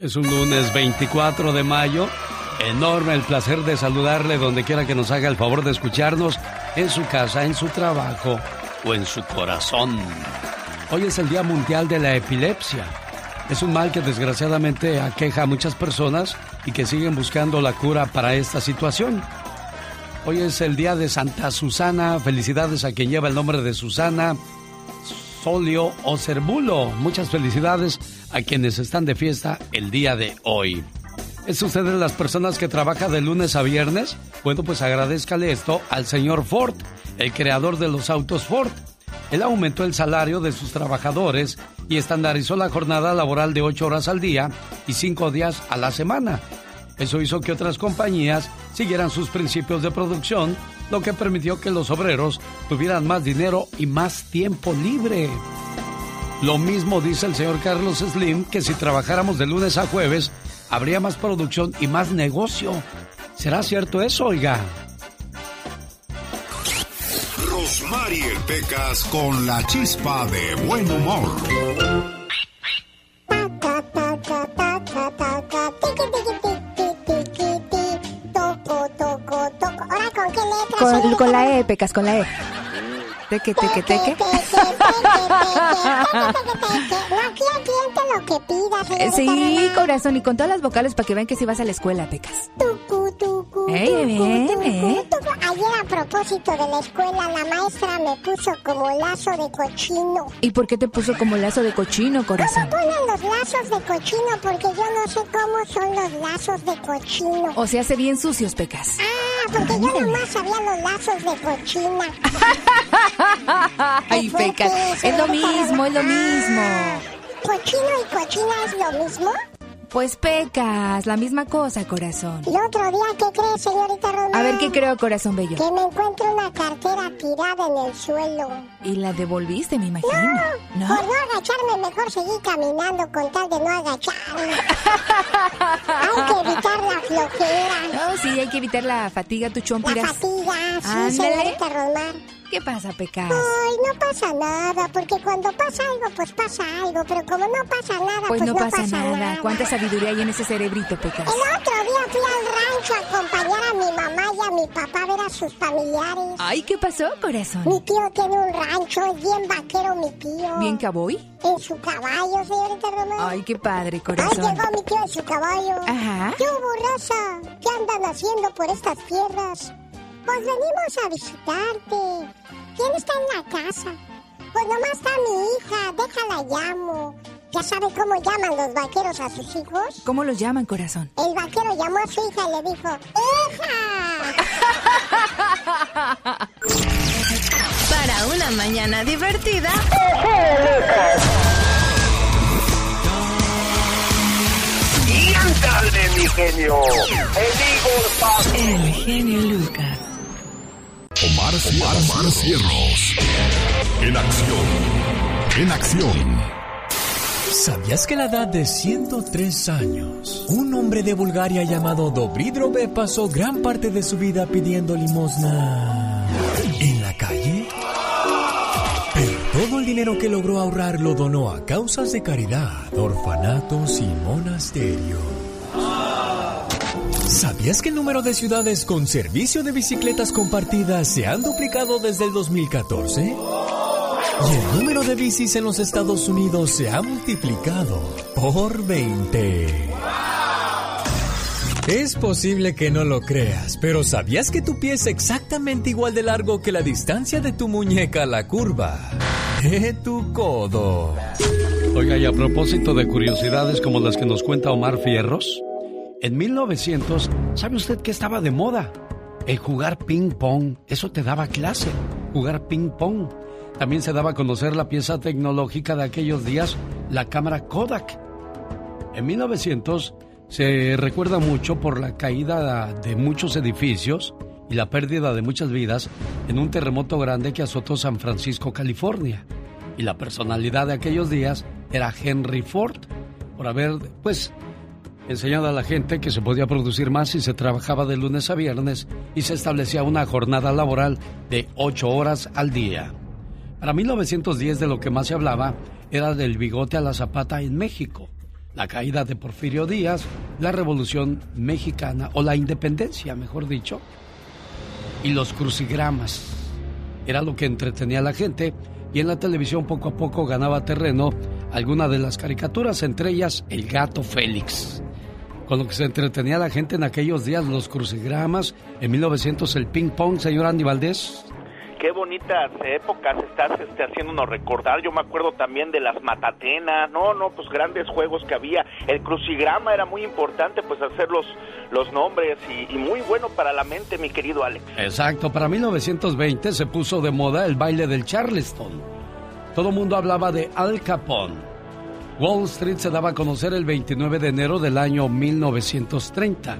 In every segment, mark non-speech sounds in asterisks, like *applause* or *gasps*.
Es un lunes 24 de mayo. Enorme el placer de saludarle donde quiera que nos haga el favor de escucharnos, en su casa, en su trabajo o en su corazón. Hoy es el Día Mundial de la Epilepsia. Es un mal que desgraciadamente aqueja a muchas personas y que siguen buscando la cura para esta situación. Hoy es el día de Santa Susana. Felicidades a quien lleva el nombre de Susana, Solio o Cerbulo. Muchas felicidades a quienes están de fiesta el día de hoy. ¿Es usted de las personas que trabaja de lunes a viernes? Bueno, pues agradezcale esto al señor Ford, el creador de los autos Ford. Él aumentó el salario de sus trabajadores y estandarizó la jornada laboral de 8 horas al día y 5 días a la semana. Eso hizo que otras compañías siguieran sus principios de producción, lo que permitió que los obreros tuvieran más dinero y más tiempo libre. Lo mismo dice el señor Carlos Slim que si trabajáramos de lunes a jueves, habría más producción y más negocio. ¿Será cierto eso, oiga? Rosmarie Pecas con la chispa de buen humor. Con, con la E, Pecas, con la E. Teque, teque, teque. Lo que pidas. Sí, corazón, y con todas las vocales para que vean que si vas a la escuela, Pecas. Tucu, tucu, Ey, bien, eh. Ayer a propósito de la escuela, la maestra me puso como lazo de cochino. ¿Y por qué te puso como lazo de cochino, No corazón? me ponen los lazos de cochino porque yo no sé cómo son los lazos de cochino. O se hace bien sucios, Pecas. Ah, porque yo nomás sabía los lazos de cochina. *laughs* Ay, Pecas, es lo mismo, es lo mismo. ¿Cochino y cochina es lo mismo? Pues Pecas, la misma cosa, corazón. El otro día, ¿qué crees, señorita Román? A ver, ¿qué creo, corazón bello? Que me encuentro una cartera tirada en el suelo. Y la devolviste, me imagino. No, por no agacharme, mejor seguí caminando con tal de no agacharme. *laughs* Hay que evitar la flojera. No, sí, hay que evitar la fatiga, tu La chompiras. fatiga, sí, Ándale. señorita Román. ¿Qué pasa, Pecas? Ay, no pasa nada, porque cuando pasa algo, pues pasa algo, pero como no pasa nada, Pues no pasa nada. ¿Cuánta sabiduría hay en ese cerebrito, Pecas? El otro día fui al rancho a acompañar a mi mamá y a mi papá a ver a sus familiares. Ay, ¿qué pasó, corazón? Mi tío tiene un rancho, es bien vaquero mi tío. ¿Bien caboy? En su caballo, señorita Román. Ay, qué padre, Ay, corazón. llegó mi tío en su caballo. Ajá. ¿Qué raza? ¿Qué andan haciendo por estas tierras? Pues venimos a visitarte. ¿Quién está en la casa? Pues nomás está mi hija, déjala llamo. ¿Ya sabe cómo llaman los vaqueros a sus hijos? ¿Cómo los llaman, corazón? El vaquero llamó a su hija y le dijo, ¡Hija! *laughs* Para una mañana divertida. Y ándale, mi genio. El genio Lucas. Omar, Omar, Cierros. En acción. En acción. ¿Sabías que a la edad de 103 años, un hombre de Bulgaria llamado Dobridrove pasó gran parte de su vida pidiendo limosna en la calle? Pero todo el dinero que logró ahorrar lo donó a causas de caridad, orfanatos y monasterios. ¿Sabías que el número de ciudades con servicio de bicicletas compartidas se han duplicado desde el 2014? Y el número de bicis en los Estados Unidos se ha multiplicado por 20. Es posible que no lo creas, pero ¿sabías que tu pie es exactamente igual de largo que la distancia de tu muñeca a la curva de tu codo? Oiga, y a propósito de curiosidades como las que nos cuenta Omar Fierros, en 1900, ¿sabe usted qué estaba de moda? El jugar ping pong. Eso te daba clase, jugar ping pong. También se daba a conocer la pieza tecnológica de aquellos días, la cámara Kodak. En 1900 se recuerda mucho por la caída de muchos edificios y la pérdida de muchas vidas en un terremoto grande que azotó San Francisco, California. Y la personalidad de aquellos días era Henry Ford, por haber, pues, enseñado a la gente que se podía producir más si se trabajaba de lunes a viernes y se establecía una jornada laboral de ocho horas al día. Para 1910 de lo que más se hablaba era del bigote a la zapata en México. la caída de Porfirio Díaz, la Revolución Mexicana, o la independencia, mejor dicho, y los crucigramas. Era lo que entretenía a la gente y en la televisión poco a poco ganaba terreno alguna de las caricaturas, entre ellas El gato Félix. Con lo que se entretenía la gente en aquellos días, los crucigramas, en 1900 el ping pong, señor Andy Valdés qué bonitas épocas estás este, haciéndonos recordar. Yo me acuerdo también de las matatenas, no, no, pues grandes juegos que había. El crucigrama era muy importante, pues hacer los, los nombres y, y muy bueno para la mente, mi querido Alex. Exacto, para 1920 se puso de moda el baile del Charleston. Todo el mundo hablaba de Al Capone. Wall Street se daba a conocer el 29 de enero del año 1930.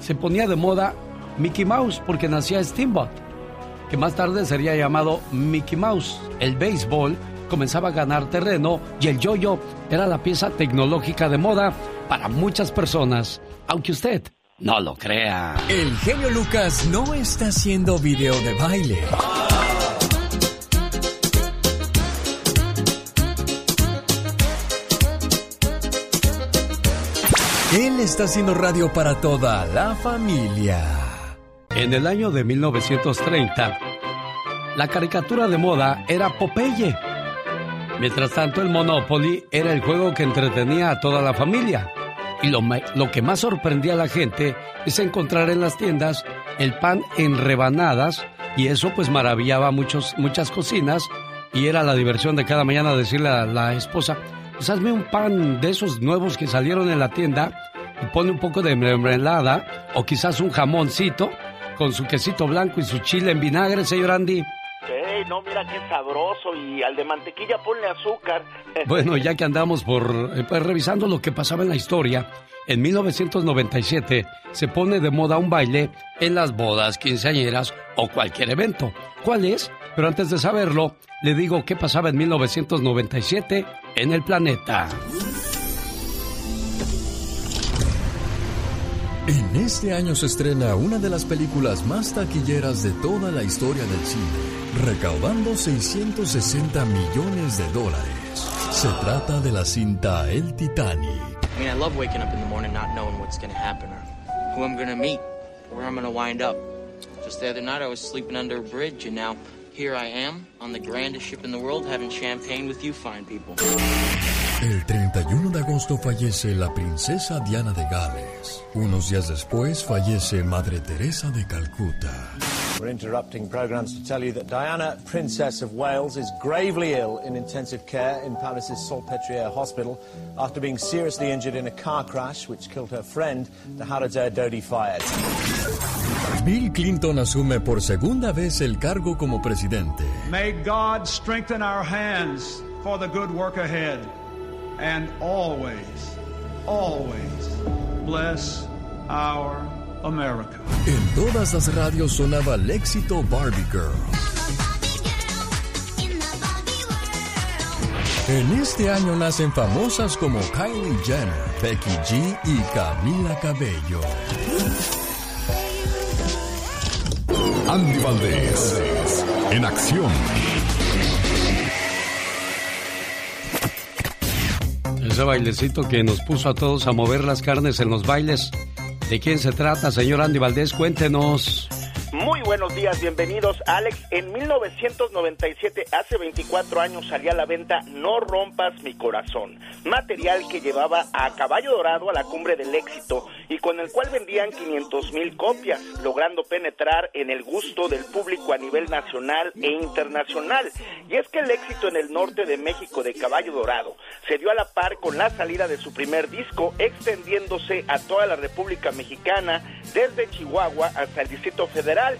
Se ponía de moda Mickey Mouse porque nacía Steamboat que más tarde sería llamado Mickey Mouse. El béisbol comenzaba a ganar terreno y el yo-yo era la pieza tecnológica de moda para muchas personas, aunque usted no lo crea. El genio Lucas no está haciendo video de baile. Él está haciendo radio para toda la familia. En el año de 1930, la caricatura de moda era Popeye. Mientras tanto, el Monopoly era el juego que entretenía a toda la familia. Y lo, que más sorprendía a la gente es encontrar en las tiendas el pan en rebanadas y eso pues maravillaba muchos, muchas cocinas y era la diversión de cada mañana decirle a la esposa, pues hazme un pan de esos nuevos que salieron en la tienda y pone un poco de mermelada o quizás un jamoncito con su quesito blanco y su chile en vinagre, señor Andy. Hey, no, mira qué sabroso y al de mantequilla ponle azúcar. *laughs* Bueno, ya que andamos por eh, pues, revisando lo que pasaba en la historia, en 1997 se pone de moda un baile en las bodas, quinceañeras o cualquier evento. ¿Cuál es? Pero antes de saberlo, le digo qué pasaba en 1997 en el planeta. En este año se estrena una de las películas más taquilleras de toda la historia del cine, recaudando 660 millones de dólares. Se trata de la cinta El Titanic. I mean, I love waking up in the morning not knowing what's going to happen or who I'm going to meet, where I'm going to wind up. Just the other night I was sleeping under a bridge and now here I am on the grandest ship in the world having champagne with you fine people. El 31 de agosto fallece la princesa Diana de Gales. Unos días después fallece Madre Teresa de Calcuta. We're interrupting programs to tell you that Diana, Princess of Wales, is gravely ill in intensive care in Paris's Salpêtrière Hospital after being seriously injured in a car crash which killed her friend, the Harrods Dodi Fayed. Bill Clinton asume por segunda vez el cargo como presidente. May God strengthen our hands for the good work ahead. and always, always bless our America. En todas las radios sonaba el éxito Barbie Girl. En este año nacen famosas como Kylie Jenner, Becky G y Camila Cabello. Andy Valdés, en acción. Ese bailecito que nos puso a todos a mover las carnes en los bailes. ¿De quién se trata, señor Andy Valdés? Cuéntenos. Muy buenos días, bienvenidos. Alex, en 1997, hace 24 años, salía a la venta No rompas mi corazón, material que llevaba a Caballo Dorado a la cumbre del éxito y con el cual vendían 500 mil copias, logrando penetrar en el gusto del público a nivel nacional e internacional. Y es que el éxito en el norte de México de Caballo Dorado se dio a la par con la salida de su primer disco, extendiéndose a toda la República Mexicana, desde Chihuahua hasta el Distrito Federal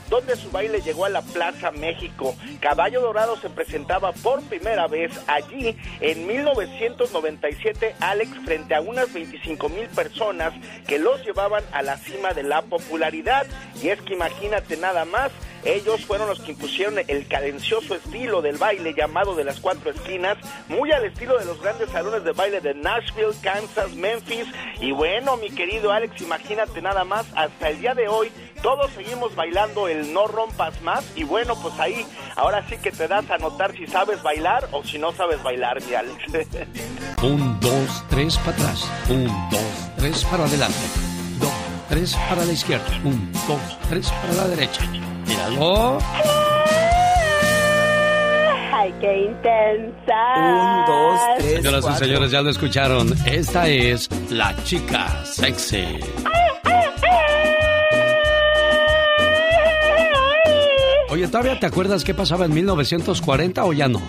donde su baile llegó a la Plaza México. Caballo Dorado se presentaba por primera vez allí en 1997, Alex, frente a unas 25 mil personas que los llevaban a la cima de la popularidad. Y es que imagínate nada más, Ellos fueron los que impusieron el cadencioso estilo del baile llamado de las cuatro esquinas, muy al estilo de los grandes salones de baile de Nashville, Kansas, Memphis. Y bueno, mi querido Alex, imagínate nada más, hasta el día de hoy todos seguimos bailando el no rompas más. Y bueno, pues ahí, ahora sí que te das a notar si sabes bailar o si no sabes bailar, mi Alex. *laughs* Un, dos, tres para atrás. Un, dos, tres para adelante. Dos, tres para la izquierda. Un, dos, tres para la derecha. Míralo. ¡Ay, qué intensa! Un, dos, tres. Señoras y señores, ya lo escucharon. Esta es la chica sexy. Oye, ¿todavía te acuerdas qué pasaba en 1940 o ya no?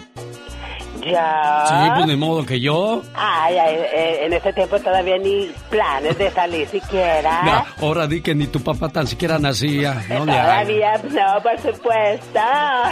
Ya. Sí, pues modo que yo. Ay, ay, eh, en ese tiempo todavía ni planes de salir siquiera. No, ahora di que ni tu papá tan siquiera nacía. No todavía, no, por supuesto.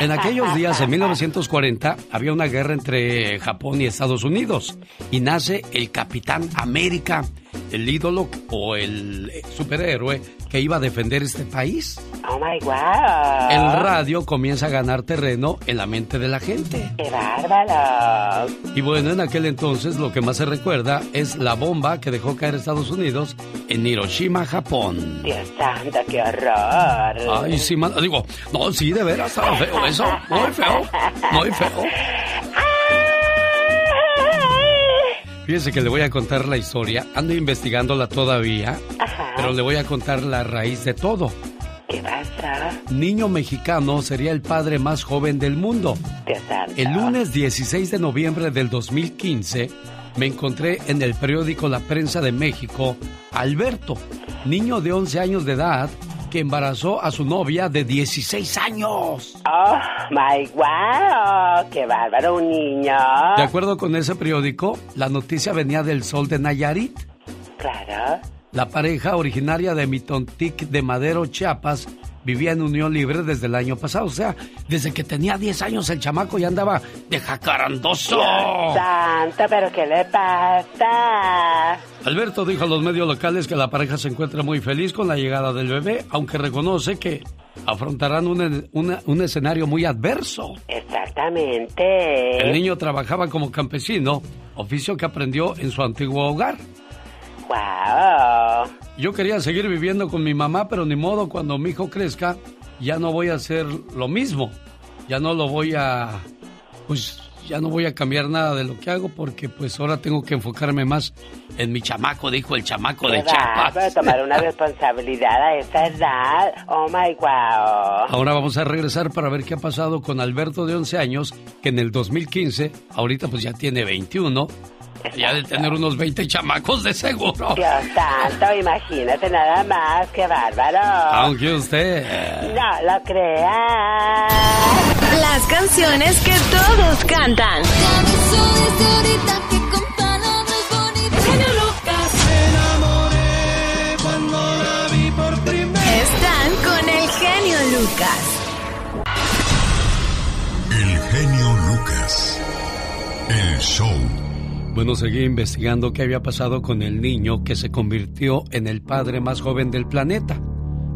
En aquellos días, en 1940, había una guerra entre Japón y Estados Unidos. Y nace el Capitán América, el ídolo o el superhéroe que iba a defender este país. Oh my wow. El radio comienza a ganar terreno en la mente de la gente. ¡Qué bárbaro! Y bueno, en aquel entonces lo que más se recuerda es la bomba que dejó caer Estados Unidos en Hiroshima, Japón. Dios santo, qué horror. Ay, sí, man, digo, no, sí, de veras, estaba feo eso. Muy feo, muy feo. Fíjese que le voy a contar la historia. Ando investigándola todavía, pero le voy a contar la raíz de todo. ¿Qué pasa? Niño mexicano sería el padre más joven del mundo. El lunes 16 de noviembre del 2015 me encontré en el periódico La Prensa de México Alberto, niño de 11 años de edad que embarazó a su novia de 16 años. Oh, my wow, qué bárbaro un niño. De acuerdo con ese periódico, la noticia venía del sol de Nayarit. Claro. La pareja originaria de Mitontic de Madero, Chiapas, vivía en unión libre desde el año pasado. O sea, desde que tenía 10 años el chamaco ya andaba de jacarandoso. Santa, pero ¿qué le pasa? Alberto dijo a los medios locales que la pareja se encuentra muy feliz con la llegada del bebé, aunque reconoce que afrontarán un, un escenario muy adverso. Exactamente. El niño trabajaba como campesino, oficio que aprendió en su antiguo hogar. Wow. Yo quería seguir viviendo con mi mamá, pero ni modo, cuando mi hijo crezca, ya no voy a hacer lo mismo. Ya no lo voy a. Pues ya no voy a cambiar nada de lo que hago porque pues ahora tengo que enfocarme más en mi chamaco, dijo el chamaco de Chiapas. Para tomar una *laughs* responsabilidad a esa edad. Oh my wow. Ahora vamos a regresar para ver qué ha pasado con Alberto de 11 años, que en el 2015, ahorita pues ya tiene 21 ya de tener unos 20 chamacos de seguro. Dios santo, imagínate nada más, qué bárbaro. Aunque usted... No lo crea. Las canciones que todos cantan. Están con el genio Lucas. El genio Lucas. El show. Bueno, seguí investigando qué había pasado con el niño que se convirtió en el padre más joven del planeta,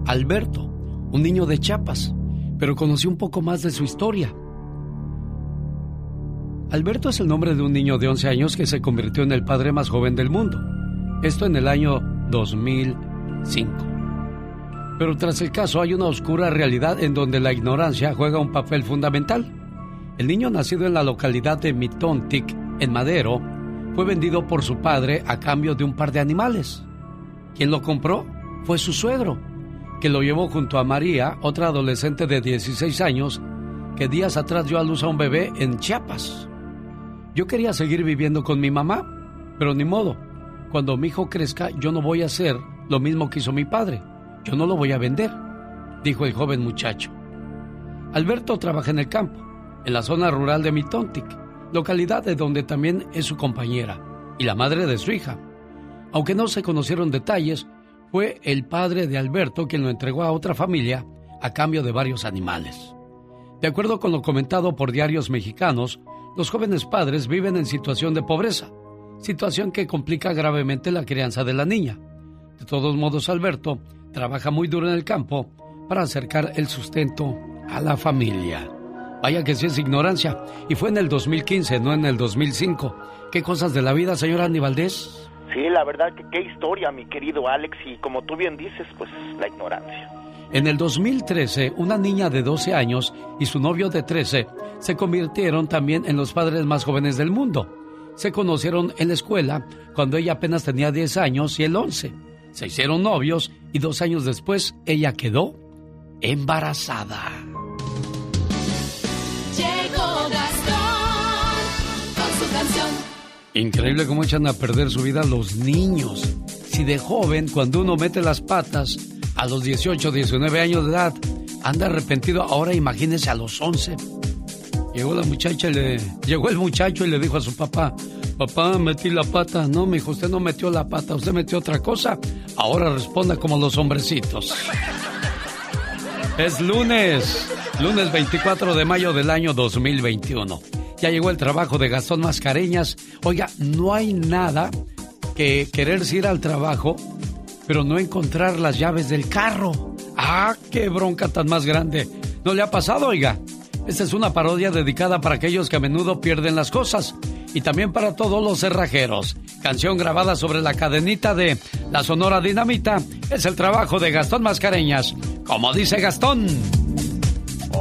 Alberto, un niño de Chiapas, pero conocí un poco más de su historia. Alberto es el nombre de un niño de 11 años que se convirtió en el padre más joven del mundo. Esto en el año 2005. Pero tras el caso hay una oscura realidad en donde la ignorancia juega un papel fundamental. El niño nacido en la localidad de Mitontic, en Madero, fue vendido por su padre a cambio de un par de animales. Quien lo compró fue su suegro, que lo llevó junto a María, otra adolescente de 16 años, que días atrás dio a luz a un bebé en Chiapas. Yo quería seguir viviendo con mi mamá, pero ni modo. Cuando mi hijo crezca, yo no voy a hacer lo mismo que hizo mi padre. Yo no lo voy a vender, dijo el joven muchacho. Alberto trabaja en el campo, en la zona rural de Mitontic, localidad de donde también es su compañera y la madre de su hija. Aunque no se conocieron detalles, fue el padre de Alberto quien lo entregó a otra familia a cambio de varios animales. De acuerdo con lo comentado por diarios mexicanos, los jóvenes padres viven en situación de pobreza, situación que complica gravemente la crianza de la niña. De todos modos, Alberto trabaja muy duro en el campo para acercar el sustento a la familia. Vaya que sí es ignorancia. Y fue en el 2015, no en el 2005. ¿Qué cosas de la vida, señor Andy Valdés? Sí, la verdad que qué historia, mi querido Alex, y como tú bien dices, pues la ignorancia. En el 2013, una niña de 12 años y su novio de 13 se convirtieron también en los padres más jóvenes del mundo. Se conocieron en la escuela cuando ella apenas tenía 10 años y él 11. Se hicieron novios y dos años después ella quedó embarazada. Increíble cómo echan a perder su vida los niños. Si de joven, cuando uno mete las patas, a los 18, 19 años de edad, anda arrepentido, ahora imagínese a los 11. Llegó la muchacha y le, llegó el muchacho y le dijo a su papá, papá, metí la pata. No, mi hijo, usted no metió la pata, usted metió otra cosa. Ahora responda como los hombrecitos. Es lunes, lunes 24 de mayo del año 2021. Ya llegó el trabajo de Gastón Mascareñas. Oiga, no hay nada que quererse ir al trabajo, pero no encontrar las llaves del carro. ¡Ah, qué bronca tan más grande! ¿No le ha pasado, oiga? Esta es una parodia dedicada para aquellos que a menudo pierden las cosas y también para todos los cerrajeros. Canción grabada sobre la cadenita de La Sonora Dinamita es el trabajo de Gastón Mascareñas. Como dice Gastón.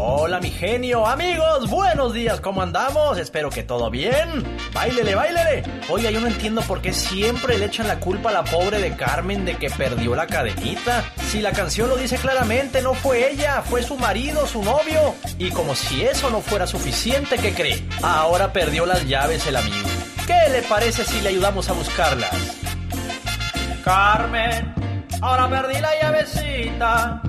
Hola mi genio, amigos, buenos días, ¿cómo andamos? Espero que todo bien. Báilele, báilele. Oye, yo no entiendo por qué siempre le echan la culpa a la pobre de Carmen de que perdió la cadenita. Si la canción lo dice claramente, no fue ella, fue su marido, su novio. Y como si eso no fuera suficiente, ¿qué cree? Ahora perdió las llaves el amigo. ¿Qué le parece si le ayudamos a buscarlas? Carmen, ahora perdí la llavecita,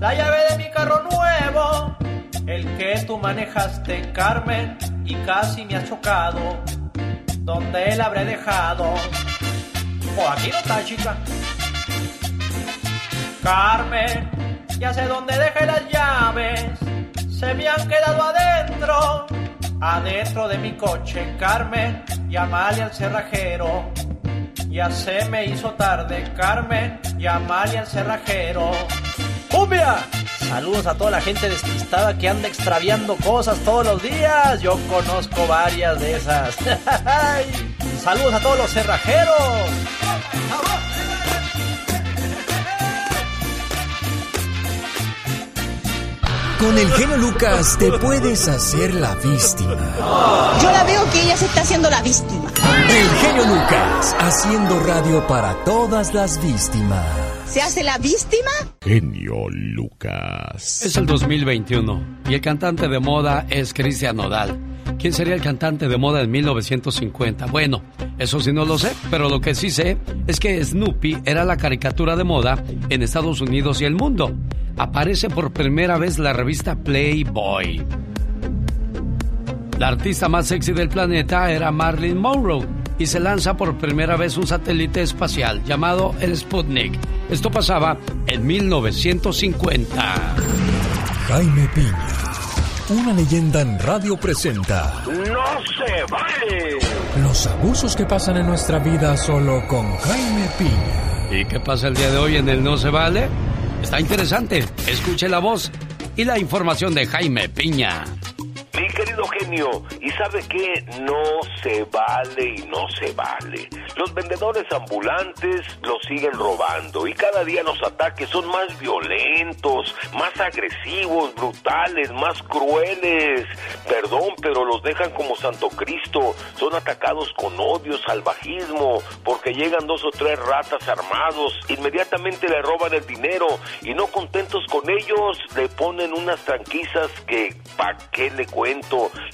la llave de mi carro nuevo el que tú manejaste, Carmen, y casi me ha chocado. ¿Dónde la habré dejado? Oh, aquí no está, chica. Carmen, ya sé dónde dejé las llaves. Se me han quedado adentro, adentro de mi coche, Carmen. Llamale al cerrajero. Ya se me hizo tarde, Carmen. Llamale al cerrajero. ¡Cumbia! Saludos a toda la gente despistada que anda extraviando cosas todos los días. Yo conozco varias de esas. *laughs* Saludos a todos los cerrajeros. Con el genio Lucas te puedes hacer la víctima. Yo la veo que ella se está haciendo la víctima. El genio Lucas haciendo radio para todas las víctimas. ¿Se hace la víctima? Genio Lucas. Es el 2021 y el cantante de moda es Cristian Nodal. ¿Quién sería el cantante de moda en 1950? Bueno, eso sí no lo sé, pero lo que sí sé es que Snoopy era la caricatura de moda en Estados Unidos y el mundo. Aparece por primera vez la revista Playboy. La artista más sexy del planeta era Marilyn Monroe y se lanza por primera vez un satélite espacial llamado el Sputnik. Esto pasaba en 1950. Jaime Piña, una leyenda en radio presenta. ¡No se vale! Los abusos que pasan en nuestra vida solo con Jaime Piña. ¿Y qué pasa el día de hoy en el No se vale? Está interesante. Escuche la voz y la información de Jaime Piña. Mi querido genio, ¿y sabe qué? No se vale y no se vale. Los vendedores ambulantes los siguen robando y cada día los ataques son más violentos, más agresivos, brutales, más crueles. Perdón, pero los dejan como Santo Cristo. Son atacados con odio, salvajismo, porque llegan dos o tres ratas armados, inmediatamente le roban el dinero y no contentos con ellos, le ponen unas tranquisas que pa' qué le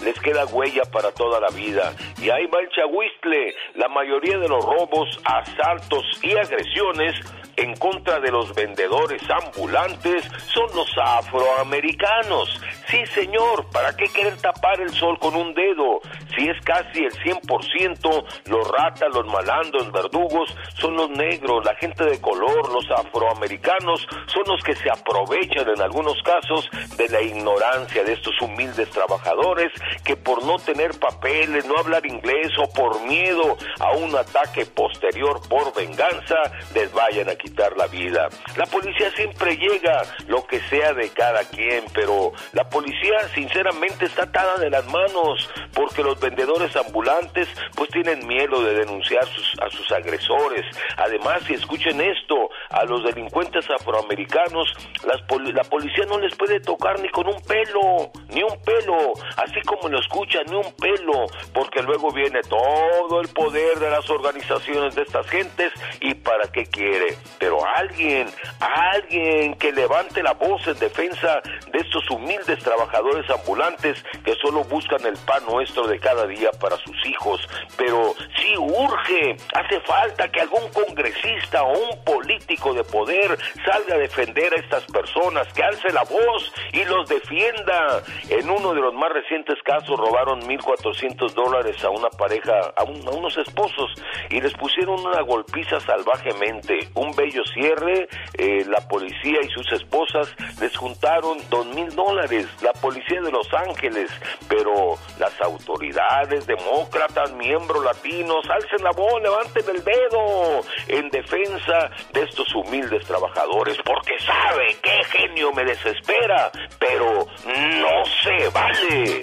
les queda huella para toda la vida. Y ahí va el chahuistle, la mayoría de los robos, asaltos y agresiones en contra de los vendedores ambulantes son los afroamericanos. Sí, señor, ¿para qué querer tapar el sol con un dedo? Si es casi el 100%, los ratas, los malandros, verdugos, son los negros, la gente de color, los afroamericanos, son los que se aprovechan en algunos casos de la ignorancia de estos humildes trabajadores que por no tener papeles, no hablar inglés o por miedo a un ataque posterior por venganza, les vayan a quitar la vida. La policía siempre llega, lo que sea de cada quien, pero la policía sinceramente está atada de las manos porque los vendedores ambulantes pues tienen miedo de denunciar a sus agresores. Además, si escuchen esto, a los delincuentes afroamericanos, la policía no les puede tocar ni con un pelo, ni un pelo, así como lo escuchan, ni un pelo, porque luego viene todo el poder de las organizaciones de estas gentes y para qué quiere. Pero alguien, alguien que levante la voz en defensa de estos humildes trabajadores ambulantes que solo buscan el pan nuestro de cada día para sus hijos. Pero sí urge, hace falta que algún congresista o un político de poder salga a defender a estas personas, que alce la voz y los defienda. En uno de los más recientes casos robaron 1.400 dólares a una pareja, a, unos esposos, y les pusieron una golpiza salvajemente. Un bello cierre, eh, la policía y sus esposas les juntaron dos mil dólares, la policía de Los Ángeles, pero las autoridades demócratas, miembros latinos, alcen la voz, levanten el dedo en defensa de estos humildes trabajadores, porque sabe qué genio me desespera, pero no se vale.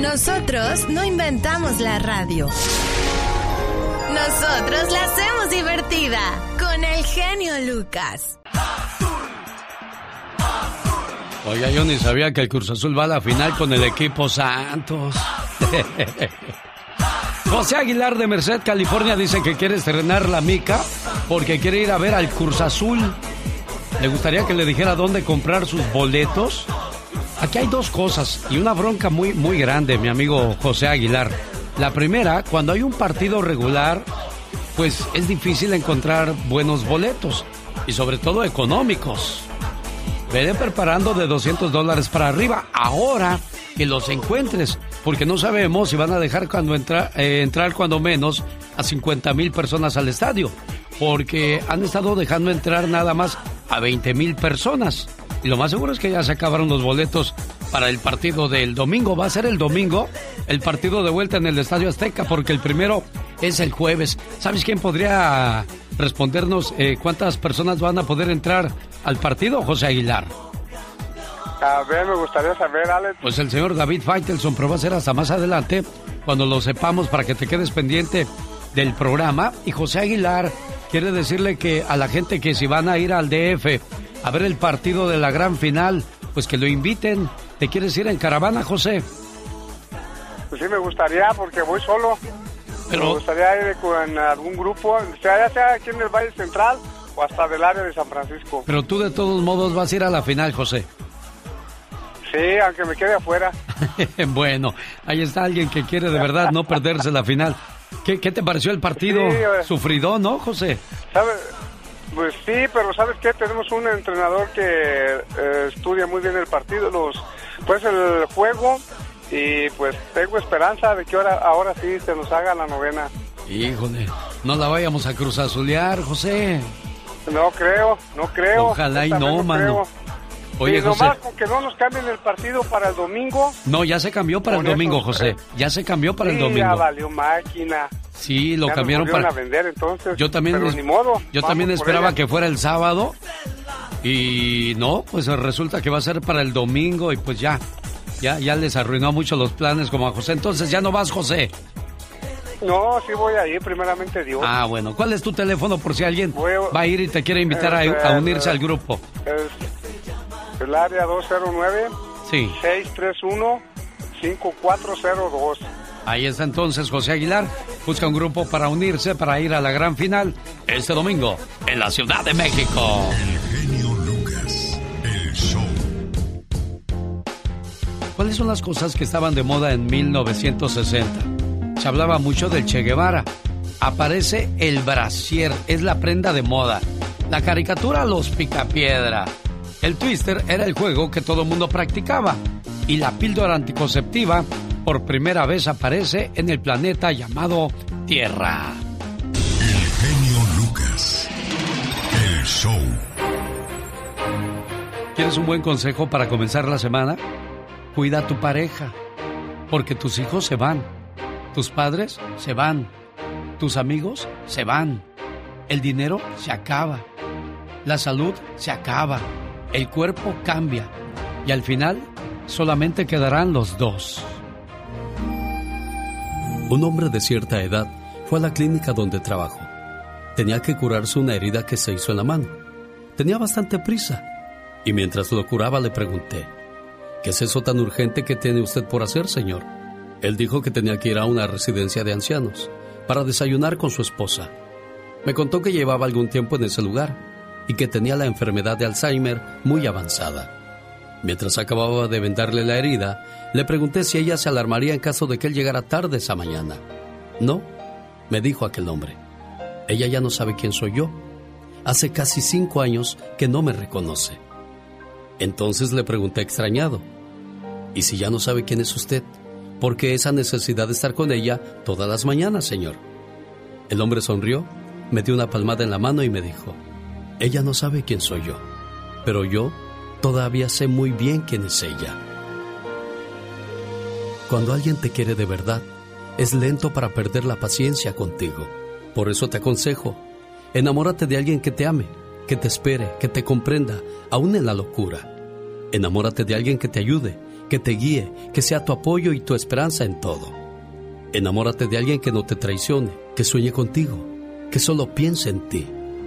Nosotros no inventamos la radio. Nosotros la hacemos divertida con el genio Lucas. Oiga, yo ni sabía que el Cruz Azul va a la final con el equipo Santos. *laughs* José Aguilar de Merced, California, dice que quiere estrenar la mica porque quiere ir a ver al Cruz Azul. ¿Le gustaría que le dijera dónde comprar sus boletos? Aquí hay dos cosas y una bronca muy, muy grande, mi amigo José Aguilar. La primera, cuando hay un partido regular, pues es difícil encontrar buenos boletos y sobre todo económicos. Vete preparando de 200 dólares para arriba. Ahora que los encuentres, porque no sabemos si van a dejar cuando entra, eh, entrar cuando menos a 50 mil personas al estadio, porque han estado dejando entrar nada más a 20 mil personas. Y lo más seguro es que ya se acabaron los boletos para el partido del domingo. Va a ser el domingo el partido de vuelta en el Estadio Azteca, porque el primero es el jueves. ¿Sabes quién podría respondernos eh, cuántas personas van a poder entrar al partido, José Aguilar. A ver, me gustaría saber, Alex. Pues el señor David Faitelson, pero va a ser hasta más adelante, cuando lo sepamos, para que te quedes pendiente del programa. Y José Aguilar quiere decirle que a la gente que si van a ir al DF a ver el partido de la gran final, pues que lo inviten. ¿Te quieres ir en caravana, José? Pues sí, me gustaría, porque voy solo. Me gustaría ir con algún grupo, sea, ya sea aquí en el Valle Central o hasta del área de San Francisco. Pero tú de todos modos vas a ir a la final, José. Sí, aunque me quede afuera. *laughs* bueno, ahí está alguien que quiere de verdad no perderse la final. ¿Qué, te pareció el partido? Sufrido, ¿no, José? Pues sí, pero ¿sabes qué? Tenemos un entrenador que eh, estudia muy bien el partido, los pues el juego y pues tengo esperanza de que ahora, ahora sí se nos haga la novena. Híjole, no la vayamos a cruzazulear, José. No creo, no creo. Ojalá y no, mano. Oye, José. Nomás con que no nos cambien el partido para el domingo. No, ya se cambió para el domingo, José. Ya se cambió para el domingo. Ya valió máquina. Sí, lo cambiaron para. A vender, entonces. Yo también. Pero ni modo. Yo también esperaba que fuera el sábado. Y no, pues resulta que va a ser para el domingo y pues ya. Ya, ya les arruinó mucho los planes como a José. Entonces ya no vas, José. No, sí voy a ir, primeramente Dios. Ah, bueno. ¿Cuál es tu teléfono por si alguien va a ir y te quiere invitar a, unirse al grupo? el área 209 sí. 631 5402. Ahí está entonces José Aguilar. Busca un grupo para unirse para ir a la gran final este domingo en la Ciudad de México. ¿Cuáles son las cosas que estaban de moda en 1960? Se hablaba mucho del Che Guevara. Aparece el brasier, es la prenda de moda. La caricatura Los Picapiedra. El Twister era el juego que todo el mundo practicaba. Y la píldora anticonceptiva por primera vez aparece en el planeta llamado Tierra. El genio Lucas. El show. ¿Quieres un buen consejo para comenzar la semana? Cuida a tu pareja, porque tus hijos se van, tus padres se van, Tus amigos se van. El dinero se acaba. La salud se acaba. El cuerpo cambia. Y al final solamente quedarán los dos. Un hombre de cierta edad fue a la clínica donde trabajó. Tenía que curarse una herida que se hizo en la mano. Tenía bastante prisa. Y mientras lo curaba le pregunté, ¿qué es eso tan urgente que tiene usted por hacer, señor? Él dijo que tenía que ir a una residencia de ancianos para desayunar con su esposa. Me contó que llevaba algún tiempo en ese lugar y que tenía la enfermedad de Alzheimer muy avanzada. Mientras acababa de vendarle la herida, le pregunté si ella se alarmaría en caso de que él llegara tarde esa mañana. No, me dijo aquel hombre. Ella ya no sabe quién soy yo. Hace casi cinco años que no me reconoce. Entonces le pregunté extrañado, ¿y si ya no sabe quién es usted? ¿Por qué esa necesidad de estar con ella todas las mañanas, señor? El hombre sonrió, me dio una palmada en la mano y me dijo, ella no sabe quién soy yo, pero yo todavía sé muy bien quién es ella. Cuando alguien te quiere de verdad, es lento para perder la paciencia contigo. Por eso te aconsejo, enamórate de alguien que te ame, que te espere, que te comprenda, aún en la locura. Enamórate de alguien que te ayude, que te guíe, que sea tu apoyo y tu esperanza en todo. Enamórate de alguien que no te traicione, que sueñe contigo, que solo piense en ti,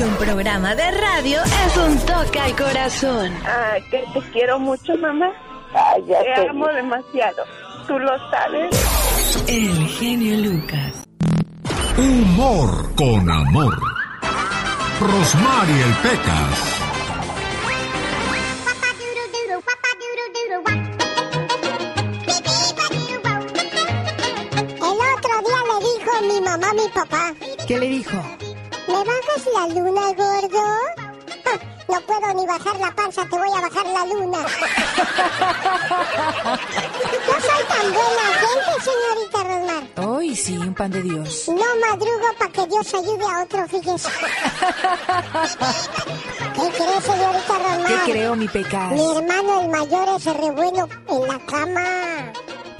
Que un programa de radio es un toque al corazón. Ay, que te quiero mucho, mamá. Ay, ya te, amo demasiado. Tú lo sabes. El genio Lucas. Humor con amor. Rosmarie el Pecas. El otro día le dijo mi mamá a mi papá. ¿Qué le dijo? ¿Me bajas la luna, gordo? No puedo ni bajar la panza, te voy a bajar la luna. *laughs* No soy tan buena gente, señorita Rosmar. Hoy sí, un pan de Dios. No madrugo para que Dios ayude a otro, fíjese. ¿Qué cree, señorita Rosmar? ¿Qué creo, mi pecas? Mi hermano el mayor es re bueno en la cama.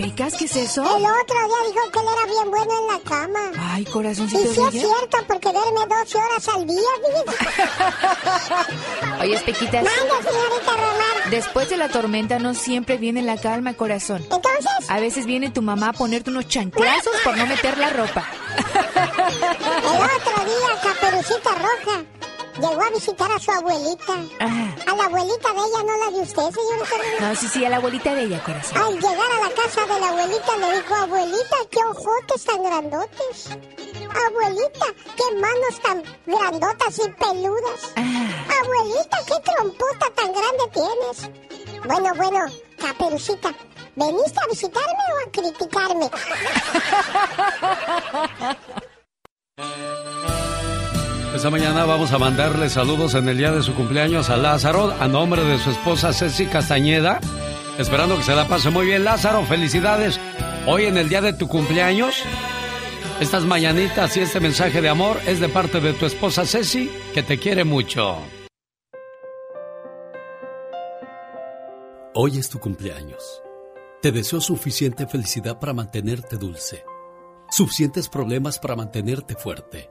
¿Qué es eso? El otro día dijo que él era bien bueno en la cama. Ay, Y corazoncito sí de es cierto, porque duerme 12 horas al día. *laughs* Oye, Pequitas. Manda, señorita Romar. Después de la tormenta no siempre viene la calma, corazón. Entonces, A veces viene tu mamá a ponerte unos chanclazos por no meter la ropa. el otro día, Caperucita Roja llegó a visitar a su abuelita. Ah, A la abuelita de ella, no la de usted, Romar. no, sí, sí, a la abuelita de ella, corazón. Al llegar a la casa de la abuelita le dijo, abuelita, qué ojotes tan grandotes. Abuelita, qué manos tan grandotas y peludas. Abuelita, qué trompota tan grande tienes. Bueno, bueno, Caperucita, ¿veniste a visitarme o a criticarme? *laughs* Esta mañana vamos a mandarle saludos en el día de su cumpleaños a Lázaro, a nombre de su esposa Ceci Castañeda. Esperando que se la pase muy bien, Lázaro. Felicidades. Hoy en el día de tu cumpleaños, estas mañanitas y este mensaje de amor es de parte de tu esposa Ceci, que te quiere mucho. Hoy es tu cumpleaños. Te deseo suficiente felicidad para mantenerte dulce, suficientes problemas para mantenerte fuerte,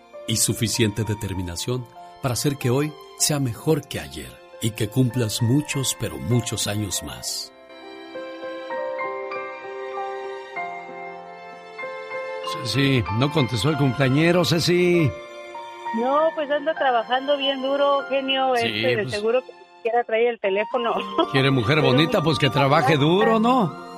y suficiente determinación para hacer que hoy sea mejor que ayer y que cumplas muchos, pero muchos años más. Sí, no contestó el cumpleañero, Ceci. No, pues anda trabajando bien duro, genio. Sí, este, de pues- seguro que quiera traer el teléfono. Quiere mujer *laughs* bonita, pues que trabaje *laughs* duro, ¿no?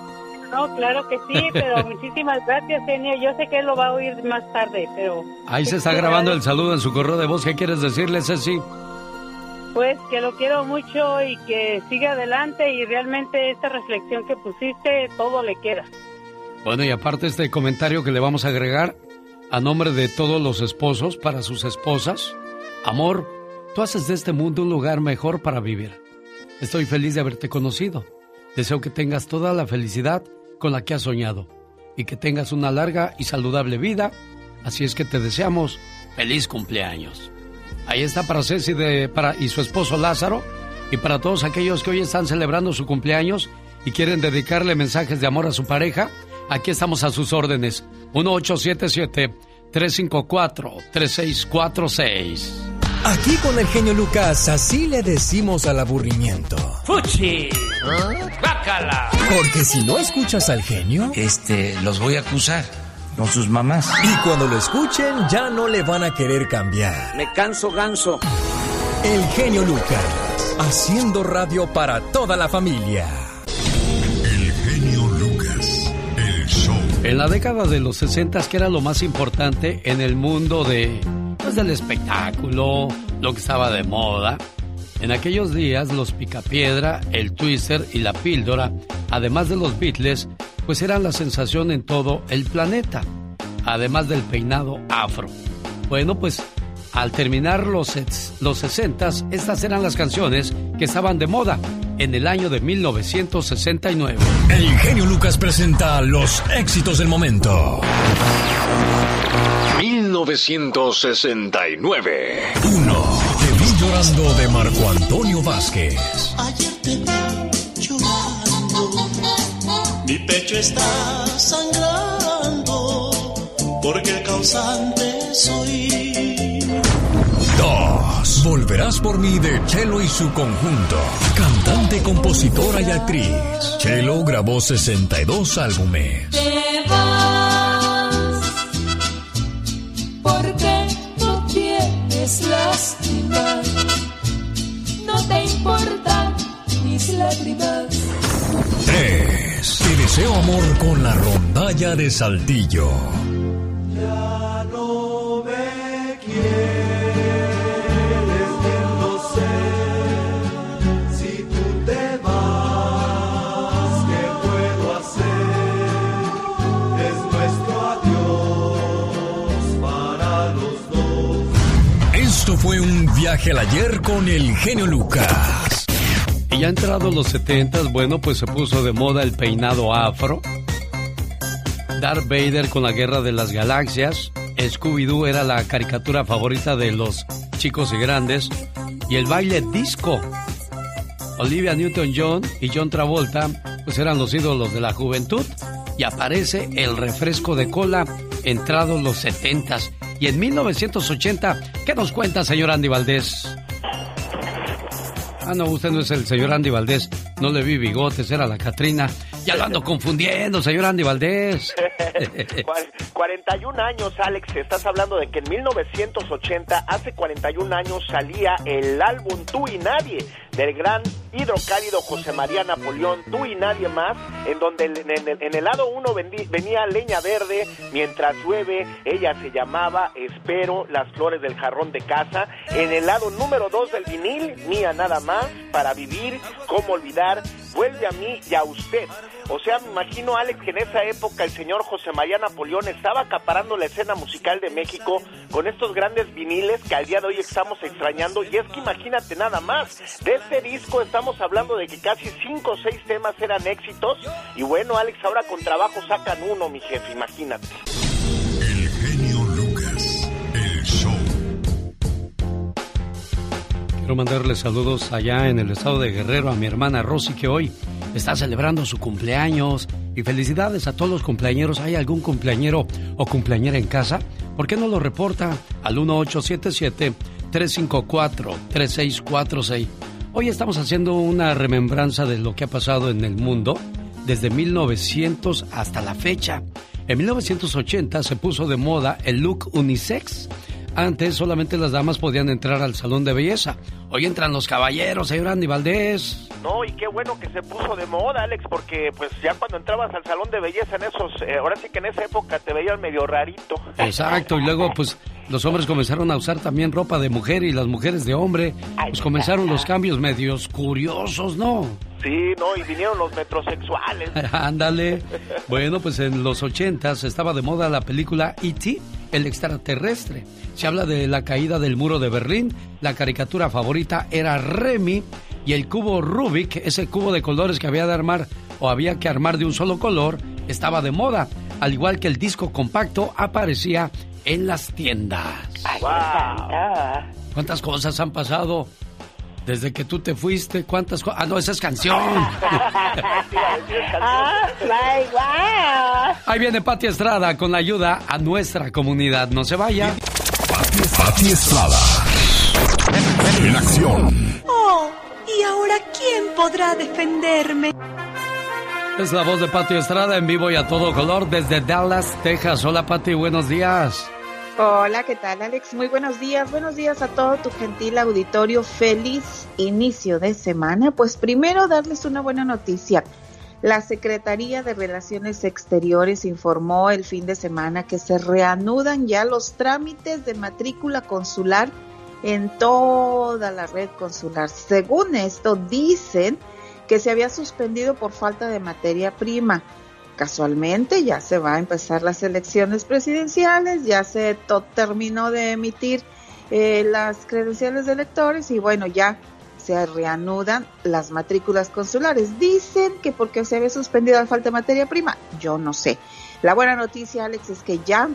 No, claro que sí, pero *laughs* muchísimas gracias, genio. Yo sé que él lo va a oír más tarde, pero... Ahí se está grabando el saludo en su correo de voz. ¿Qué quieres decirle, Ceci? Pues que lo quiero mucho y que siga adelante y realmente esta reflexión que pusiste, todo le queda. Bueno, y aparte este comentario que le vamos a agregar a nombre de todos los esposos para sus esposas. Amor, tú haces de este mundo un lugar mejor para vivir. Estoy feliz de haberte conocido. Deseo que tengas toda la felicidad con la que has soñado y que tengas una larga y saludable vida. Así es que te deseamos feliz cumpleaños. Ahí está para Ceci de, para, y su esposo Lázaro y para todos aquellos que hoy están celebrando su cumpleaños y quieren dedicarle mensajes de amor a su pareja. Aquí estamos a sus órdenes. 1877-354-3646. Aquí con el genio Lucas, así le decimos al aburrimiento. ¡Fuchi! ¡Bácala! Porque si no escuchas al genio, Este, los voy a acusar con sus mamás. y cuando lo escuchen ya no le van a querer cambiar. Me canso ganso. El genio Lucas, haciendo radio para toda la familia. El genio Lucas, el show. En la década de los 60, que era lo más importante en el mundo de, del espectáculo, lo que estaba de moda. En aquellos días, los Picapiedra, el Twister y la Píldora, además de los Beatles, pues eran la sensación en todo el planeta, además del peinado afro. Bueno, pues al terminar los, los 60, estas eran las canciones que estaban de moda en el año de 1969. El genio Lucas presenta los éxitos del momento. 1969. 1. Te vi llorando de Marco Antonio Vázquez. Ayer te vi llorando, mi pecho está sangrando, porque el causante soy. 2. Volverás por mí de Chelo y su conjunto. Cantante, compositora y actriz. Chelo grabó 62 álbumes. Te tienes lástima, no te importan mis lágrimas. 3. Te deseo amor con la rondalla de Saltillo. Ya no me quieres, fue un viaje al ayer con el genio Lucas. Y ya entrados los 70, bueno, pues se puso de moda el peinado afro. Darth Vader con la Guerra de las Galaxias. Scooby-Doo era la caricatura favorita de los chicos y grandes. Y el baile disco. Olivia Newton-John y John Travolta, pues eran los ídolos de la juventud. Y aparece el refresco de cola entrados los 70 Y en 1980, ¿qué nos cuenta, señor Andy Valdés? Ah, no, usted no es el señor Andy Valdés. No le vi bigotes, era la Catrina. Ya lo ando confundiendo, señor Andy Valdés. *laughs* Cuar- 41 años, Alex, estás hablando de que en 1980, hace 41 años, salía el álbum Tú y Nadie del gran hidrocálido José María Napoleón, Tú y Nadie Más, en donde en, el lado 1 venía Leña Verde, Mientras llueve, ella se llamaba Espero, Las Flores del Jarrón de Casa, en el lado número 2 del vinil, Mía Nada Más, Para Vivir, Cómo Olvidar, Vuelve a mí y a usted. O sea, me imagino, Alex, que en esa época el señor José María Napoleón estaba acaparando la escena musical de México con estos grandes viniles que al día de hoy estamos extrañando. Y es que imagínate nada más, de este disco estamos hablando de que casi cinco o seis temas eran éxitos. Y bueno, Alex, ahora con trabajo sacan uno, mi jefe, imagínate. Quiero mandarle saludos allá en el estado de Guerrero a mi hermana Rosy que hoy está celebrando su cumpleaños. Y felicidades a todos los cumpleañeros. ¿Hay algún cumpleañero o cumpleañera en casa? ¿Por qué no lo reporta al 1877-354-3646? Hoy estamos haciendo una remembranza de lo que ha pasado en el mundo desde 1900 hasta la fecha. En 1980 se puso de moda el look unisex. Antes solamente las damas podían entrar al salón de belleza. Hoy entran los caballeros, señor Andy Valdés. No, y qué bueno que se puso de moda, Alex, porque pues ya cuando entrabas al salón de belleza en esos, eh, ahora sí que en esa época te veían medio rarito. Exacto, y luego pues los hombres comenzaron a usar también ropa de mujer y las mujeres de hombre. Pues comenzaron los cambios medios curiosos, ¿no? Sí, no, y vinieron los metrosexuales. *laughs* Ándale. Bueno, pues en los ochentas estaba de moda la película E.T., el extraterrestre. Se habla de la caída del muro de Berlín. La caricatura favorita era Remy y el cubo Rubik, ese cubo de colores que había de armar o había que armar de un solo color, estaba de moda. Al igual que el disco compacto aparecía en las tiendas. ¿Cuántas cosas han pasado? Desde que tú te fuiste, ¿cuántas cosas? Ah, no, esa es canción. *laughs* Ahí viene Pati Estrada con la ayuda a nuestra comunidad. No se vaya. Pati Estrada. En acción. Oh, ¿y ahora quién podrá defenderme? Es la voz de Pati Estrada en vivo y a todo color desde Dallas, Texas. Hola Pati, buenos días. Hola, ¿qué tal Alex? Muy buenos días, buenos días a todo tu gentil auditorio. Feliz inicio de semana. Pues primero darles una buena noticia. La Secretaría de Relaciones Exteriores informó el fin de semana que se reanudan ya los trámites de matrícula consular en toda la red consular. Según esto, dicen que se había suspendido por falta de materia prima casualmente ya se va a empezar las elecciones presidenciales, ya se terminó de emitir eh, las credenciales de electores y bueno, ya se reanudan las matrículas consulares. Dicen que porque se había suspendido la falta de materia prima, yo no sé. La buena noticia, Alex, es que ya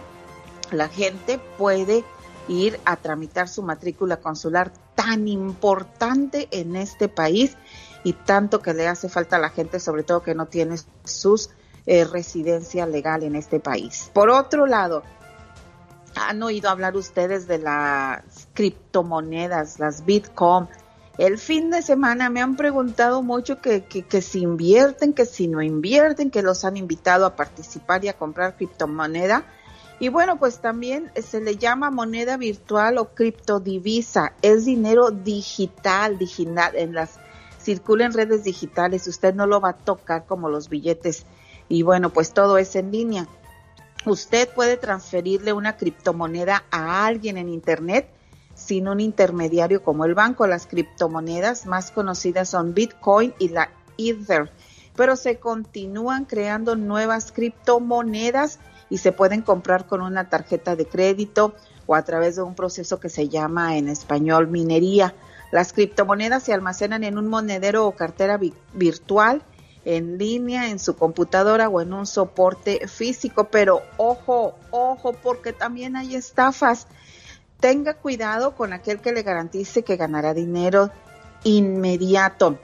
la gente puede ir a tramitar su matrícula consular tan importante en este país y tanto que le hace falta a la gente, sobre todo que no tiene sus eh, residencia legal en este país. Por otro lado, han oído hablar ustedes de las criptomonedas, las Bitcoin. El fin de semana me han preguntado mucho que, que, si invierten, que si no invierten, que los han invitado a participar y a comprar criptomoneda. Y bueno, pues también se le llama moneda virtual o criptodivisa. Es dinero digital, digital, en las circula en redes digitales. Usted no lo va a tocar como los billetes y bueno, pues todo es en línea. Usted puede transferirle una criptomoneda a alguien en Internet sin un intermediario como el banco. Las criptomonedas más conocidas son Bitcoin y la Ether, pero se continúan creando nuevas criptomonedas y se pueden comprar con una tarjeta de crédito o a través de un proceso que se llama en español minería. Las criptomonedas se almacenan en un monedero o cartera virtual en línea, en su computadora o en un soporte físico. Pero ojo, ojo, porque también hay estafas. Tenga cuidado con aquel que le garantice que ganará dinero inmediato,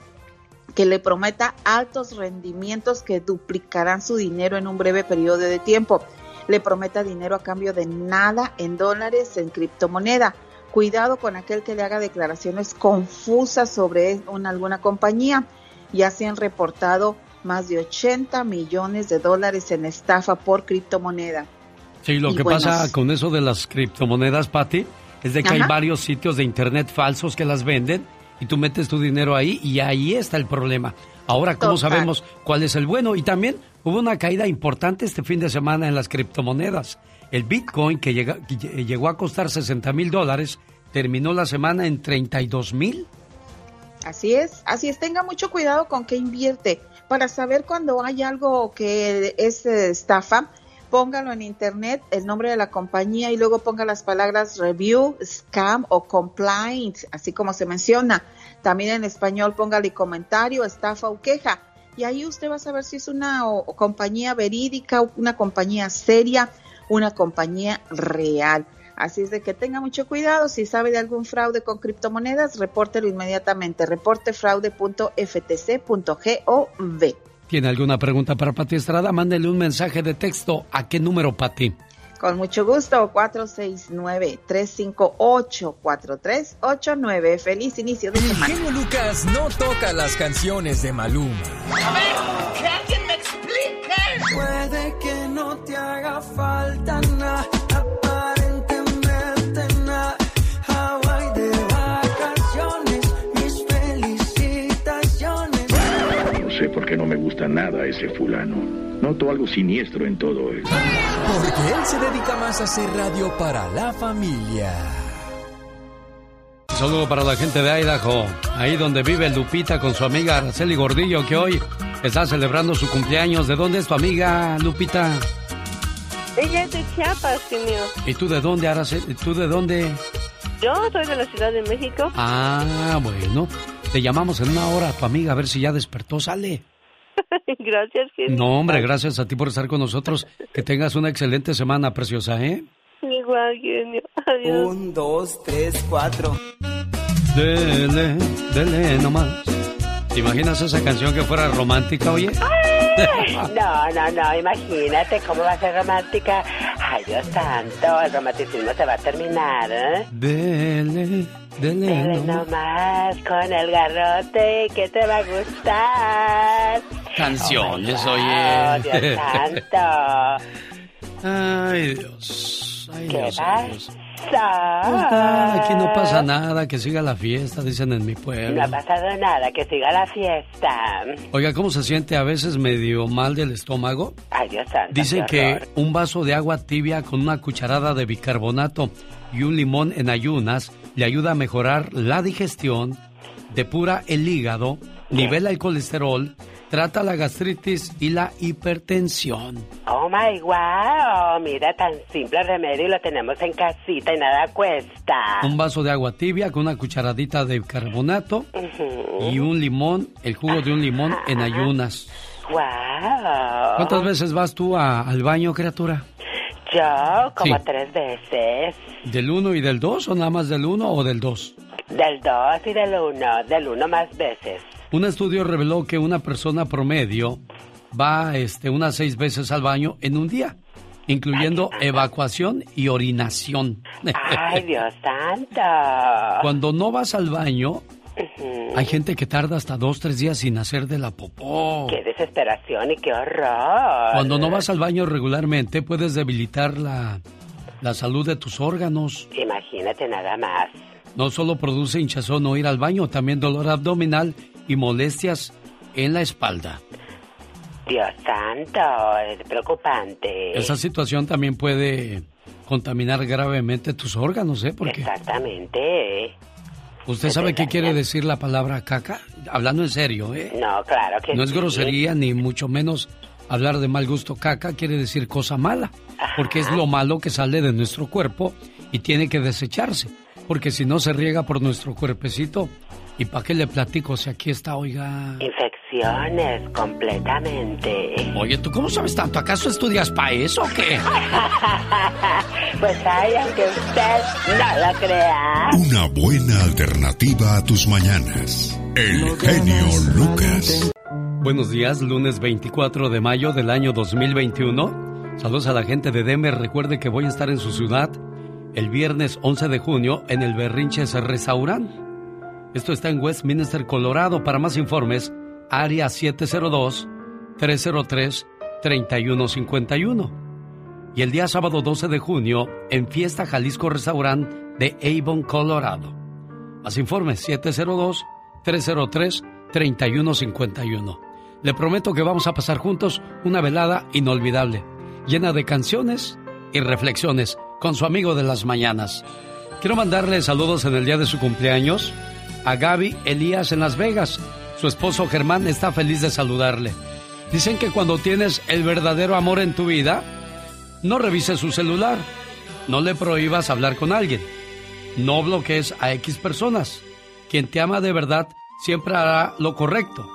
que le prometa altos rendimientos que duplicarán su dinero en un breve periodo de tiempo. Le prometa dinero a cambio de nada en dólares, en criptomoneda. Cuidado con aquel que le haga declaraciones confusas sobre una, alguna compañía ya se han reportado más de 80 millones de dólares en estafa por criptomoneda. Sí, lo que pasa con eso de las criptomonedas, Patti, es de que hay varios sitios de internet falsos que las venden y tú metes tu dinero ahí y ahí está el problema. Ahora, ¿cómo sabemos cuál es el bueno? Y también hubo una caída importante este fin de semana en las criptomonedas. El Bitcoin, que, que llegó a costar 60 mil dólares, terminó la semana en 32 mil. Así es, así es, tenga mucho cuidado con qué invierte. Para saber cuando hay algo que es eh, estafa, póngalo en internet, el nombre de la compañía y luego ponga las palabras review, scam o complaint, así como se menciona. También en español póngale comentario, estafa o queja. Y ahí usted va a saber si es una compañía verídica, una compañía seria, una compañía real. Así es de que tenga mucho cuidado. Si sabe de algún fraude con criptomonedas, repórtelo inmediatamente. Reportefraude.ftc.gov. ¿Tiene alguna pregunta para Pati Estrada? Mándele un mensaje de texto. ¿A qué número, Pati? Con mucho gusto, 469-358-4389. Feliz inicio de semana. El Lucas no toca las canciones de Maluma. A ver, que alguien me explique. Puede que no te haga falta nada, sé por qué no me gusta nada ese fulano. Noto algo siniestro en todo él. Porque él se dedica más a hacer radio para la familia. Un saludo para la gente de Idaho, ahí donde vive Lupita con su amiga Araceli Gordillo, que hoy está celebrando su cumpleaños. ¿De dónde es tu amiga, Lupita? Ella es de Chiapas, señor. ¿Y tú de dónde, Araceli? ¿Tú de dónde? Yo soy de la Ciudad de México. Ah, bueno. Te llamamos en una hora a tu amiga a ver si ya despertó. Sale. *laughs* Gracias, genio. No, hombre, gracias a ti por estar con nosotros. Que tengas una excelente semana, preciosa, ¿eh? Igual, genio. Adiós. Un, dos, tres, cuatro. Dele, dele nomás. ¿Te imaginas esa canción que fuera romántica, oye? No, no, no, imagínate cómo va a ser romántica. Ay, Dios santo, el romanticismo se va a terminar, ¿eh? Dele, dele Dele nomás. con el garrote que te va a gustar. Canciones, Oh, oye. Dios santo. *laughs* Ay, Dios. Ay, ¿Qué Dios, Dios. Pasa? Ah, aquí no pasa nada, que siga la fiesta, dicen en mi pueblo. No ha pasado nada, que siga la fiesta. Oiga, ¿cómo se siente a veces medio mal del estómago? Ay, Dios santo. Dicen que un vaso de agua tibia con una cucharada de bicarbonato y un limón en ayunas le ayuda a mejorar la digestión, depura el hígado, nivela el colesterol, trata la gastritis y la hipertensión. Oh my wow, mira tan simple remedio y lo tenemos en casita y nada cuesta. Un vaso de agua tibia con una cucharadita de bicarbonato Ujú. y un limón, el jugo de un limón en ayunas. Wow. ¿Cuántas veces vas tú a- al baño, criatura? Yo como Sí. tres veces. ¿Del 1 y del 2 o nada más del 1 o del 2? Del dos y del uno, del uno más veces. Un estudio reveló que una persona promedio va este, unas seis veces al baño en un día, incluyendo evacuación y orinación. Ay, Dios santo. Cuando no vas al baño, hay gente que tarda hasta dos, tres días sin hacer de la popó. Qué desesperación y qué horror. Cuando no vas al baño regularmente, puedes debilitar la, la salud de tus órganos. Imagínate nada más. No solo produce hinchazón no ir al baño, también dolor abdominal y molestias en la espalda. Dios santo, es preocupante. Esa situación también puede contaminar gravemente tus órganos, ¿eh? Porque Exactamente. usted sabe qué quiere decir la palabra caca, hablando en serio, ¿eh? No, claro que No es sí. grosería ni mucho menos hablar de mal gusto. Caca quiere decir cosa mala, porque es lo malo que sale de nuestro cuerpo y tiene que desecharse, porque si no se riega por nuestro cuerpecito. ¿Y para qué le platico si aquí está, oiga? Infecciones, completamente. Oye, ¿tú cómo sabes tanto? ¿Acaso estudias para eso o qué? *laughs* Pues ay, aunque usted no lo crea. Una buena alternativa a tus mañanas. El genio Lucas. Buenos días, lunes 24 de mayo del año 2021. Saludos a la gente de Denver. Recuerde que voy a estar en su ciudad el viernes 11 de junio en el Berrinches Restaurant. Esto está en Westminster, Colorado. Para más informes, área 702-303-3151. Y el día sábado 12 de junio en Fiesta Jalisco Restaurant de Avon, Colorado. Más informes 702-303-3151. Le prometo que vamos a pasar juntos una velada inolvidable, llena de canciones y reflexiones con su amigo de las mañanas. Quiero mandarle saludos en el día de su cumpleaños a Gaby Elías en Las Vegas. Su esposo Germán está feliz de saludarle. Dicen que cuando tienes el verdadero amor en tu vida, no revises su celular, no le prohíbas hablar con alguien, no bloquees a X personas. Quien te ama de verdad siempre hará lo correcto.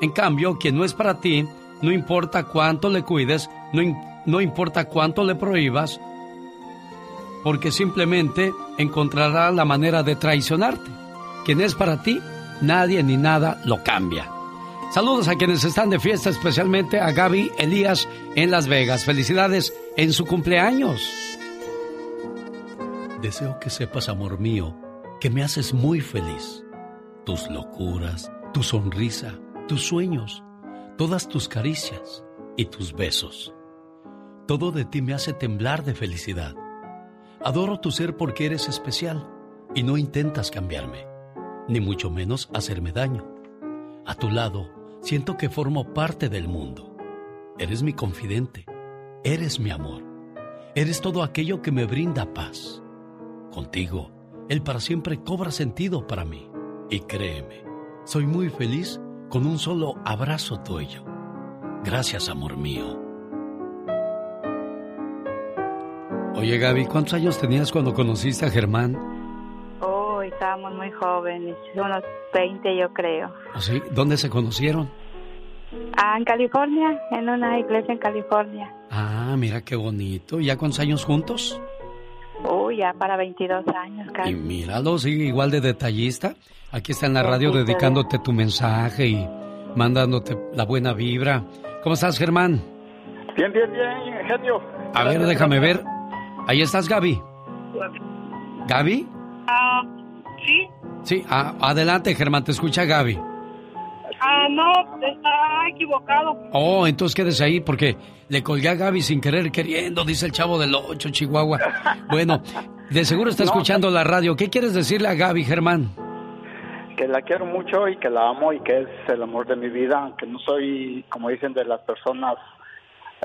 En cambio, quien no es para ti, no importa cuánto le cuides, no, no importa cuánto le prohíbas, porque simplemente encontrará la manera de traicionarte. Quien es para ti, nadie ni nada lo cambia. Saludos a quienes están de fiesta, especialmente a Gaby Elías en Las Vegas. Felicidades en su cumpleaños. Deseo que sepas, amor mío, que me haces muy feliz. Tus locuras, tu sonrisa, tus sueños, todas tus caricias y tus besos. Todo de ti me hace temblar de felicidad. Adoro tu ser porque eres especial y no intentas cambiarme, ni mucho menos hacerme daño. A tu lado, siento que formo parte del mundo. Eres mi confidente, eres mi amor, eres todo aquello que me brinda paz. Contigo, el para siempre cobra sentido para mí. Y créeme, soy muy feliz con un solo abrazo tuyo. Gracias, amor mío. Oye, Gaby, ¿cuántos años tenías cuando conociste a Germán? Estábamos muy jóvenes, unos 20 yo creo. ¿Ah, ¿Sí? ¿Dónde se conocieron? Ah, en California, en una iglesia en California. Ah, mira qué bonito. ¿Ya cuántos años juntos? Oh, ya para 22 años casi. Y míralo, sigue igual de detallista. Aquí está en la radio dedicándote tu mensaje y mandándote la buena vibra. ¿Cómo estás, Germán? Bien, bien, bien, genio. A ver, déjame ver. Ahí estás, Gaby. ¿Gaby? Ah, sí. Sí, adelante, Germán, te escucha Gaby. Ah, no, está equivocado. Oh, entonces quédese ahí porque le colgué a Gaby sin querer queriendo, dice el chavo del 8, Chihuahua. Bueno, de seguro está *laughs* escuchando la radio. ¿Qué quieres decirle a Gaby, Germán? Que la quiero mucho y que la amo y que es el amor de mi vida, aunque no soy, como dicen, de las personas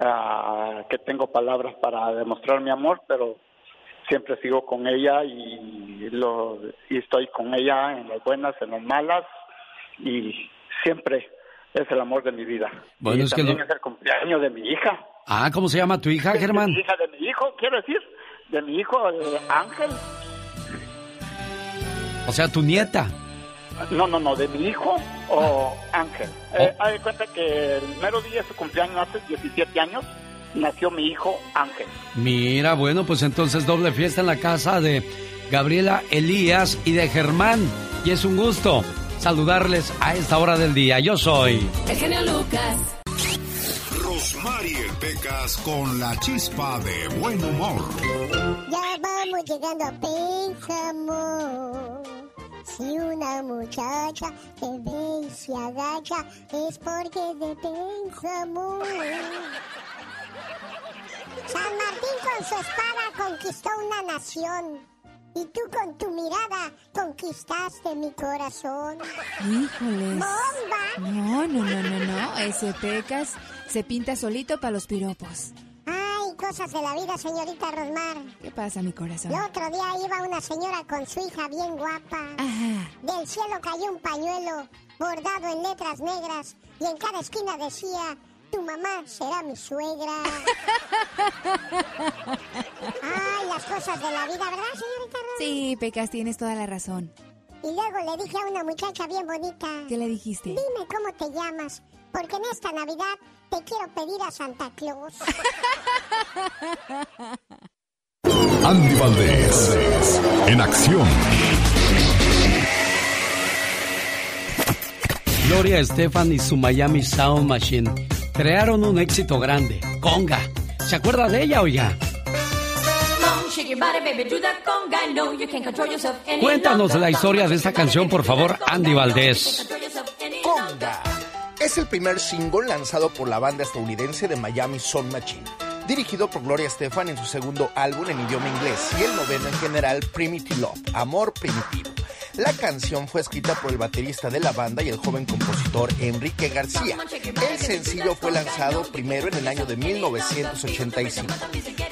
ah, que tengo palabras para demostrar mi amor, pero siempre sigo con ella y, lo, y estoy con ella en las buenas, en las malas y siempre es el amor de mi vida. Bueno, y es que también lo- es el cumpleaños de mi hija. Ah, ¿cómo se llama tu hija, Germán? De mi hija, de mi hijo, quiero decir, de mi hijo eh, Ángel. O sea, tu nieta. No, no, no, de mi hijo o Ángel. Eh, haz de cuenta que el mero día de su cumpleaños, hace 17 años, nació mi hijo Ángel. Mira, bueno, pues entonces doble fiesta en la casa de Gabriela Elías y de Germán. Y es un gusto saludarles a esta hora del día. Yo soy... El genio Lucas. Rosmarie Pecas con la chispa de buen humor. Ya vamos llegando a Pénjamo. Si una muchacha te ve y se agacha, es porque es de Pénjamo. San Martín con su espada conquistó una nación. Y tú con tu mirada conquistaste mi corazón. Híjoles. ¡Bomba! No, no, no, no, no. Ese Pecas se pinta solito para los piropos. Ay, cosas de la vida, señorita Rosmar. ¿Qué pasa, mi corazón? El otro día iba una señora con su hija bien guapa. Ajá. Del cielo cayó un pañuelo bordado en letras negras y en cada esquina decía, tu mamá será mi suegra. Ay, las cosas de la vida, ¿verdad, señorita Rosmar? Sí, Pecas, tienes toda la razón. Y luego le dije a una muchacha bien bonita. ¿Qué le dijiste? Dime cómo te llamas, porque en esta Navidad te quiero pedir a Santa Claus. Andy Valdés, en acción. Gloria Estefan y su Miami Sound Machine crearon un éxito grande, Conga. ¿Se acuerda de ella, oiga? Cuéntanos la historia de esta canción, por favor, Andy Valdés. Conga es el primer single lanzado por la banda estadounidense de Miami Sound Machine, dirigido por Gloria Estefan en su segundo álbum en idioma inglés y el noveno en general Primitive Love, Amor Primitivo. La canción fue escrita por el baterista de la banda y el joven compositor Enrique García. El sencillo fue lanzado primero en el año de 1985.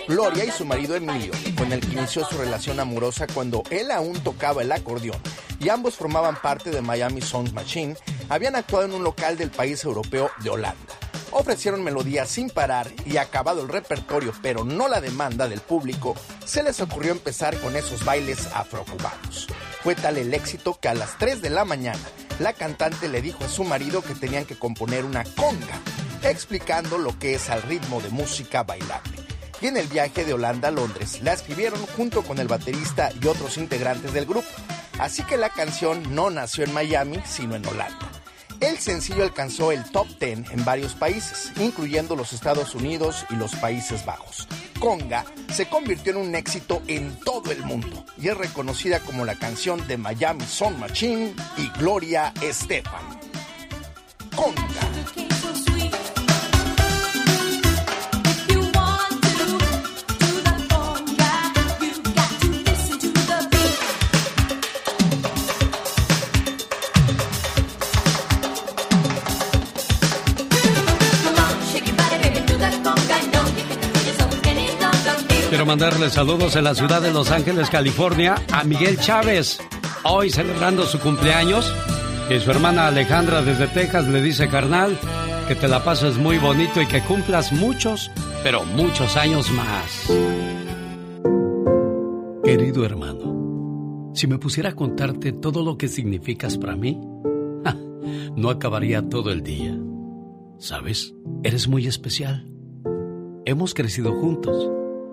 Gloria y su marido Emilio, con el que inició su relación amorosa cuando él aún tocaba el acordeón y ambos formaban parte de Miami Sound Machine, habían actuado en un local del país europeo de Holanda. Ofrecieron melodías sin parar y acabado el repertorio, pero no la demanda del público, se les ocurrió empezar con esos bailes afrocubanos. Fue tal el éxito que a las 3 de la mañana la cantante le dijo a su marido que tenían que componer una conga, explicando lo que es al ritmo de música bailable. Y en el viaje de Holanda a Londres la escribieron junto con el baterista y otros integrantes del grupo. Así que la canción no nació en Miami, sino en Holanda. El sencillo alcanzó el top 10 en varios países, incluyendo los Estados Unidos y los Países Bajos. Conga se convirtió en un éxito en todo el mundo y es reconocida como la canción de Miami Sound Machine y Gloria Estefan. Conga. Mandarle saludos en la ciudad de Los Ángeles, California, a Miguel Chávez, hoy celebrando su cumpleaños. Y su hermana Alejandra desde Texas le dice, carnal, que te la pases muy bonito y que cumplas muchos, pero muchos años más. Querido hermano, si me pusiera a contarte todo lo que significas para mí, no acabaría todo el día. ¿Sabes? Eres muy especial. Hemos crecido juntos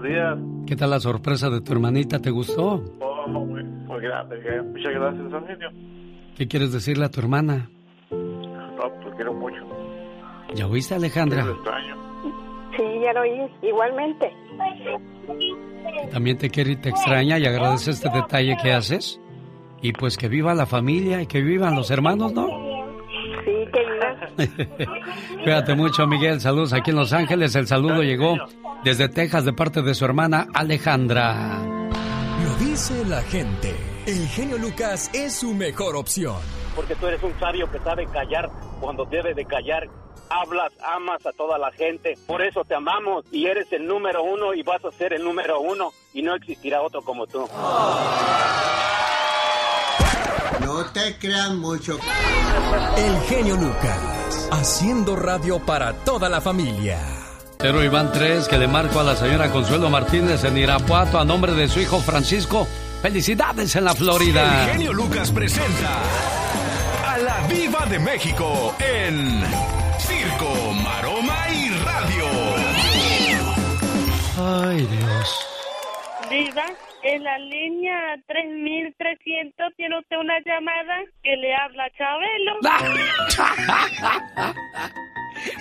Buenos días. ¿Qué tal la sorpresa de tu hermanita? ¿Te gustó? Oh, muy, muy grande. Muchas gracias, Antonio. ¿Qué quieres decirle a tu hermana? No, pues quiero mucho. ¿Ya oíste, Alejandra? Extraño. Sí, ya lo oí, igualmente. También te quiere y te extraña y agradece este detalle que haces. Y pues que viva la familia y que vivan los hermanos, ¿no? Sí, que. *laughs* Cuídate mucho, Miguel. Saludos aquí en Los Ángeles. El saludo llegó desde Texas de parte de su hermana Alejandra. Lo dice la gente. El genio Lucas es su mejor opción. Porque tú eres un sabio que sabe callar cuando debe de callar. Hablas, amas a toda la gente. Por eso te amamos y eres el número uno y vas a ser el número uno y no existirá otro como tú. No te crean mucho. El genio Lucas, haciendo radio para toda la familia. Pero Iván 3, que le marco a la señora Consuelo Martínez en Irapuato a nombre de su hijo Francisco. Felicidades en la Florida. El genio Lucas presenta a la Viva de México en Circo, Maroma y Radio. Ay, Dios. Viva, en la línea 3300 tiene usted una llamada que le habla Chabelo. *laughs*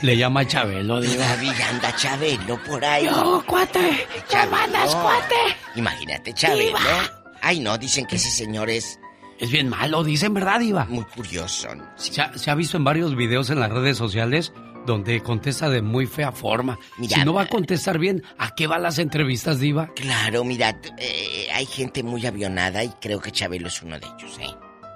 Le llama Chabelo, diva. Todavía anda Chabelo por ahí. No, cuate. ¿Qué mandas, cuate? Imagínate, Chabelo. Diva. Ay, no, dicen que ese señor es Es bien malo, dicen, ¿verdad, Diva? muy curioso. Se ha, se ha visto en varios videos en las redes sociales donde contesta de muy fea forma. Mira, si no va a contestar bien, ¿a qué van las entrevistas, Diva? Claro, mira, eh, hay gente muy avionada y creo que Chabelo es uno de ellos, ¿eh?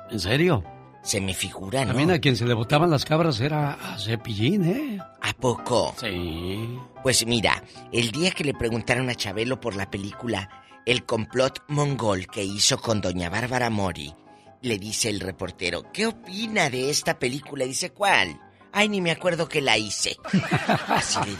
¿En serio? Se me figura, ¿no? También a quien se le botaban las cabras era a Cepillín, ¿eh? ¿A poco? Sí. Pues mira, el día que le preguntaron a Chabelo por la película El complot mongol que hizo con doña Bárbara Mori, le dice el reportero, ¿qué opina de esta película? Y dice, ¿cuál? Ay, ni me acuerdo que la hice. Así le.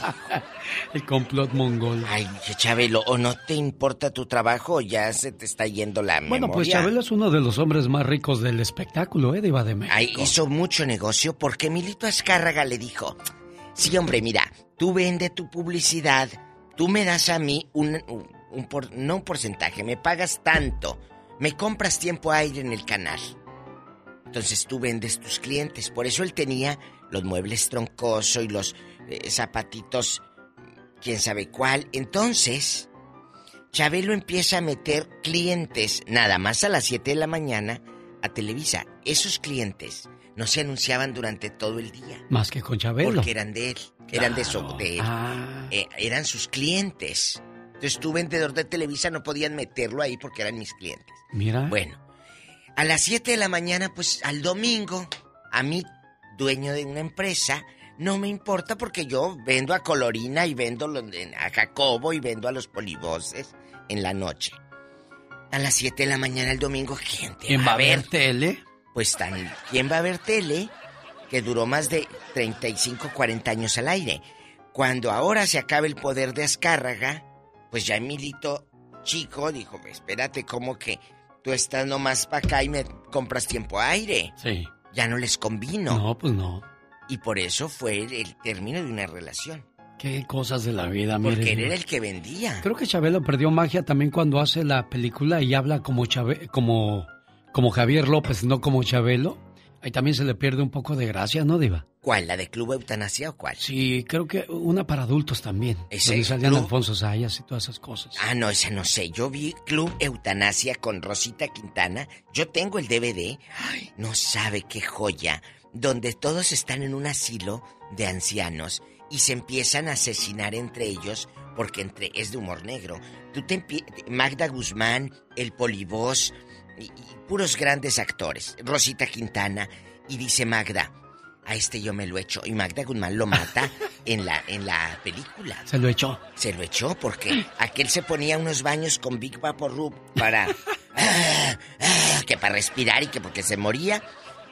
El complot mongol. Ay, Chabelo, o no te importa tu trabajo o ya se te está yendo la Bueno, pues memoria. Chabelo es uno de los hombres más ricos del espectáculo, ¿eh? Diva de México. Ay, hizo mucho negocio porque Milito Azcárraga le dijo, sí, hombre, mira, tú vende tu publicidad, tú me das a mí un, un- un por- no un porcentaje, me pagas tanto, me compras tiempo aire en el canal. Entonces tú vendes tus clientes, por eso él tenía los muebles troncoso y los eh, zapatitos, quién sabe cuál. Entonces, Chabelo empieza a meter clientes nada más a las 7 de la mañana a Televisa. Esos clientes no se anunciaban durante todo el día. Más que con Chabelo. Porque eran de él. Eran de, de él. Ah. Eh, eran sus clientes. Entonces tú, vendedor de Televisa, no podían meterlo ahí porque eran mis clientes. Mira. Bueno, a las 7 de la mañana, pues al domingo, a mí, dueño de una empresa, no me importa porque yo vendo a Colorina y vendo a Jacobo y vendo a los polivoces en la noche. A las 7 de la mañana el domingo, ¿quién te ¿Quién va a ver tele? Pues tan, ¿quién va a ver tele? Que duró más de 35, 40 años al aire. Cuando ahora se acabe el poder de Azcárraga, pues ya Emilito Chico dijo, espérate, ¿cómo que tú estás nomás para acá y me compras tiempo aire? Sí. Ya no les convino. No, pues no. Y por eso fue el, el término de una relación. Qué cosas de la vida, mire. Porque él era el que vendía. Creo que Chabelo perdió magia también cuando hace la película y habla como Chabe- como como Javier López, no como Chabelo. Ahí también se le pierde un poco de gracia, ¿no, Diva? ¿Cuál? ¿La de Club Eutanasia o cuál? Sí, creo que una para adultos también. ¿Ese donde salían club? Alfonso Sayas y todas esas cosas. Ah, no, esa no sé. Yo vi Club Eutanasia con Rosita Quintana. Yo tengo el DVD. Ay, no sabe qué joya. Donde todos están en un asilo de ancianos y se empiezan a asesinar entre ellos porque entre es de humor negro. Tú te Magda Guzmán, el Polibos y, y puros grandes actores. Rosita Quintana y dice Magda, a este yo me lo echo y Magda Guzmán lo mata *laughs* en la en la película. Se lo echó. Se lo echó porque aquel se ponía unos baños con Big Vaporub para *laughs* ah, ah, que para respirar y que porque se moría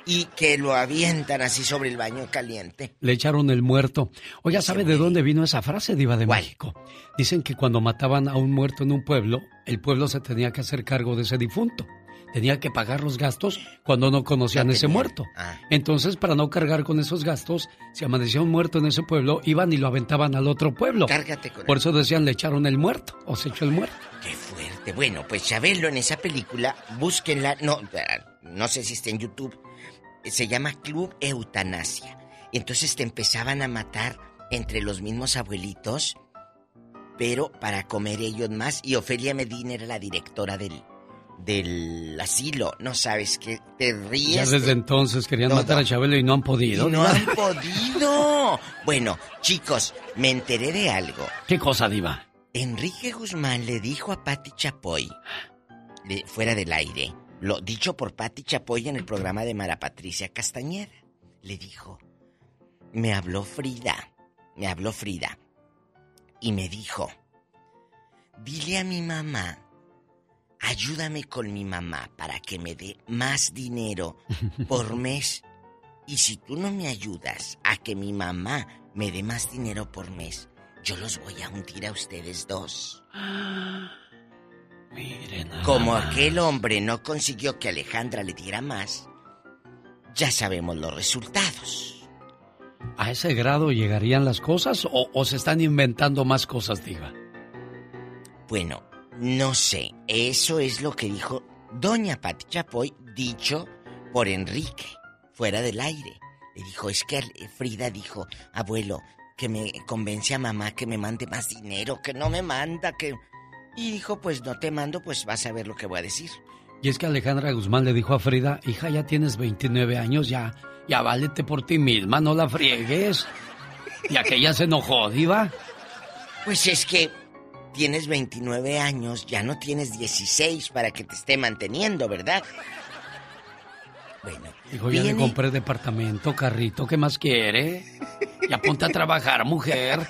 y que lo avientan así sobre el baño caliente. Le echaron el muerto. Oiga, ¿sabe de dónde vino esa frase, Diva de México? Dicen que cuando mataban a un muerto en un pueblo, el pueblo se tenía que hacer cargo de ese difunto. Tenía que pagar los gastos cuando no conocían ese muerto. Ah. Entonces, para no cargar con esos gastos, si amanecía un muerto en ese pueblo, iban y lo aventaban al otro pueblo. Cárgate con Por eso decían, le echaron el muerto o se echó el muerto. Qué fuerte. Bueno, pues verlo en esa película, búsquenla. No, no sé si está en YouTube. Se llama Club Eutanasia. Entonces te empezaban a matar entre los mismos abuelitos, pero para comer ellos más. Y Ofelia Medina era la directora del, del asilo. No sabes qué te ríes. Ya desde entonces querían matar a Chabelo y no han podido. Y no han podido. Bueno, chicos, me enteré de algo. ¿Qué cosa, Diva? Enrique Guzmán le dijo a Patti Chapoy, de- fuera del aire, lo dicho por Patti Chapoy en el programa de Mara Patricia Castañeda, le dijo, me habló Frida, me habló Frida, y me dijo, dile a mi mamá, ayúdame con mi mamá para que me dé más dinero por *laughs* mes. Y si tú no me ayudas a que mi mamá me dé más dinero por mes, yo los voy a hundir a ustedes dos. *gasps* Como aquel hombre no consiguió que Alejandra le diera más, ya sabemos los resultados. ¿A ese grado llegarían las cosas o, o se están inventando más cosas, Diva? Bueno, no sé, eso es lo que dijo Doña Pati Chapoy, dicho por Enrique, fuera del aire. Le dijo, es que Frida dijo, abuelo, que me convence a mamá que me mande más dinero, que no me manda, que... Y dijo, pues no te mando, pues vas a ver lo que voy a decir. Y es que Alejandra Guzmán le dijo a Frida, hija, ya tienes 29 años, ya, ya válete por ti misma, no la friegues. Y aquella se enojó, Diva. Pues es que tienes 29 años, ya no tienes 16 para que te esté manteniendo, ¿verdad? Bueno, ya le viene- compré departamento, carrito, ¿qué más quiere? Ya ponte a trabajar, mujer.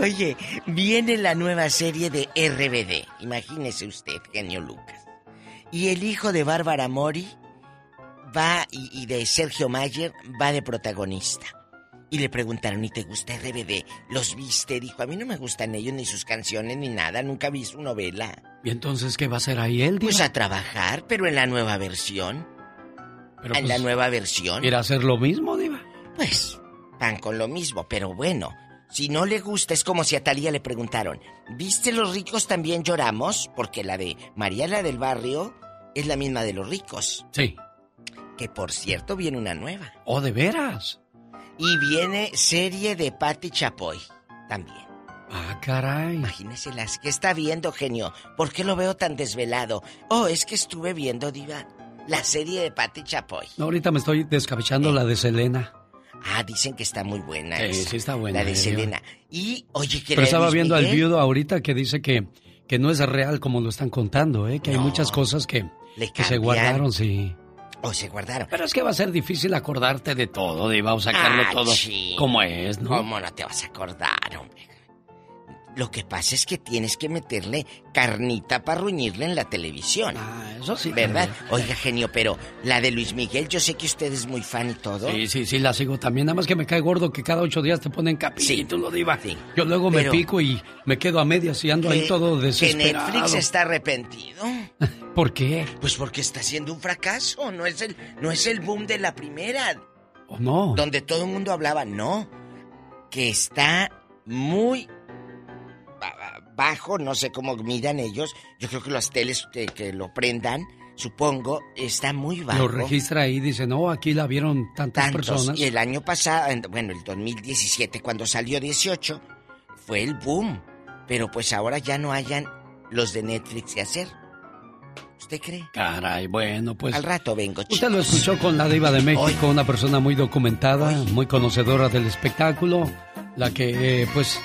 Oye, viene la nueva serie de RBD. Imagínese usted, genio Lucas. Y el hijo de Bárbara Mori va y, y de Sergio Mayer va de protagonista. Y le preguntaron, ¿y te gusta RBD? ¿Los viste? Dijo, a mí no me gustan ellos ni sus canciones ni nada, nunca vi su novela. ¿Y entonces qué va a hacer ahí él, Diva? Pues a trabajar, pero en la nueva versión. Pero, en pues, la nueva versión. ¿Quiere hacer lo mismo, Diva? Pues, van con lo mismo, pero bueno. Si no le gusta, es como si a Talía le preguntaron, ¿viste los ricos también lloramos? Porque la de María la del barrio es la misma de los ricos. Sí. Que por cierto viene una nueva. ¿Oh, de veras? Y viene serie de Patti Chapoy también. Ah, caray. Imagínese las que está viendo, genio. ¿Por qué lo veo tan desvelado? Oh, es que estuve viendo, Diva, la serie de Patti Chapoy. No, ahorita me estoy descabechando la de Selena. Ah, dicen que está muy buena. Sí, esa, sí está buena, La de eh, Selena. Y, oye, que Pero estaba Luis viendo al viudo ahorita que dice que, que no es real como lo están contando, ¿eh? que hay muchas cosas que, Le que se guardaron, sí. O se guardaron. Pero es que va a ser difícil acordarte de todo, Diva, o sacarlo Ay, todo sí. como es, ¿no? ¿Cómo no te vas a acordar, hombre? Lo que pasa es que tienes que meterle carnita para ruñirle en la televisión. Ah, eso sí. ¿Verdad? Oiga, genio, pero la de Luis Miguel, yo sé que usted es muy fan y todo. Sí, sí, sí, la sigo también. Nada más que me cae gordo que cada ocho días te ponen capítulo, Diva. Yo luego Pero- me pico y me quedo a medias y ando ahí Que- todo Que desesperado. Netflix está arrepentido. *laughs* ¿Por qué? Pues porque está siendo un fracaso. No es el, no es el boom de la primera. ¿O no? Donde todo el mundo hablaba. No. Que está muy bajo. No sé cómo midan ellos. Yo creo que las teles que, que lo prendan supongo, está muy bajo. Lo registra ahí, dice, no, aquí la vieron tantas Tantos. personas. Y el año pasado, en- bueno, el 2017, cuando salió 18, fue el boom. Pero pues ahora ya no hayan los de Netflix que hacer. ¿Usted cree? Caray, bueno, pues... Al rato vengo, Usted lo escuchó con la diva de México, una persona muy documentada, muy conocedora del espectáculo, la que, eh, pues...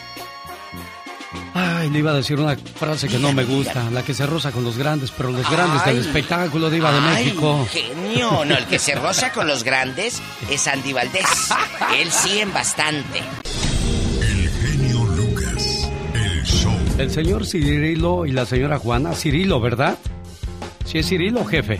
Ay, le iba a decir una frase que no me gusta, la que se roza con los grandes, pero los grandes del espectáculo, diva de Ay, México. genio. No, el que se roza con los grandes es Andy Valdés. Él sí en bastante. El señor Cirilo y la señora Juana, Cirilo, ¿verdad? Sí es Cirilo, jefe.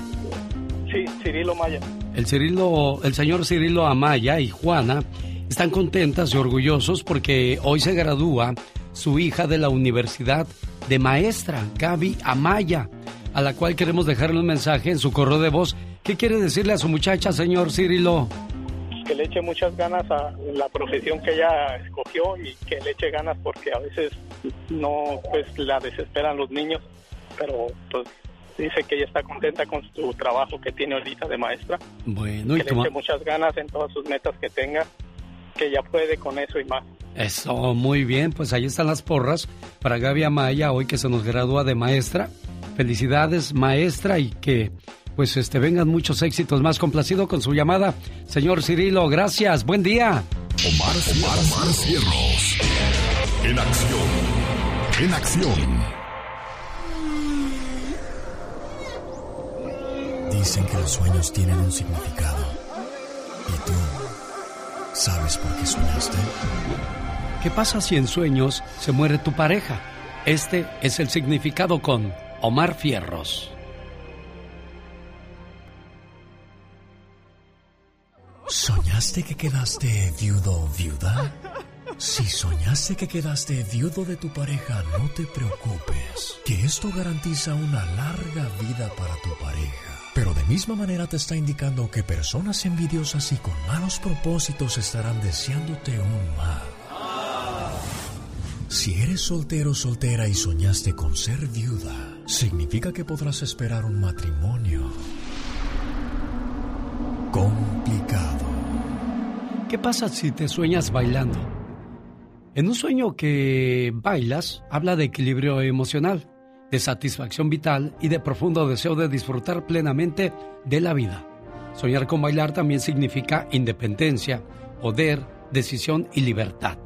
Sí, Cirilo Maya. El Cirilo, el señor Cirilo Amaya y Juana están contentas y orgullosos porque hoy se gradúa su hija de la Universidad de Maestra, Gaby Amaya, a la cual queremos dejarle un mensaje en su correo de voz. ¿Qué quiere decirle a su muchacha, señor Cirilo? Que le eche muchas ganas a la profesión que ella escogió y que le eche ganas porque a veces no, pues la desesperan los niños, pero pues dice que ella está contenta con su trabajo que tiene ahorita de maestra, Bueno, que y le eche muchas ganas en todas sus metas que tenga, que ella puede con eso y más. Eso, muy bien, pues ahí están las porras para Gaby Amaya, hoy que se nos gradúa de maestra. Felicidades, maestra, y que pues este vengan muchos éxitos más. Complacido con su llamada, señor Cirilo, gracias, buen día. Omar, Omar. En acción. En acción. Dicen que los sueños tienen un significado. ¿Y tú sabes por qué soñaste? ¿Qué pasa si en sueños se muere tu pareja? Este es el significado con Omar Fierros. ¿Soñaste que quedaste viudo o viuda? Si soñaste que quedaste viudo de tu pareja, no te preocupes, que esto garantiza una larga vida para tu pareja. Pero de misma manera te está indicando que personas envidiosas y con malos propósitos estarán deseándote un mal. Si eres soltero soltera y soñaste con ser viuda, significa que podrás esperar un matrimonio complicado. ¿Qué pasa si te sueñas bailando? En un sueño que bailas, habla de equilibrio emocional, de satisfacción vital y de profundo deseo de disfrutar plenamente de la vida. Soñar con bailar también significa independencia, poder, decisión y libertad.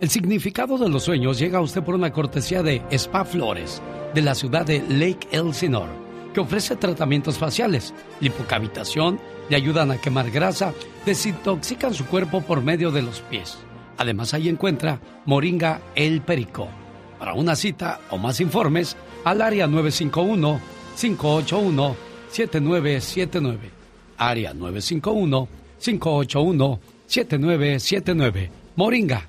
El significado de los sueños llega a usted por una cortesía de Spa Flores, de la ciudad de Lake Elsinore, que ofrece tratamientos faciales, lipocavitación, le ayudan a quemar grasa, desintoxican su cuerpo por medio de los pies. Además, ahí encuentra Moringa El Perico. Para una cita o más informes, al área 951-581-7979. Área 951-581-7979. Moringa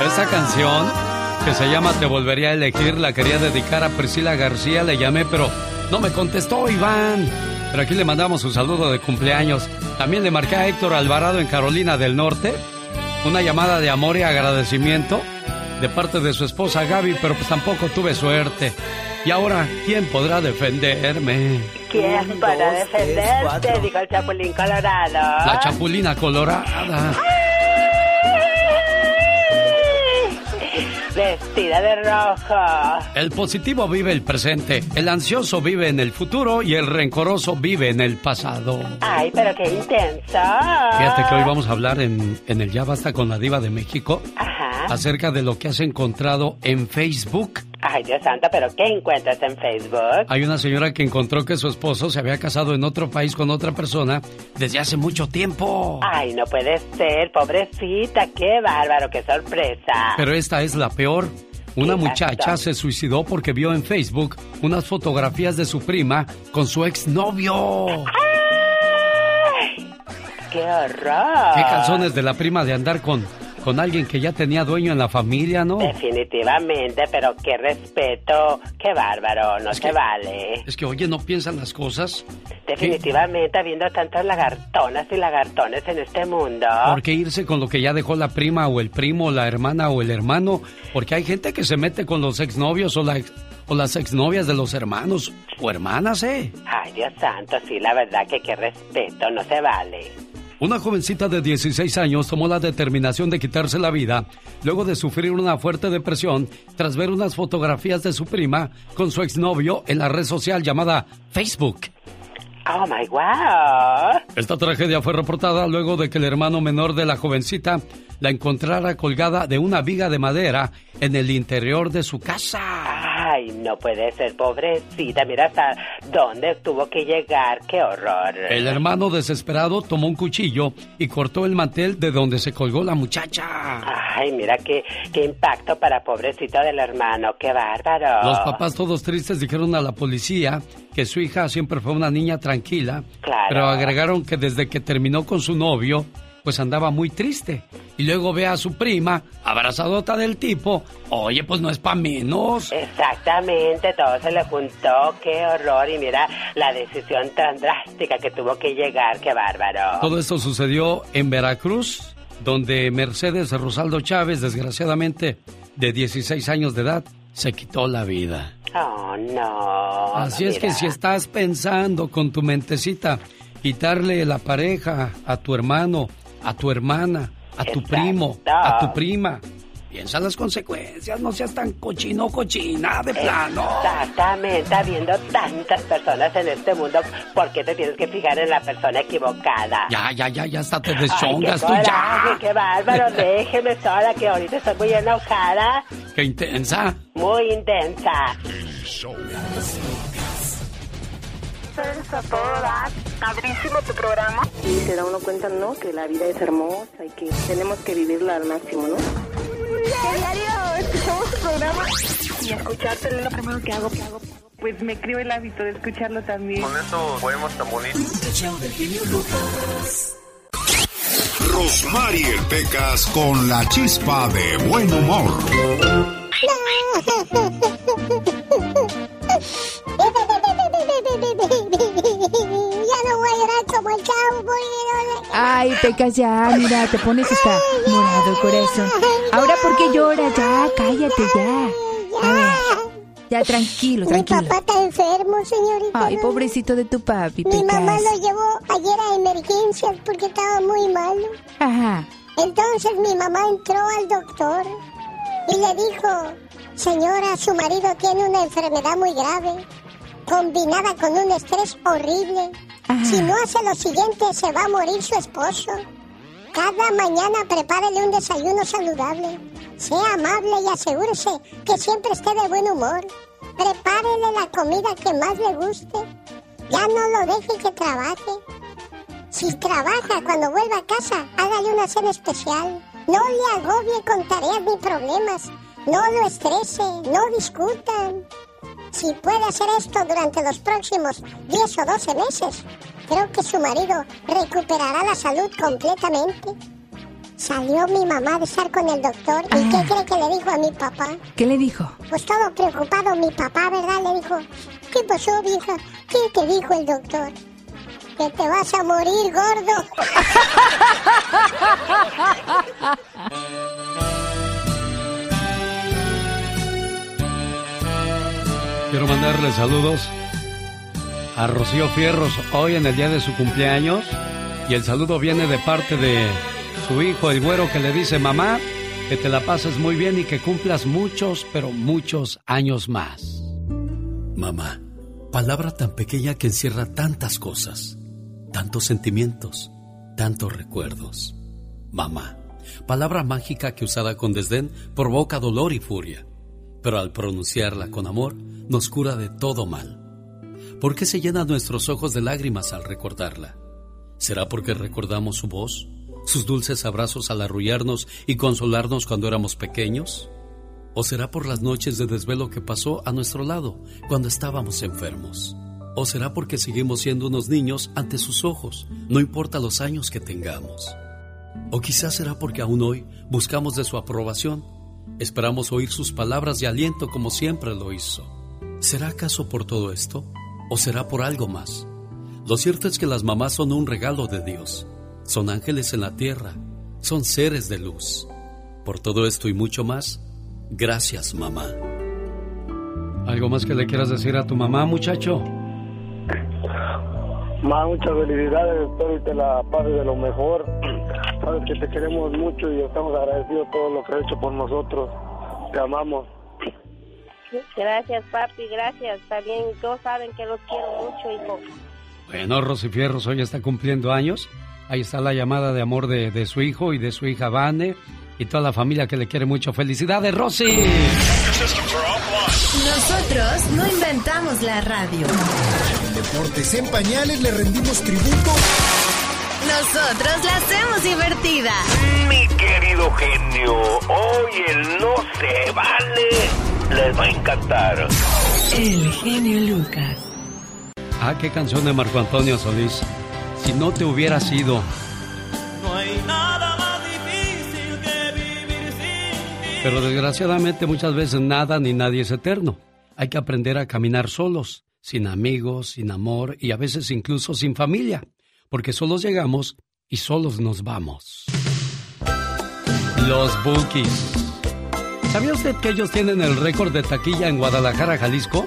Esta canción, que se llama Te volvería a elegir, la quería dedicar a Priscila García. Le llamé, pero no me contestó, Iván. Pero aquí le mandamos un saludo de cumpleaños. También le marqué a Héctor Alvarado en Carolina del Norte. Una llamada de amor y agradecimiento de parte de su esposa Gaby, pero pues tampoco tuve suerte. Y ahora, ¿quién podrá defenderme? ¿Quién para defenderte? Dijo el Chapulín Colorado. La Chapulina Colorada. Vestida de rojo. El positivo vive el presente, el ansioso vive en el futuro y el rencoroso vive en el pasado. Ay, pero qué intenso. Fíjate que hoy vamos a hablar en, en el Ya Basta con la Diva de México Ajá. acerca de lo que has encontrado en Facebook. Ay, Dios santo, pero ¿qué encuentras en Facebook? Hay una señora que encontró que su esposo se había casado en otro país con otra persona desde hace mucho tiempo. Ay, no puede ser, pobrecita, qué bárbaro, qué sorpresa. Pero esta es la peor. Una ¿Qué muchacha pasó? se suicidó porque vio en Facebook unas fotografías de su prima con su exnovio. qué horror. Qué calzones de la prima de andar con con alguien que ya tenía dueño en la familia, ¿no? Definitivamente, pero qué respeto, qué bárbaro, no se vale. Es que, oye, ¿no piensan las cosas? Definitivamente, habiendo tantas lagartonas y lagartones en este mundo. ¿Por qué irse con lo que ya dejó la prima o el primo, la hermana o el hermano? Porque hay gente que se mete con los exnovios o, la o las exnovias de los hermanos o hermanas, ¿eh? Ay, Dios santo, sí, la verdad que qué respeto, no se vale. Una jovencita de 16 años tomó la determinación de quitarse la vida luego de sufrir una fuerte depresión tras ver unas fotografías de su prima con su exnovio en la red social llamada Facebook. Oh my wow. Esta tragedia fue reportada luego de que el hermano menor de la jovencita la encontrara colgada de una viga de madera en el interior de su casa. Ay, no puede ser, pobrecita. Mira hasta dónde tuvo que llegar. ¡Qué horror! El hermano desesperado tomó un cuchillo y cortó el mantel de donde se colgó la muchacha. Ay, mira qué, qué impacto para pobrecito del hermano. ¡Qué bárbaro! Los papás todos tristes dijeron a la policía que su hija siempre fue una niña tranquila. Claro. Pero agregaron que desde que terminó con su novio, pues andaba muy triste. Y luego ve a su prima, abrazadota del tipo, oye, pues no es para menos. Exactamente, todo se le juntó, qué horror. Y mira la decisión tan drástica que tuvo que llegar, qué bárbaro. Todo esto sucedió en Veracruz, donde Mercedes Rosaldo Chávez, desgraciadamente de 16 años de edad, se quitó la vida. Oh, no. Así es que si estás pensando con tu mentecita quitarle la pareja a tu hermano, a tu hermana, a tu primo, a tu prima. Piensa las consecuencias, no seas tan cochino cochina de plano. Exactamente, habiendo tantas personas en este mundo, ¿por qué te tienes que fijar en la persona equivocada? Ya, ya, ya, ya hasta te deschongas Ay, qué tú ya. qué bárbaro, déjeme sola que ahorita estoy muy enojada, Qué intensa. muy intensa. a todo dar. Padrísimo tu programa. Y se da uno cuenta, ¿no? Que la vida es hermosa y que tenemos que vivirla al máximo, ¿no? Diario, escuchamos tu programa. Y escucharte es lo primero que hago. que hago. Pues me creo el hábito de escucharlo también. Con esos poemas tan bonitos. Rosmarie Pecas con la chispa de buen humor. *laughs* Ay, Pecas, ya, mira, te pones hasta morado el corazón. Ahora, ¿por qué lloras? Ya, cállate, ya. A ver, ya, tranquilo, Mi tranquilo. papá está enfermo, señorita. Ay, pobrecito de tu papi, Mi mamá lo llevó ayer a emergencias porque estaba muy malo. Ajá. Entonces mi mamá entró al doctor y le dijo, señora, su marido tiene una enfermedad muy grave, combinada con un estrés horrible. Si no hace lo siguiente, se va a morir su esposo. Cada mañana prepárele un desayuno saludable. Sea amable y asegúrese que siempre esté de buen humor. Prepárele la comida que más le guste. Ya no lo deje que trabaje. Si trabaja cuando vuelva a casa, hágale una cena especial. No le agobie con tareas ni problemas. No lo estrese, no discutan. Si puede hacer esto durante los próximos 10 o 12 meses, creo que su marido recuperará la salud completamente. Salió mi mamá de estar con el doctor y ¿qué cree que le dijo a mi papá? ¿Qué le dijo? Pues todo preocupado mi papá, ¿verdad? Le dijo, ¿qué pasó, vieja? ¿Qué te dijo el doctor? Que te vas a morir, gordo. *laughs* Quiero mandarle saludos a Rocío Fierros hoy en el día de su cumpleaños. Y el saludo viene de parte de su hijo, el güero, que le dice, mamá, que te la pases muy bien y que cumplas muchos, pero muchos años más. Mamá, palabra tan pequeña que encierra tantas cosas, tantos sentimientos, tantos recuerdos. Mamá, palabra mágica que usada con desdén provoca dolor y furia, pero al pronunciarla con amor nos cura de todo mal. ¿Por qué se llenan nuestros ojos de lágrimas al recordarla? ¿Será porque recordamos su voz, sus dulces abrazos al arrullarnos y consolarnos cuando éramos pequeños? ¿O será por las noches de desvelo que pasó a nuestro lado cuando estábamos enfermos? ¿O será porque seguimos siendo unos niños ante sus ojos, no importa los años que tengamos? ¿O quizás será porque aún hoy buscamos de su aprobación, esperamos oír sus palabras de aliento como siempre lo hizo? ¿Será acaso por todo esto? ¿O será por algo más? Lo cierto es que las mamás son un regalo de Dios, son ángeles en la tierra, son seres de luz. Por todo esto y mucho más, gracias mamá. ¿Algo más que le quieras decir a tu mamá, muchacho? Más muchas felicidades, espero que la pases de lo mejor. Sabes que te queremos mucho y estamos agradecidos por todo lo que has hecho por nosotros. Te amamos. Gracias, papi, gracias. También todos saben que los quiero mucho, hijo. Bueno, Rosy Fierros hoy está cumpliendo años. Ahí está la llamada de amor de, de su hijo y de su hija Vane y toda la familia que le quiere mucho. ¡Felicidades, Rosy! Nosotros no inventamos la radio. En Deportes en Pañales le rendimos tributo. Nosotros la hacemos divertida. Mi querido genio, hoy el no se vale les va a encantar. El genio Lucas. Ah, qué canción de Marco Antonio Solís. Si no te hubiera sido. No hay nada más difícil que vivir sin ti. Pero desgraciadamente muchas veces nada ni nadie es eterno. Hay que aprender a caminar solos, sin amigos, sin amor y a veces incluso sin familia, porque solos llegamos y solos nos vamos. Los Bookies. ¿Sabía usted que ellos tienen el récord de taquilla en Guadalajara, Jalisco?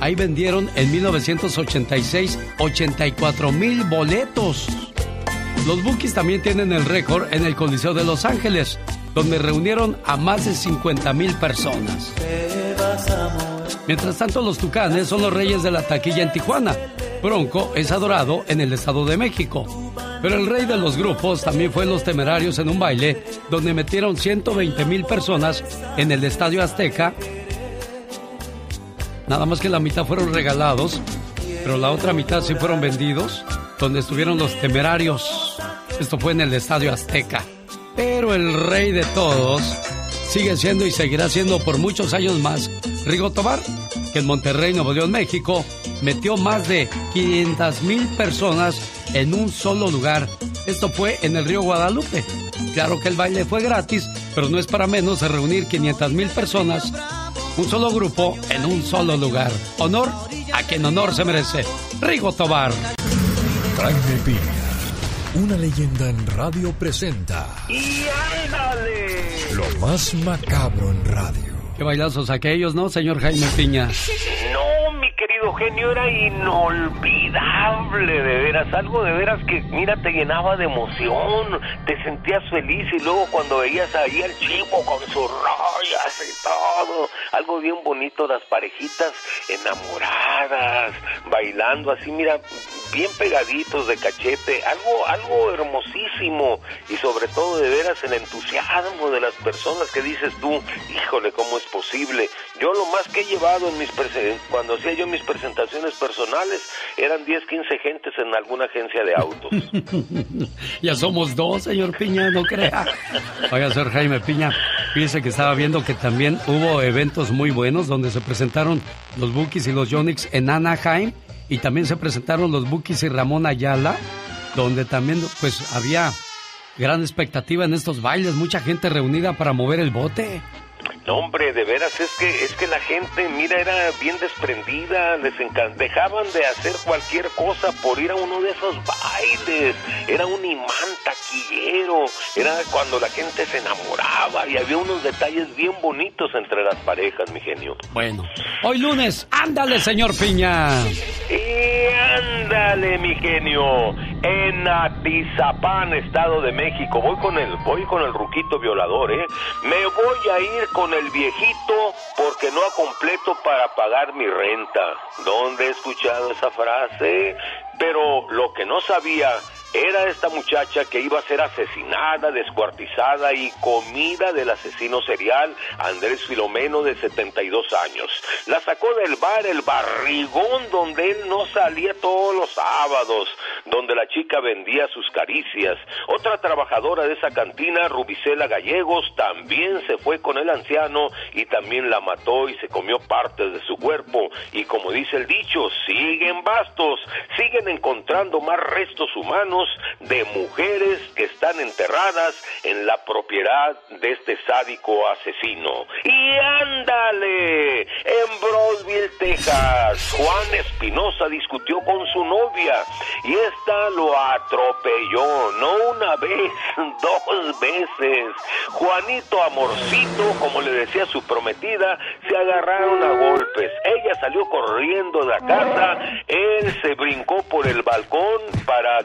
Ahí vendieron en 1986 84 mil boletos. Los Bookies también tienen el récord en el Coliseo de Los Ángeles, donde reunieron a más de 50 mil personas. Mientras tanto, los Tucanes son los reyes de la taquilla en Tijuana. Bronco es adorado en el Estado de México. Pero el rey de los grupos también fue Los Temerarios en un baile donde metieron 120 mil personas en el Estadio Azteca. Nada más que la mitad fueron regalados, pero la otra mitad sí fueron vendidos, donde estuvieron los Temerarios. Esto fue en el Estadio Azteca. Pero el rey de todos sigue siendo y seguirá siendo por muchos años más Rigo Tobar, que en Monterrey, Nuevo León, México, metió más de 500 mil personas en un solo lugar. Esto fue en el río Guadalupe. Claro que el baile fue gratis, pero no es para menos de reunir 500 mil personas, un solo grupo, en un solo lugar. Honor a quien honor se merece. Rigo Tobar. Jaime Piña, una leyenda en radio presenta. ¡Y ándale! Lo más macabro en radio. Qué bailazos aquellos, ¿no, señor Jaime Piña? No, querido genio, era inolvidable, de veras. Algo de veras que, mira, te llenaba de emoción, te sentías feliz y luego cuando veías ahí al chivo con sus rayas y todo, algo bien bonito, las parejitas enamoradas, bailando así, mira, bien pegaditos de cachete, algo, algo hermosísimo y sobre todo de veras el entusiasmo de las personas que dices tú, híjole, ¿cómo es posible? Yo lo más que he llevado en mis cuando hacía yo mis presentaciones personales eran 10, 15 gentes en alguna agencia de autos. *laughs* ya somos dos, señor Piña, no crea. Oiga, señor Jaime Piña, fíjese que estaba viendo que también hubo eventos muy buenos donde se presentaron los Bookies y los Yonix en Anaheim y también se presentaron los Bookies y Ramón Ayala, donde también pues había gran expectativa en estos bailes, mucha gente reunida para mover el bote. No, hombre, de veras, es que, es que la gente, mira, era bien desprendida, les dejaban de hacer cualquier cosa por ir a uno de esos bailes. Era un imán taquillero, era cuando la gente se enamoraba y había unos detalles bien bonitos entre las parejas, mi genio. Bueno, hoy lunes, ándale, señor Piña. Y ándale, mi genio, en Atizapán, Estado de México. Voy con el, voy con el ruquito violador, ¿eh? Me voy a ir con el viejito porque no ha completo para pagar mi renta. ¿Dónde he escuchado esa frase? Pero lo que no sabía era esta muchacha que iba a ser asesinada, descuartizada y comida del asesino serial Andrés Filomeno de 72 años. La sacó del bar El Barrigón donde él no salía todos los sábados, donde la chica vendía sus caricias. Otra trabajadora de esa cantina, Rubicela Gallegos, también se fue con el anciano y también la mató y se comió partes de su cuerpo. Y como dice el dicho, siguen bastos, siguen encontrando más restos humanos de mujeres que están enterradas en la propiedad de este sádico asesino. Y ándale, en Broadville, Texas, Juan Espinosa discutió con su novia y esta lo atropelló, no una vez, *laughs* dos veces. Juanito Amorcito, como le decía su prometida, se agarraron a golpes. Ella salió corriendo de la casa, él se brincó por el balcón para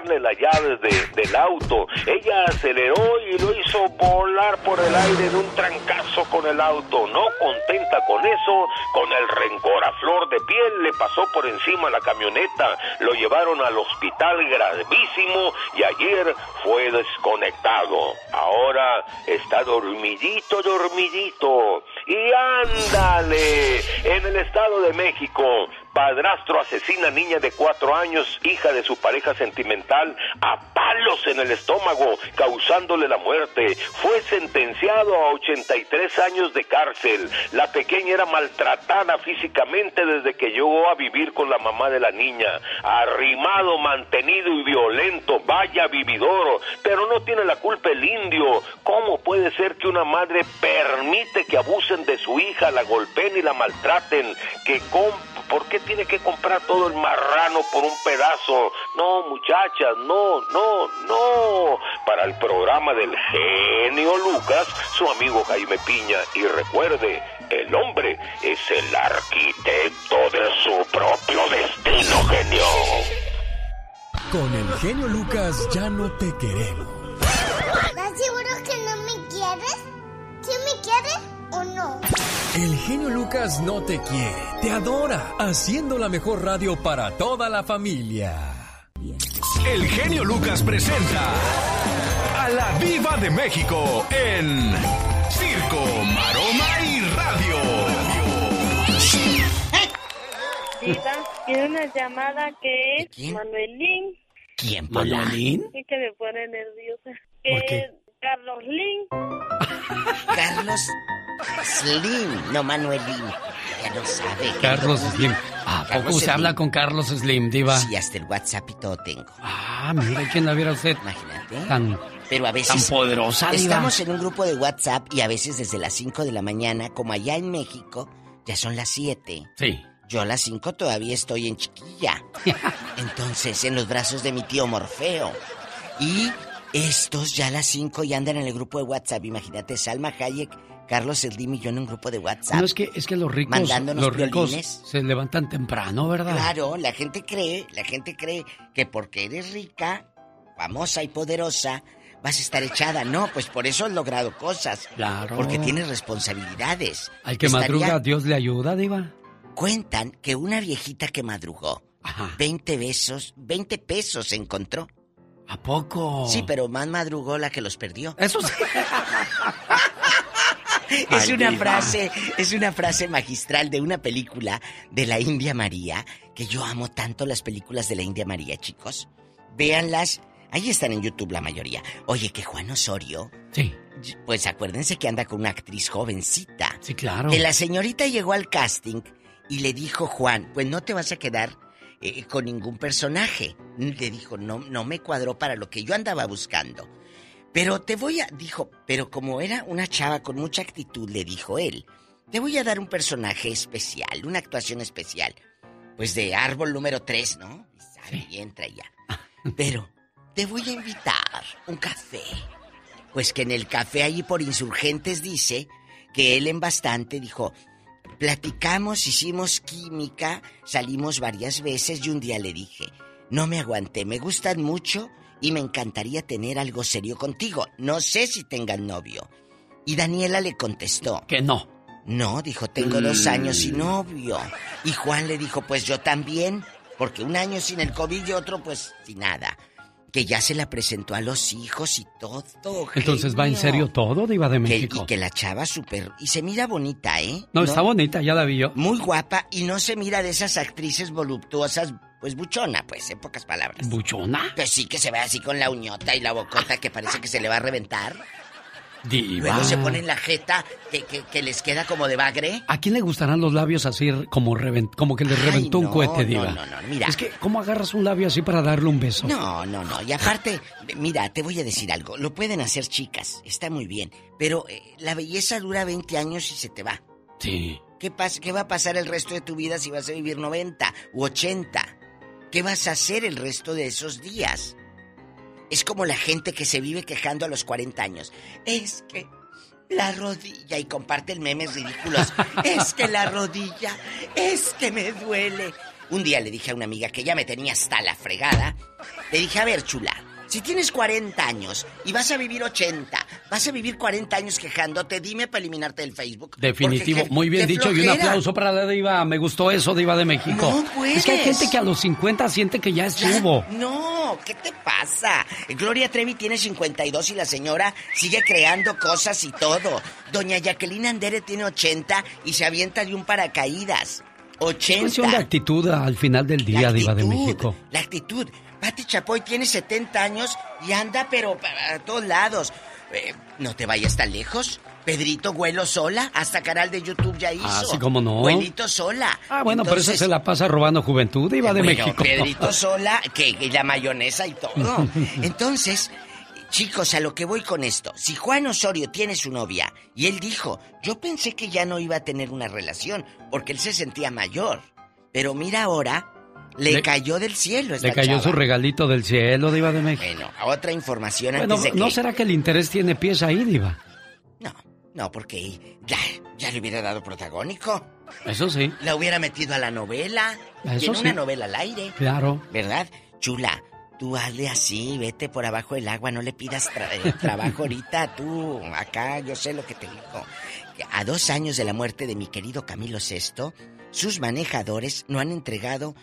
quitarle las llaves de- del auto. Ella aceleró y lo hizo volar por el aire de un trancazo con el auto. No contenta con eso, con el rencor a flor de piel, le pasó por encima la camioneta. Lo llevaron al hospital gravísimo y ayer fue desconectado. Ahora está dormidito, dormidito. Y ándale, en el Estado de México, padrastro asesina niña de cuatro años, hija de su pareja sentimental, a palos en el estómago, causándole la muerte. Fue sentenciado a 83 años de cárcel. La pequeña era maltratada físicamente desde que llegó a vivir con la mamá de la niña. Arrimado, mantenido y violento, vaya vividor. Pero no tiene la culpa el indio. ¿Cómo puede ser que una madre permite que abusen de su hija, la golpeen y la maltraten? Que ¿Por qué tiene que comprar todo el marrano por un pedazo? No, muchachas, no, no, no. Para el programa del genio Lucas, su amigo Jaime Piña. Y recuerde, el hombre es el arquitecto de su propio destino, genio. Con el genio Lucas ya no te queremos. ¿Estás seguro que no me quieres? ¿Sí me quieres o no? El genio Lucas no te quiere, te adora, haciendo la mejor radio para toda la familia. El genio Lucas presenta a la Viva de México en Circo, Maroma y Radio. Diva, tiene una llamada que es Manuelín ¿Quién, ¿Manuelín? y que me pone nerviosa. ¿Por Que qué? es Carlos Lin. *laughs* Carlos Slim, no Manuelín. Ya lo sabe. Carlos Slim. ¿A poco Carlos se Slim. habla con Carlos Slim, Diva? Sí, hasta el WhatsApp y todo tengo. Ah, mira quién la viera usted. Imagínate. Tan, Pero a veces. tan poderosa, Diva. Estamos en un grupo de WhatsApp y a veces desde las 5 de la mañana, como allá en México, ya son las 7. Sí. Yo a las 5 todavía estoy en chiquilla. *laughs* Entonces, en los brazos de mi tío Morfeo. Y estos ya a las 5 ya andan en el grupo de WhatsApp. Imagínate, Salma Hayek, Carlos Slim y yo en un grupo de WhatsApp. No, es que, es que los ricos, Mandándonos los ricos violines. se levantan temprano, ¿verdad? Claro, la gente cree, la gente cree que porque eres rica, famosa y poderosa, vas a estar echada. No, pues por eso has logrado cosas. Claro. Porque tienes responsabilidades. Al que Estaría- madruga, Dios le ayuda, Diva. Cuentan que una viejita que madrugó, 20 besos, 20 pesos encontró. ¿A poco? Sí, pero más madrugó la que los perdió. Eso sí. *laughs* *laughs* Es Ay, una diva. frase, es una frase magistral de una película de la India María, que yo amo tanto las películas de la India María, chicos. Véanlas, ahí están en YouTube la mayoría. Oye, que Juan Osorio, Sí. pues acuérdense que anda con una actriz jovencita. Sí, claro. Que la señorita llegó al casting y le dijo Juan, pues no te vas a quedar eh, con ningún personaje. Le dijo, no, no me cuadró para lo que yo andaba buscando. Pero te voy a, dijo, pero como era una chava con mucha actitud, le dijo él, te voy a dar un personaje especial, una actuación especial. Pues de árbol número 3, ¿no? Y sale y entra ya. Pero te voy a invitar un café. Pues que en el café allí por insurgentes dice que él en bastante dijo, platicamos, hicimos química, salimos varias veces y un día le dije, no me aguanté, me gustan mucho y me encantaría tener algo serio contigo. No sé si tengan novio. Y Daniela le contestó. Que no. No, dijo, tengo dos Mm. años sin novio. Y Juan le dijo, pues yo también, porque un año sin el COVID y otro pues sin nada. que ya se la presentó a los hijos y todo. Entonces va en serio todo, Diva de Que- México. y que la chava súper... Y se mira bonita, ¿eh? No, está bonita, ya la vi yo. Muy guapa y no se mira de esas actrices voluptuosas, pues buchona, pues, en pocas palabras. ¿Buchona? Que sí, que se ve así con la uñota y la bocota que parece que se le va a reventar. Diva. Luego se ponen la jeta que, que- que les queda como de bagre. ¿A quién le gustarán los labios así como, reven- como que le reventó un no, cohete, no, Diva? no, no, mira. Es que, ¿cómo agarras un labio así para darle un beso? No, no, no. Y aparte, mira, te voy a decir algo. Lo pueden hacer chicas, está muy bien. Pero eh, la belleza dura 20 años y se te va. Sí. ¿Qué, ¿Qué va a pasar el resto de tu vida si vas a vivir 90 u 80? ¿Qué vas a hacer el resto de esos días? Es como la gente que se vive quejando a los 40 años. Es que la rodilla y comparte el memes ridículos. *laughs* Es que la rodilla, es que me duele. Un día le dije a una amiga que ya me tenía hasta la fregada. Le dije, a ver, chula, si tienes 40 años y vas a vivir 80, vas a vivir 40 años quejándote, dime para eliminarte del Facebook. Definitivo, muy bien dicho y un aplauso para la Diva. Me gustó eso, Diva de México. No puedes. Es que hay gente que a los 50 siente que ya estuvo. No, ¿qué te pasa? Gloria Trevi tiene 52 y la señora sigue creando cosas y todo. Doña Jacqueline Andere tiene 80 y se avienta de un paracaídas. Es 80. cuestión de actitud al final del día, Diva de México. La actitud. Pati Chapoy tiene 70 años y anda pero para todos lados. Eh, no te vayas tan lejos. Pedrito Güelo Sola, hasta canal de YouTube ya hizo. Ah, sí, cómo no. Güelito Sola. Ah, bueno, por eso se la pasa robando juventud, Diva de bueno, México. Pedrito *laughs* Sola, que, que la mayonesa y todo. *laughs* Entonces, chicos, a lo que voy con esto. Si Juan Osorio tiene su novia y él dijo, yo pensé que ya no iba a tener una relación porque él se sentía mayor. Pero mira ahora, le, Le- cayó del cielo esta Le cayó chava. su regalito del cielo, Diva de México. Bueno, a otra información Bueno, antes de que... ¿no será que el interés tiene pies ahí, Diva? No, porque ya, ya le hubiera dado protagónico. Eso sí. La hubiera metido a la novela. Eso sí. una novela al aire. Claro. ¿Verdad? Chula, tú hazle así, vete por abajo del agua, no le pidas tra- eh, trabajo ahorita, tú, acá, yo sé lo que te digo. A dos años de la muerte de mi querido Camilo VI, sus manejadores no han entregado,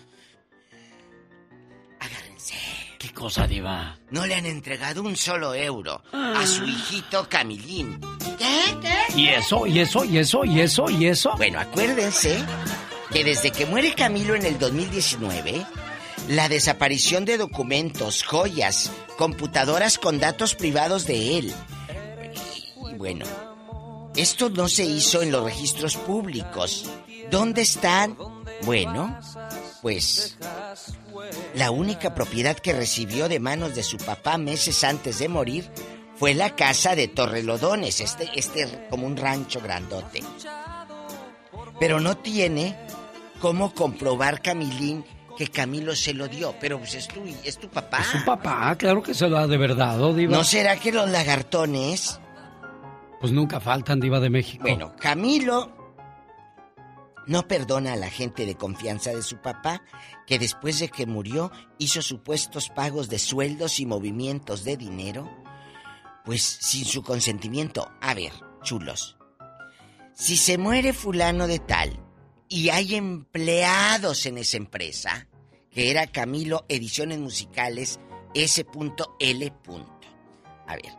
¿Qué cosa, Diva? no le han entregado un solo euro a su hijito Camilín. ¿Qué? ¿Qué? ¿Y eso? ¿Y eso? ¿Y eso? ¿Y eso? ¿Y eso? Bueno, acuérdense que desde que muere Camilo en el 2019, la desaparición de documentos, joyas, computadoras con datos privados de él. Y bueno, esto no se hizo en los registros públicos. ¿Dónde están? Bueno, pues la única propiedad que recibió de manos de su papá meses antes de morir fue la casa de Torrelodones, este, este como un rancho grandote. Pero no tiene cómo comprobar Camilín que Camilo se lo dio. Pero pues es tu, es tu papá. Su papá, claro que se lo ha de verdad, ¿o, Diva? ¿No será que los lagartones? Pues nunca faltan, Diva de México. Bueno, Camilo no perdona a la gente de confianza de su papá, que después de que murió hizo supuestos pagos de sueldos y movimientos de dinero, pues sin su consentimiento. A ver, chulos, si se muere fulano de tal y hay empleados en esa empresa, que era Camilo Ediciones Musicales S.L. A ver,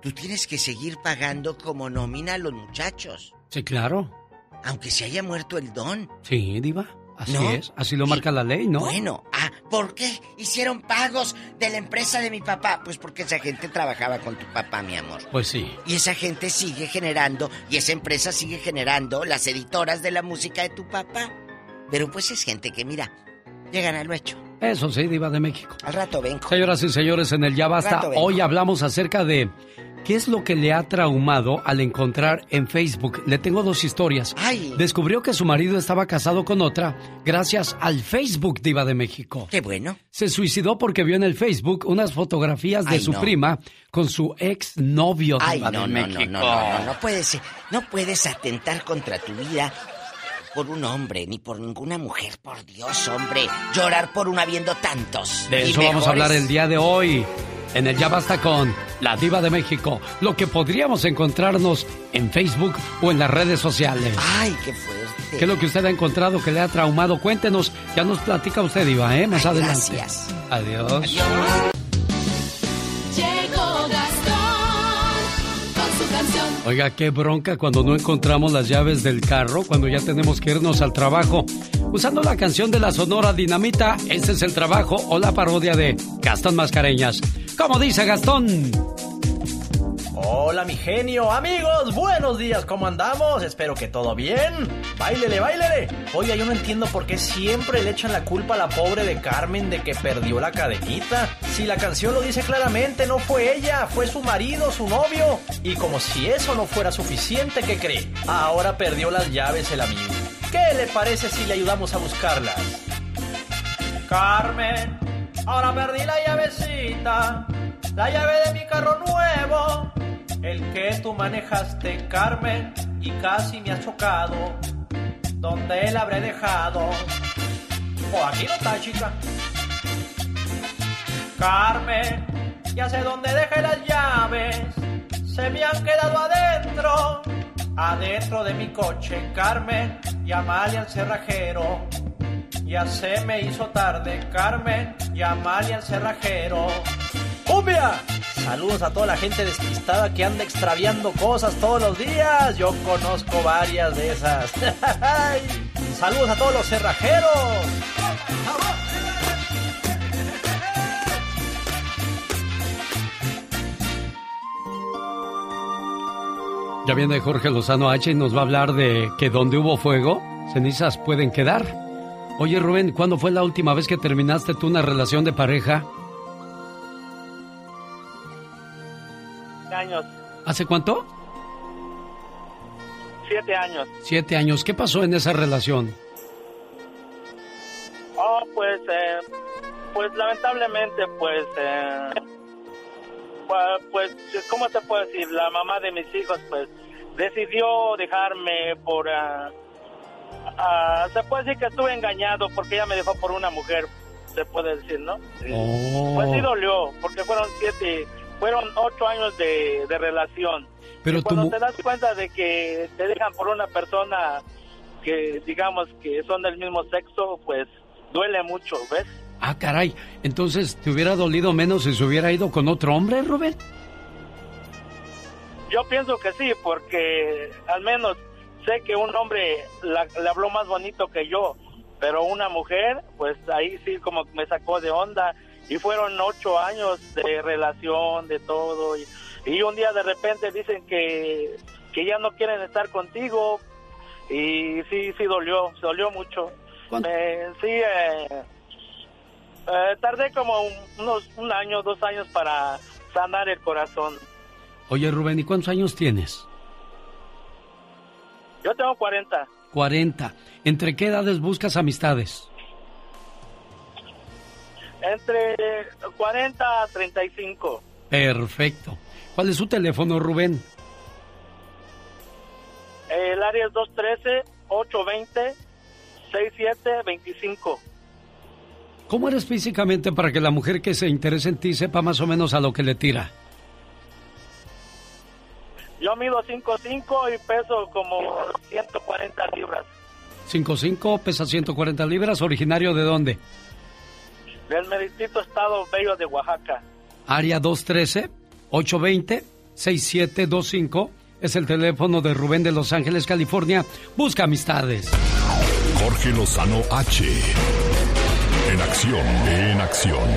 tú tienes que seguir pagando como nómina a los muchachos, Sí, claro. Aunque se haya muerto el don. Sí, Diva. Así ¿No? es. Así lo marca la ley, ¿no? Bueno, ah, ¿por qué hicieron pagos de la empresa de mi papá? Pues porque esa gente trabajaba con tu papá, mi amor. Pues sí. Y esa gente sigue generando, y esa empresa sigue generando las editoras de la música de tu papá. Pero pues es gente que, mira, llegan a lo hecho. Eso sí, Diva de México. Al rato vengo. Señoras y señores, en el Ya Basta, hoy hablamos acerca de qué es lo que le ha traumado al encontrar en Facebook. Le tengo dos historias. Ay. Descubrió que su marido estaba casado con otra gracias al Facebook Diva de México. Qué bueno. Se suicidó porque vio en el Facebook unas fotografías de Ay, su no. prima con su ex novio Ay, Diva no, de no, no, México. no, no, no, no puedes, no puedes atentar contra tu vida por un hombre, ni por ninguna mujer, por Dios, hombre. Llorar por una viendo tantos. De eso vamos a hablar el día de hoy. En el Ya Basta con la Diva de México. Lo que podríamos encontrarnos en Facebook o en las redes sociales. Ay, qué fuerte. ¿Qué es lo que usted ha encontrado que le ha traumado? Cuéntenos. Ya nos platica usted, Diva, ¿eh? Más Ay, adelante. gracias. Adiós. Oiga, qué bronca cuando no encontramos las llaves del carro, cuando ya tenemos que irnos al trabajo. Usando la canción de la Sonora Dinamita, ese es el trabajo o la parodia de Gastón Mascareñas. Como dice Gastón. Hola mi genio, amigos, buenos días, ¿cómo andamos? Espero que todo bien. Báilele, báilele. Oiga, yo no entiendo por qué siempre le echan la culpa a la pobre de Carmen de que perdió la cadenita. Si la canción lo dice claramente, no fue ella, fue su marido, su novio. Y como si eso no fuera suficiente, ¿qué cree? Ahora perdió las llaves el amigo. ¿Qué le parece si le ayudamos a buscarlas? Carmen, ahora perdí la llavecita, la llave de mi carro nuevo el que tú manejaste, Carmen, y casi me ha chocado. ¿Dónde la habré dejado? Oh, aquí no está, chica. Carmen, ya sé dónde dejé las llaves. Se me han quedado adentro, adentro de mi coche, Carmen. Llamale al cerrajero. Ya se me hizo tarde, Carmen. Llamale al cerrajero. ¡Cumbia! Saludos a toda la gente despistada que anda extraviando cosas todos los días. Yo conozco varias de esas. *laughs* Saludos a todos los cerrajeros. Ya viene Jorge Lozano H y nos va a hablar de que donde hubo fuego, cenizas pueden quedar. Oye Rubén, ¿cuándo fue la última vez que terminaste tú una relación de pareja? Años. ¿Hace cuánto? Siete años. Siete años. ¿Qué pasó en esa relación? Oh, pues, eh, pues lamentablemente, pues, eh, pues, ¿cómo te puedo decir? La mamá de mis hijos, pues, decidió dejarme por, uh, se puede decir que estuve engañado porque ella me dejó por una mujer, se puede decir, ¿no? Oh. Pues sí dolió, porque fueron siete fueron ocho años de, relación. Pero cuando te das cuenta de que te dejan por una persona que digamos que son del mismo sexo, pues duele mucho, ¿ves? Ah, caray. Entonces, ¿te hubiera dolido menos si se hubiera ido con otro hombre, Rubén? Yo pienso que sí, porque al menos sé que un hombre le habló más bonito que yo, pero una mujer, pues ahí sí como me sacó de onda y fueron ocho años de relación, de todo, y, un día de repente dicen que, que ya no quieren estar contigo, y sí, sí dolió, dolió mucho. sí, eh, eh, tardé como unos un año, dos años para sanar el corazón. Oye Rubén, ¿y cuántos años tienes? Yo tengo 40. 40. ¿Entre qué edades buscas amistades? Entre 40 a 35. Perfecto. ¿Cuál es su teléfono, Rubén? El área es 213-820-6725. ¿Cómo eres físicamente para que la mujer que se interese en ti sepa más o menos a lo que le tira? Yo mido 5'5 y peso como 140 libras. 5'5, pesa 140 libras, originario de dónde? Del Meritito Estado Bello de Oaxaca. Área 213-820-6725 es el teléfono de Rubén de Los Ángeles, California. Busca amistades. Jorge Lozano H. En acción, en acción.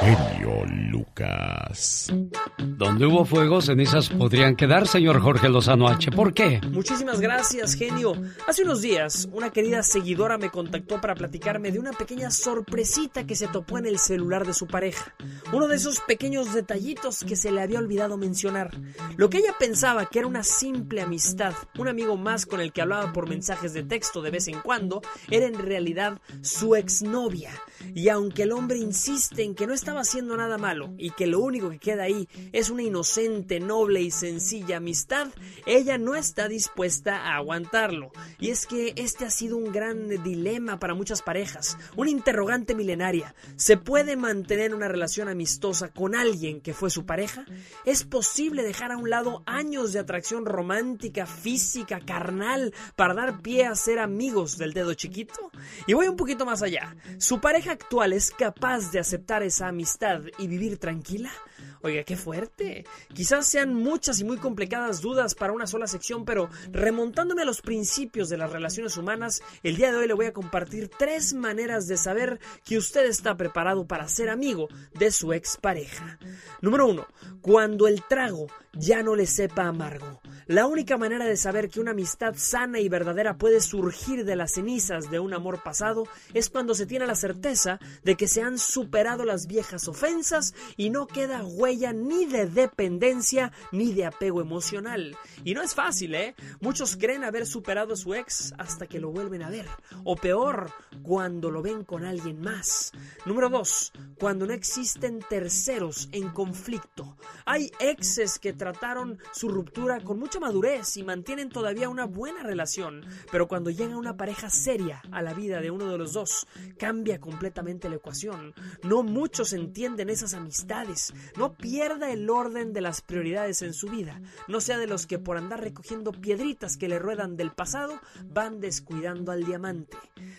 Genio Lucas. Donde hubo fuego, cenizas podrían quedar, señor Jorge Lozano H. ¿Por qué? Muchísimas gracias, genio. Hace unos días, una querida seguidora me contactó para platicarme de una pequeña sorpresita que se topó en el celular de su pareja. Uno de esos pequeños detallitos que se le había olvidado mencionar. Lo que ella pensaba que era una simple amistad, un amigo más con el que hablaba por mensajes de texto de vez en cuando, era en realidad su exnovia. Y aunque el hombre insiste en que no estaba haciendo nada malo y que lo único que queda ahí es una inocente, noble y sencilla amistad, ella no está dispuesta a aguantarlo. Y es que este ha sido un gran dilema para muchas parejas, una interrogante milenaria. ¿Se puede mantener una relación amistosa con alguien que fue su pareja? ¿Es posible dejar a un lado años de atracción romántica, física, carnal, para dar pie a ser amigos del dedo chiquito? Y voy un poquito más allá. ¿Su pareja actual es capaz de aceptar esa amistad y vivir tranquila? Oiga, qué fuerte. Quizás sean muchas y muy complicadas dudas para una sola sección, pero remontándome a los principios de las relaciones humanas, el día de hoy le voy a compartir tres maneras de saber que usted está preparado para ser amigo de su expareja. Número uno, cuando el trago ya no le sepa amargo. La única manera de saber que una amistad sana y verdadera puede surgir de las cenizas de un amor pasado es cuando se tiene la certeza de que se han superado las viejas ofensas y no queda huella ni de dependencia ni de apego emocional. Y no es fácil, ¿eh? Muchos creen haber superado a su ex hasta que lo vuelven a ver. O peor, cuando lo ven con alguien más. Número 2. Cuando no existen terceros en conflicto. Hay exes que trataron su ruptura con mucha madurez y mantienen todavía una buena relación, pero cuando llega una pareja seria a la vida de uno de los dos, cambia completamente la ecuación. No muchos entienden esas amistades. No pierda el orden de las prioridades en su vida. No sea de los que por andar recogiendo piedritas que le ruedan del pasado van descuidando al diamante.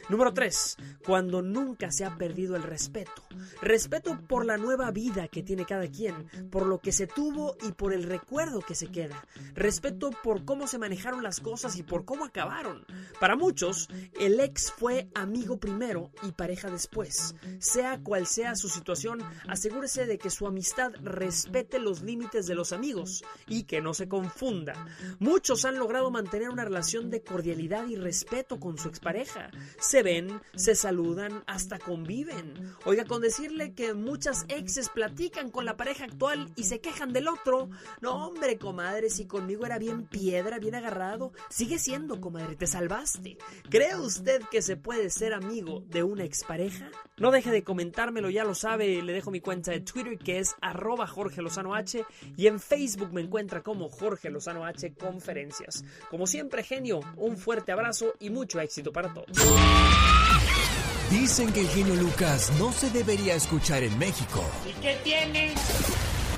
Número 3. Cuando nunca se ha perdido el respeto. Respeto por la nueva vida que tiene cada quien, por lo que se tuvo y por el recuerdo que se queda. Respeto por cómo se manejaron las cosas y por cómo acabaron. Para muchos, el ex fue amigo primero y pareja después. Sea cual sea su situación, asegúrese de que su amistad respete los límites de los amigos y que no se confunda. Muchos han logrado mantener una relación de cordialidad y respeto con su expareja. Se ven, se saludan, hasta conviven. Oiga, con decirle que muchas exes platican con la pareja actual y se quejan del otro. No, hombre, comadre, si conmigo era bien piedra, bien agarrado, sigue siendo, comadre, te salvaste. ¿Cree usted que se puede ser amigo de una expareja? No deje de comentármelo, ya lo sabe, le dejo mi cuenta de Twitter que es arroba Jorge Lozano H y en Facebook me encuentra como Jorge Lozano H Conferencias. Como siempre, genio, un fuerte abrazo y mucho éxito para todos. Dicen que el genio Lucas no se debería escuchar en México. ¿Y qué tiene?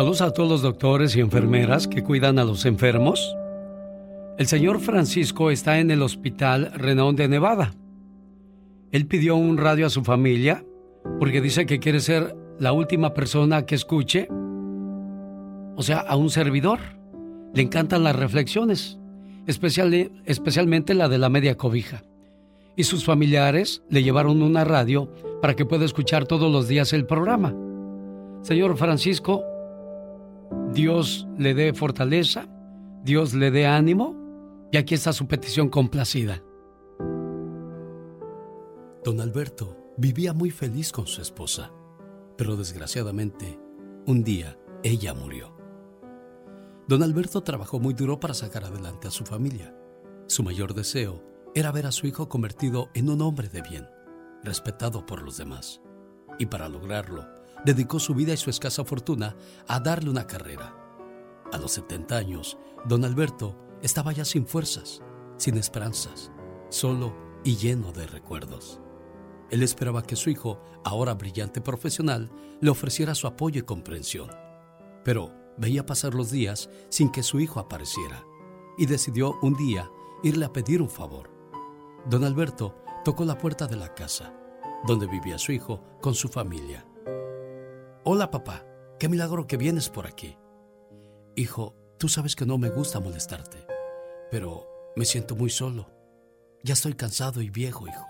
Saludos a todos los doctores y enfermeras que cuidan a los enfermos. El señor Francisco está en el hospital Renón de Nevada. Él pidió un radio a su familia porque dice que quiere ser la última persona que escuche, o sea, a un servidor. Le encantan las reflexiones, especialmente la de la media cobija. Y sus familiares le llevaron una radio para que pueda escuchar todos los días el programa. Señor Francisco, Dios le dé fortaleza, Dios le dé ánimo y aquí está su petición complacida. Don Alberto vivía muy feliz con su esposa, pero desgraciadamente un día ella murió. Don Alberto trabajó muy duro para sacar adelante a su familia. Su mayor deseo era ver a su hijo convertido en un hombre de bien, respetado por los demás. Y para lograrlo, dedicó su vida y su escasa fortuna a darle una carrera. A los 70 años, don Alberto estaba ya sin fuerzas, sin esperanzas, solo y lleno de recuerdos. Él esperaba que su hijo, ahora brillante profesional, le ofreciera su apoyo y comprensión. Pero veía pasar los días sin que su hijo apareciera y decidió un día irle a pedir un favor. Don Alberto tocó la puerta de la casa, donde vivía su hijo con su familia. Hola papá, qué milagro que vienes por aquí. Hijo, tú sabes que no me gusta molestarte, pero me siento muy solo. Ya estoy cansado y viejo, hijo.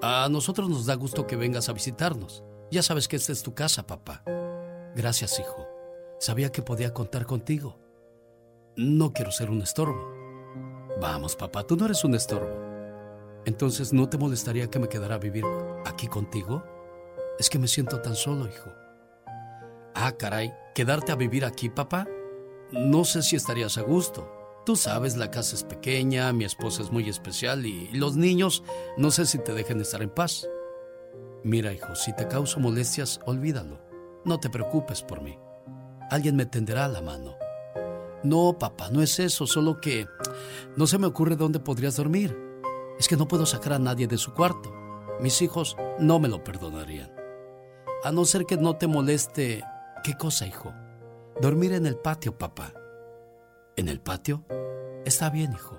A nosotros nos da gusto que vengas a visitarnos. Ya sabes que esta es tu casa, papá. Gracias, hijo. Sabía que podía contar contigo. No quiero ser un estorbo. Vamos, papá, tú no eres un estorbo. Entonces, ¿no te molestaría que me quedara a vivir aquí contigo? Es que me siento tan solo, hijo. Ah, caray, ¿quedarte a vivir aquí, papá? No sé si estarías a gusto. Tú sabes, la casa es pequeña, mi esposa es muy especial y los niños no sé si te dejen estar en paz. Mira, hijo, si te causo molestias, olvídalo. No te preocupes por mí. alguien me tenderá la mano. No, papá, no es eso, solo que no se me ocurre dónde podrías dormir. Es que no puedo sacar a nadie de su cuarto. Mis hijos no me lo perdonarían. A no ser que no te moleste. ¿Qué cosa, hijo? Dormir en el patio, papá. ¿En el patio? Está bien, hijo.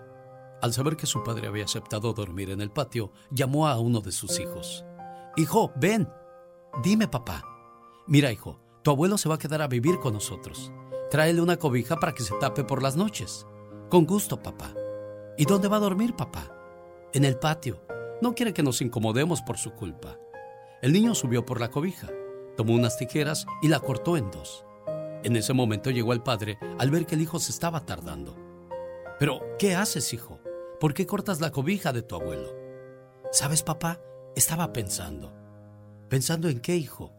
Al saber que su padre había aceptado dormir en el patio, llamó a uno de sus hijos. Hijo, ven. Dime, papá. Mira, hijo, tu abuelo se va a quedar a vivir con nosotros. Tráele una cobija para que se tape por las noches. Con gusto, papá. ¿Y dónde va a dormir, papá? En el patio. No quiere que nos incomodemos por su culpa. El niño subió por la cobija, tomó unas tijeras y la cortó en dos. En ese momento llegó el padre al ver que el hijo se estaba tardando. Pero, ¿qué haces, hijo? ¿Por qué cortas la cobija de tu abuelo? ¿Sabes, papá? Estaba pensando. ¿Pensando en qué, hijo?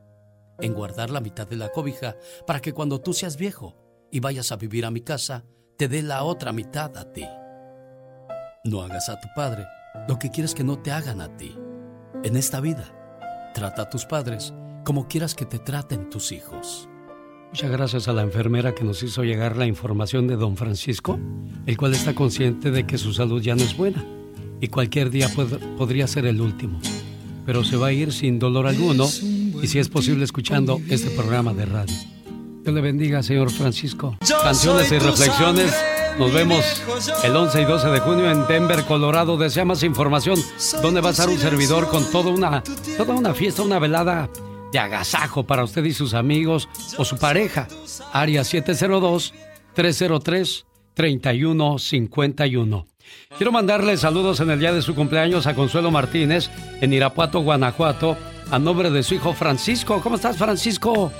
En guardar la mitad de la cobija para que cuando tú seas viejo y vayas a vivir a mi casa, te dé la otra mitad a ti. No hagas a tu padre lo que quieres que no te hagan a ti. En esta vida, trata a tus padres como quieras que te traten tus hijos. Muchas gracias a la enfermera que nos hizo llegar la información de don Francisco, el cual está consciente de que su salud ya no es buena y cualquier día podría ser el último. Pero se va a ir sin dolor alguno y si es posible escuchando este programa de radio. Dios le bendiga, señor Francisco. Canciones y reflexiones. Nos vemos el 11 y 12 de junio en Denver, Colorado. Desea más información. ¿Dónde va a estar un servidor con toda una, toda una fiesta, una velada de agasajo para usted y sus amigos o su pareja. Área 702-303-3151. Quiero mandarle saludos en el día de su cumpleaños a Consuelo Martínez en Irapuato, Guanajuato, a nombre de su hijo Francisco. ¿Cómo estás, Francisco?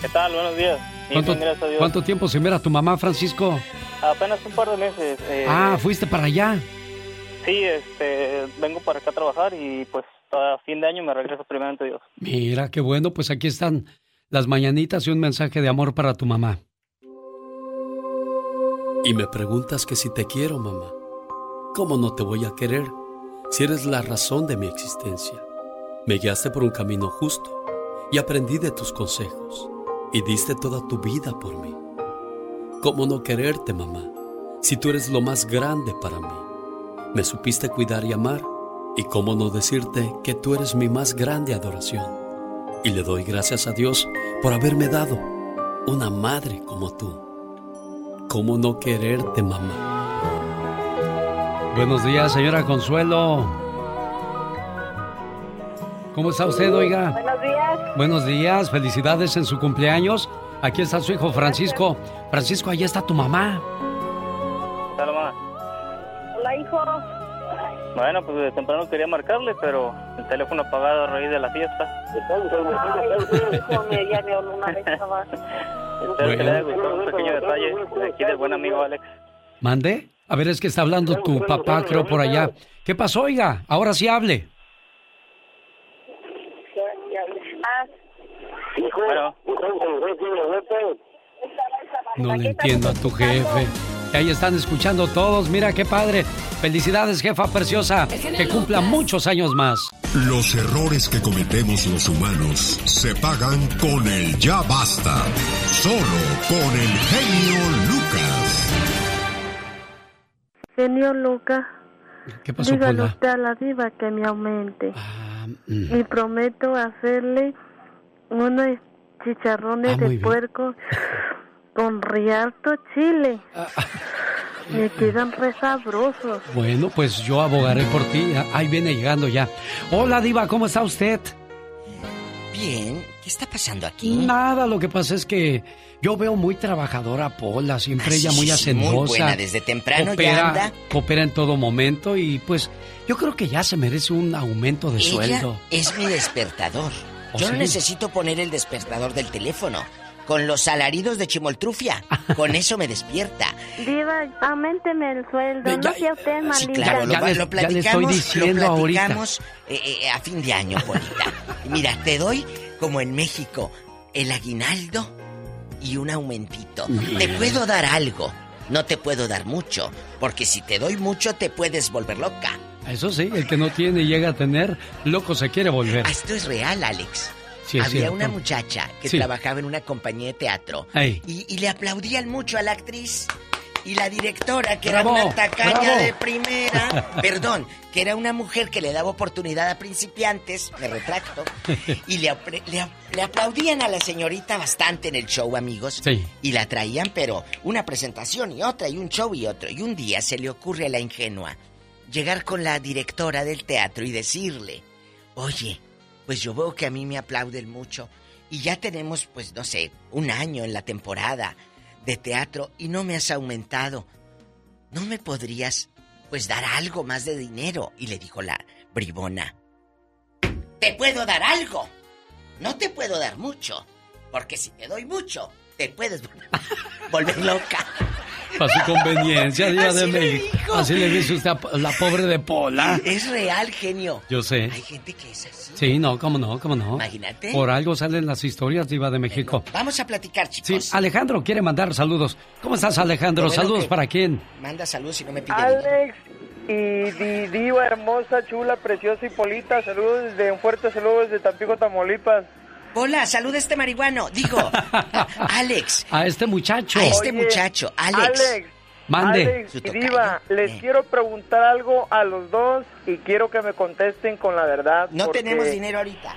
¿Qué tal? Buenos días. ¿Cuánto, ¿Cuánto, tiempo sin ver a tu mamá, Francisco? Apenas un par de meses. Eh, ah, ¿fuiste para allá? Sí, este, vengo para acá a trabajar y pues a fin de año me regreso primeramente Dios. Mira, qué bueno, pues aquí están las mañanitas y un mensaje de amor para tu mamá. Y me preguntas que si te quiero, mamá. ¿Cómo no te voy a querer si eres la razón de mi existencia? Me guiaste por un camino justo y aprendí de tus consejos y diste toda tu vida por mí. ¿Cómo no quererte, mamá, si tú eres lo más grande para mí? Me supiste cuidar y amar y cómo no decirte que tú eres mi más grande adoración. Y le doy gracias a Dios por haberme dado una madre como tú. ¿Cómo no quererte, mamá? Buenos días, señora Consuelo. ¿Cómo está usted, oiga? Buenos días. Buenos días, felicidades en su cumpleaños. Aquí está su hijo Francisco. Francisco, ahí está tu mamá. Hola, mamá. Hola, hijo. Bueno, pues de temprano quería marcarle, pero el teléfono apagado a raíz de la fiesta. Ay, ya me una vez más. Espero que le haya gustado un pequeño detalle de aquí del buen amigo Alex. ¿Mande? A ver, es que está hablando tu papá, creo, por allá. ¿Qué pasó, oiga? Ahora sí hable. Bueno. No le entiendo a tu jefe. Ahí están escuchando todos. Mira qué padre. Felicidades, jefa preciosa. Que cumpla muchos años más. Los errores que cometemos los humanos se pagan con el ya basta. Solo con el genio Lucas. Genio Lucas. ¿Qué pasó, Dígale Pola? usted a la diva que me aumente. mm. Y prometo hacerle unos chicharrones Ah, de bien. puerco *laughs* con rialto chile. Ah, Me quedan re sabrosos. Bueno, pues yo abogaré por ti. Ahí viene llegando ya. Hola, Diva, ¿cómo está usted? Bien, ¿qué está pasando aquí? Nada, lo que pasa es que yo veo muy trabajadora a Pola, siempre Ah, ella sí, muy hacendosa. muy buena, desde temprano ya coopera, anda. Coopera en todo momento y pues yo creo que ya se merece un aumento de Ella sueldo. es mi despertador. ¿Oh, Yo no sí? necesito poner el despertador del teléfono. Con los alaridos de Chimoltrufia. Con eso me despierta. Diva, aumenteme el sueldo. no sea usted malita. Sí, claro, lo, Ya va- le- lo ya le platicamos, estoy diciendo lo platicamos eh, eh, a fin de año, Polita. Mira, te doy, como en México, el aguinaldo y un aumentito. Mira. Te puedo dar algo, no te puedo dar mucho, porque si te doy mucho te puedes volver loca. Eso sí, el que no tiene y llega a tener, loco se quiere volver. Ah, Esto es real, Alex. Sí, había cierto. una muchacha que Sí. trabajaba en una compañía de teatro y, y le aplaudían mucho a la actriz. Y la directora, que Bravo, era una tacaña bravo. de primera, *laughs* perdón, que era una mujer que le daba oportunidad a principiantes, me retracto, *laughs* y le, le le aplaudían a la señorita bastante en el show, amigos. Sí. Y la traían, pero una presentación y otra, y un show y otro. Y un día se le ocurre a la ingenua llegar con la directora del teatro y decirle, oye, pues yo veo que a mí me aplauden mucho y ya tenemos, pues no sé, un año en la temporada de teatro y no me has aumentado. ¿No me podrías, pues, dar algo más de dinero? Y le dijo la bribona, te puedo dar algo. No te puedo dar mucho, porque si te doy mucho, te puedes *laughs* volver loca. Para su conveniencia, Diva de México. Así le dice usted a la pobre de Pola. Es real, genio. Yo sé. Hay gente que es así. Sí, no, cómo no, cómo no. Imagínate. Por algo salen las historias, Diva de México. Vamos a platicar, Sí, chicos. Alejandro quiere mandar saludos. ¿Cómo estás, Alejandro? Bueno ¿Saludos para quién? Manda saludos y no me pide dinero. Alex y Di- Diva hermosa, chula, preciosa y Polita, saludos desde un fuerte saludo desde Tampico, Tamaulipas. Hola, saluda a este marihuano. Digo, *laughs* Alex. A este muchacho. A este Oye, muchacho, Alex. Alex, Mande. Alex Su y. Diva, les Eh. quiero preguntar algo a los dos y quiero que me contesten con la verdad. No porque- tenemos dinero ahorita.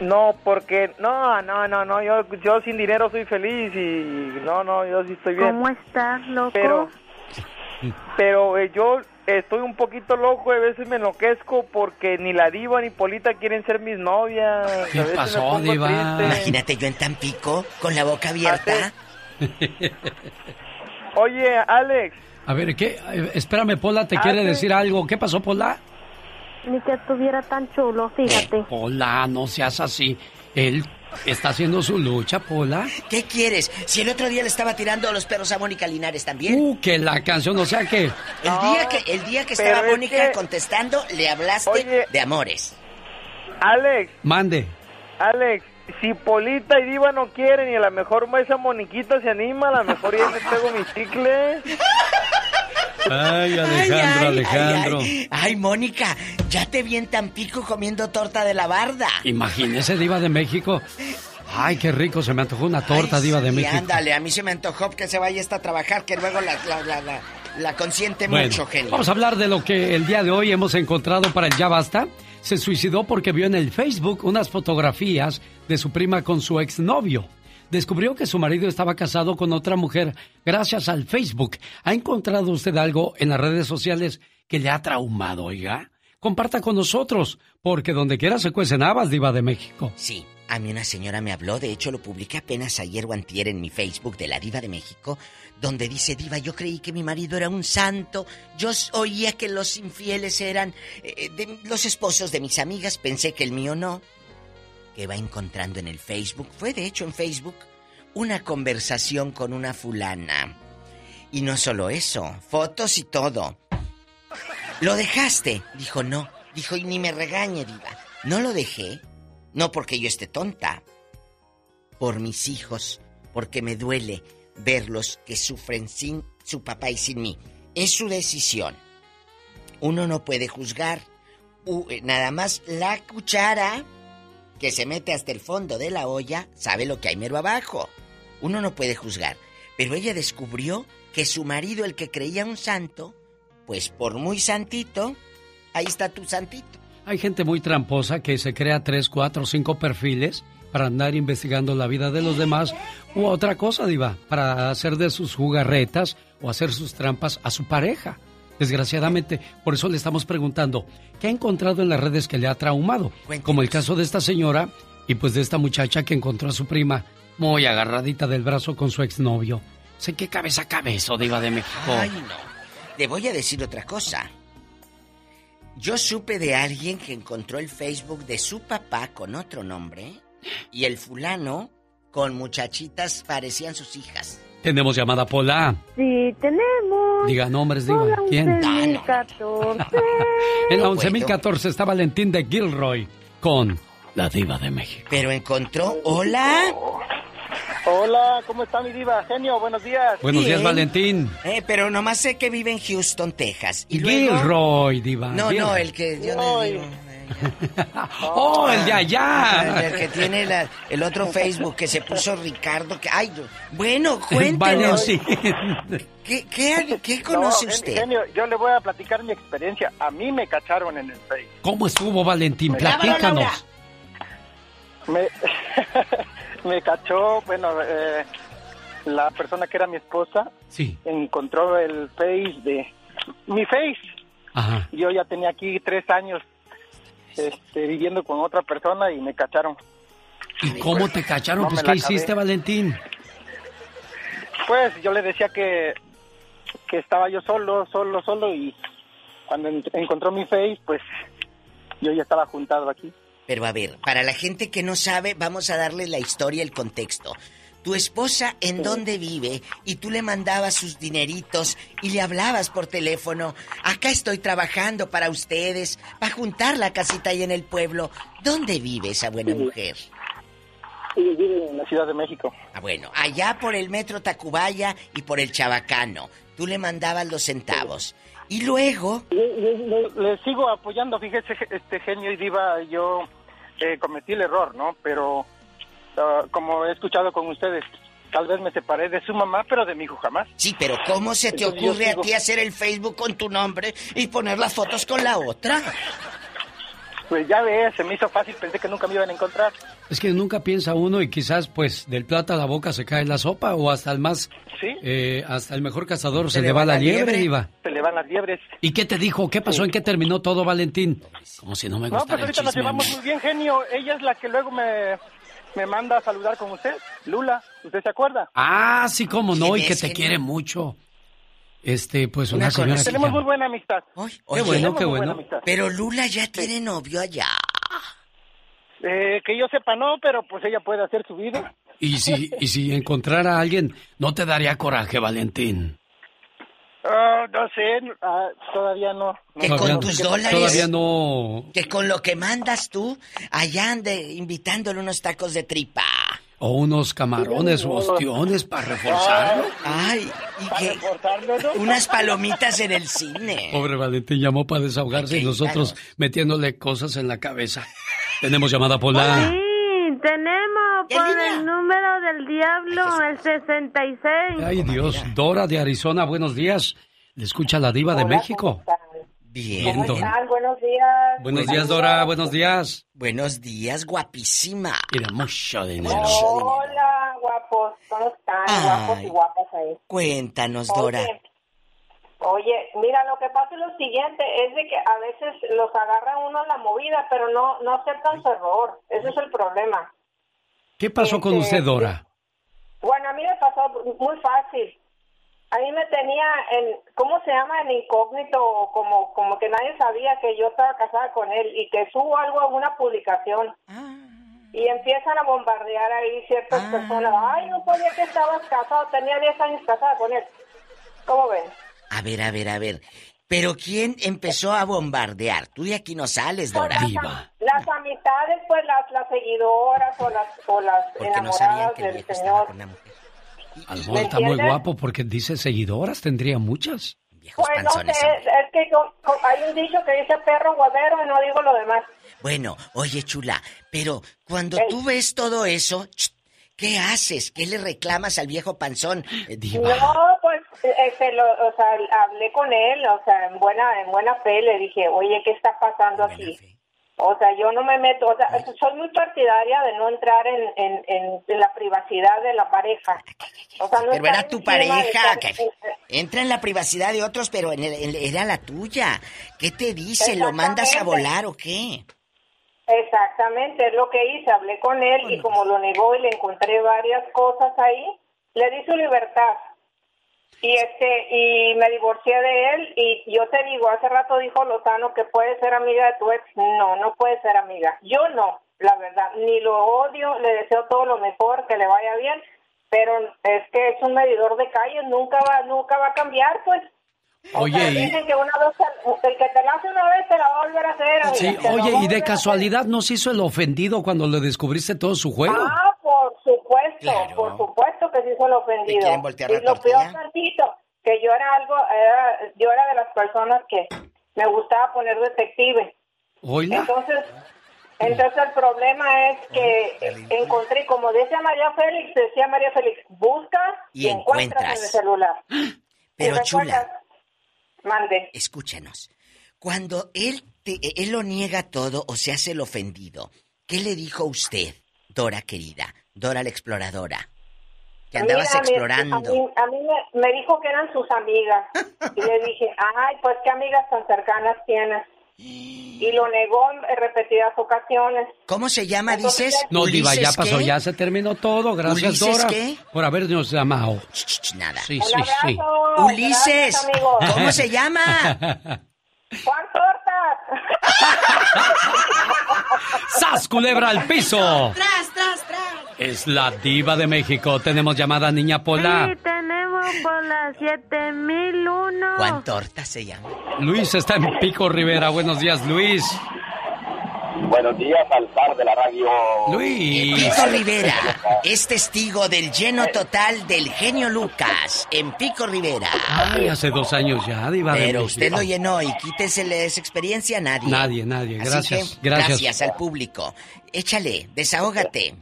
No, porque no, no, no, no, yo, yo sin dinero soy feliz y no, no, yo sí estoy bien. ¿Cómo estás, loco? Pero, pero eh, yo estoy un poquito loco, a veces me enloquezco porque ni la diva ni Polita quieren ser mis novias. ¿Qué a veces me pasó, Diva? triste. Imagínate yo en Tampico, con la boca abierta. Oye, Alex, A ver, ¿qué? Espérame, Pola, ¿te Ah, quiere decir algo? ¿Qué pasó, Pola? Ni que estuviera tan chulo, fíjate. Pola, no seas así. Él está haciendo su lucha, Pola. ¿Qué quieres? Si el otro día le estaba tirando los perros a Mónica Linares también. Uh, que la canción, o sea que... el, día que, el día que pero estaba es Mónica que- contestando, le hablaste Oye. de amores. Alex, Mande. Alex, si Polita y Diva no quieren y a lo mejor esa Moniquita se anima, a lo mejor ya me pego mi chicle. *laughs* Ay, Alejandro, Alejandro. Ay, ay. Ay, Mónica, ya te vi en Tampico comiendo torta de la barda. Imagínese, Diva de México. Ay, qué rico, se me antojó una torta, Diva de sí, México. ándale, a mí se me antojó que se vaya esta a trabajar, que luego la, la, la, la, la consiente Bueno, mucho, genio. vamos a hablar de lo que el día de hoy hemos encontrado para el Ya Basta. Se suicidó porque vio en el Facebook unas fotografías de su prima con su exnovio. Descubrió que su marido estaba casado con otra mujer gracias al Facebook. ¿Ha encontrado usted algo en las redes sociales que le ha traumado, oiga? Comparta con nosotros, porque donde quiera se cuecen habas, Diva de México. Sí, a mí una señora me habló, de hecho lo publiqué apenas ayer o en mi Facebook de la Diva de México, donde dice, Diva, yo creí que mi marido era un santo, yo oía que los infieles eran eh, de los esposos de mis amigas, pensé que el mío no. Que va encontrando en el Facebook, fue de hecho en Facebook, una conversación con una fulana. Y no solo eso, fotos y todo. ¿Lo dejaste? Dijo, no. Dijo, y ni me regañe, diva. No lo dejé. No porque yo esté tonta. Por mis hijos. Porque me duele verlos que sufren sin su papá y sin mí. Es su decisión. Uno no puede juzgar. Eh, nada más la cuchara que se mete hasta el fondo de la olla sabe lo que hay mero abajo. Uno no puede juzgar. Pero ella descubrió que su marido, el que creía un santo, pues por muy santito, ahí está tu santito. Hay gente muy tramposa que se crea tres, cuatro, cinco perfiles para andar investigando la vida de los demás u otra cosa, Diva, para hacer de sus jugarretas o hacer sus trampas a su pareja. Desgraciadamente, por eso le estamos preguntando, ¿qué ha encontrado en las redes que le ha traumado? Como el caso de esta señora y pues de esta muchacha que encontró a su prima muy agarradita del brazo con su exnovio. Sé qué cabeza cabeza, Diva de México. Ay, no. Le voy a decir otra cosa. Yo supe de alguien que encontró el Facebook de su papá con otro nombre y el fulano con muchachitas parecían sus hijas. Tenemos llamada Pola. Sí, tenemos. Diga nombres, Diva. Hola, ¿Quién? 11.014. *laughs* En la 11.014 está Valentín de Gilroy con la Diva de México. Pero encontró, hola. Hola, ¿cómo está mi diva? Genio, buenos días. Buenos días. Valentín. Eh, pero nomás sé que vive en Houston, Texas. Y luego... Gilroy, Diva. No, Gilroy. no, el que yo digo. *laughs* ¡Oh, el de allá! El que tiene la- el otro Facebook que se puso Ricardo. Que, ay, bueno, *laughs* cuéntenos. Valentín. ¿Qué, qué, qué conoce No, usted? Genio, yo le voy a platicar mi experiencia. A mí me cacharon en el Face. ¿Cómo estuvo, Valentín? Platícanos. Me, *laughs* me cachó, bueno, eh, la persona que era mi esposa Sí. encontró el Face de mi Face. Ajá. Yo ya tenía aquí tres años este, viviendo con otra persona y me cacharon. ¿Y cómo te cacharon? No pues, ¿qué hiciste, Valentín? Pues yo le decía que, que estaba yo solo, solo, solo y cuando en- encontró mi Face, pues yo ya estaba juntado aquí. Pero a ver, para la gente que no sabe, vamos a darle la historia, el contexto. Tu esposa en dónde vive y tú le mandabas sus dineritos y le hablabas por teléfono. Acá estoy trabajando para ustedes, para juntar la casita ahí en el pueblo. ¿Dónde vive esa buena mujer? Vive en la Ciudad de México. Ah, bueno, allá por el metro Tacubaya y por el Chabacano. Tú le mandabas los centavos. Y luego... Le, le- le- le sigo apoyando, fíjese, este genio y diva, yo eh, cometí el error, ¿no? Pero ah, como he escuchado con ustedes, tal vez me separé de su mamá, pero de mi hijo jamás. Sí, pero ¿cómo se te Entonces, ocurre a ti hacer el Facebook con tu nombre y poner las fotos con la otra? Pues ya ves, se me hizo fácil, pensé que nunca me iban a encontrar. Es que nunca piensa uno y quizás, pues, del plato a la boca se cae la sopa o hasta el más... Sí. eh, hasta el mejor cazador se, le va la liebre, Iba. Se le van las liebres. ¿Y qué te dijo? ¿Qué pasó? ¿En qué terminó todo, Valentín? Como si no me No, gustara pues el ahorita nos llevamos muy bien, genio. Ella es la que luego me, me manda a saludar con usted. Lula, ¿usted se acuerda? Ah, sí, cómo no, y ¿Quién que te quiere mucho. Este, pues una, señora que Tenemos muy buena amistad. Qué bueno, qué bueno. Pero Lula ya tiene novio allá. Eh, que yo sepa no, pero pues ella puede hacer su vida. Y si, y si encontrara a alguien, ¿no te daría coraje, Valentín? Ah, no sé, ah, todavía no. Que con tus dólares. Todavía no... Que con lo que mandas tú, allá ande invitándole unos tacos de tripa. O unos camarones o ostiones para reforzarlo. Ay, y que unas palomitas en el cine. Pobre Valentín llamó para desahogarse y nosotros metiéndole cosas en la cabeza. Tenemos llamada Pola. Sí, tenemos por el número del diablo, el 66. Ay Dios, Dora de Arizona, buenos días. Le escucha la diva de México. Bien, ¿Cómo Dora. están? Buenos días. Buenos días, Dora, buenos días. Buenos días, guapísima. Y de mucho dinero. Hola, guapos. ¿Cómo están? Ay. Guapos y guapas ahí. Cuéntanos, Oye, Dora. Oye, mira, lo que pasa es lo siguiente, es de que a veces los agarra uno en la movida, pero no, no aceptan su error. Ese es el problema. ¿Qué pasó con Este, usted, Dora? Bueno, a mí me pasó muy fácil. A mí me tenía en, ¿cómo se llama? En incógnito, como, como que nadie sabía que yo estaba casada con él y que subo algo a una publicación. Y empiezan a bombardear ahí ciertas personas. Ay, no sabía que estabas casado, tenía 10 años casada con él. ¿Cómo ven? A ver, a ver, a ver. Pero ¿quién empezó a bombardear? Tú de aquí no sales, Dora. Las amistades, pues las, las seguidoras o las, o las Porque no sabían enamoradas que el del viejo estaba señor. con la mujer. A lo mejor está muy guapo porque dice seguidoras, tendría muchas. Pues no sé, es, es que co- hay un dicho que dice perro huevero y no digo lo demás. Bueno, oye, chula, pero cuando tú ves todo eso, ¿qué haces? ¿Qué le reclamas al viejo panzón? Eh, diva. No, pues, este, lo, o sea, hablé con él, o sea, en buena, en buena fe, le dije, oye, ¿qué está pasando aquí? O sea, yo no me meto, o sea, soy muy partidaria de no entrar en, en, en, en la privacidad de la pareja. O sea, no Pero era tu pareja. que entra en la privacidad de otros, pero en el- era la tuya. ¿Qué te dice? ¿Lo mandas a volar o qué? Exactamente, es lo que hice, hablé con él y como lo negó y le encontré varias cosas ahí, le di su libertad. Y este y me divorcié de él y yo te digo, hace rato dijo Lozano que puede ser amiga de tu ex. No, no puede ser amiga. Yo no, la verdad, ni lo odio, le deseo todo lo mejor, que le vaya bien, pero es que es un medidor de calle, nunca va nunca va a cambiar, pues. O Oye, sea, dicen que una vez, el que te la hace una vez te la va a volver a hacer. Sí, amiga, oye, y de casualidad no se hizo el ofendido cuando le descubriste todo su juego. Ah, por supuesto, por supuesto que sí soy el ofendido. ¿Te quieren voltear y la lo tortilla? peor tantito, que yo era algo, era- yo era de las personas que me gustaba poner detective. Entonces, entonces el problema es que encontré, como decía María Félix, decía María Félix, busca y, Y encuentras en el celular. *gasps* Pero Y chula, Mande. escúchanos. Cuando él, te- él lo niega todo o se hace el ofendido, ¿qué le dijo usted, Dora querida? Dora la exploradora. Que andabas Mira, explorando. A mí, a mí me, me dijo que eran sus amigas. Y le dije, *laughs* ay, pues qué amigas tan cercanas tienes. Y lo negó en repetidas ocasiones. ¿Cómo se llama, Entonces, dices? No, Diva, ya ¿Ulises pasó, qué? ya se terminó todo. Gracias, ¿Ulises Dora, qué? por habernos llamado. Nada. Sí, sí, sí. abrazo. Ulises, Gracias. ¿cómo se llama? *laughs* Juan Tortas. *laughs* ¡Sas, culebra al piso! ¡Tras, tras, tras! Es la diva de México. Tenemos llamada Niña Pola. Sí, tenemos por las 7001. Juan Torta se llama. Luis está en Pico Rivera. Buenos días, Luis. Buenos días al par de la radio. Luis. Pico Rivera es testigo del lleno total del genio Lucas en Pico Rivera. Ay, hace dos años ya, diva de Pero México. usted lo llenó y quítesele esa experiencia a nadie. Nadie, nadie. Así Gracias, que, gracias. gracias al público. Échale, desahógate.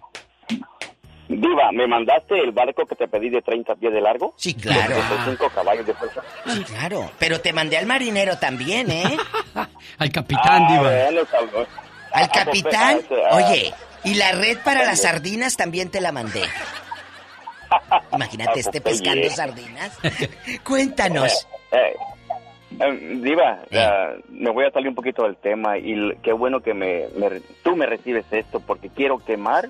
Diva, ¿me mandaste el barco que te pedí de 30 pies de largo? Sí, claro. De 5 caballos de fuerza. Sí, claro. Pero te mandé al marinero también, ¿eh? *laughs* Al capitán, Ah, diva. bueno. Al Ah, pues, capitán. ah, Oye, y la red para las sardinas también te la mandé. *laughs* Imagínate Ah, este pues, pescando oye. sardinas. *laughs* Cuéntanos. Eh, eh, Diva, ah, me voy a salir un poquito del tema y qué bueno que me, me- tú me recibes esto porque quiero quemar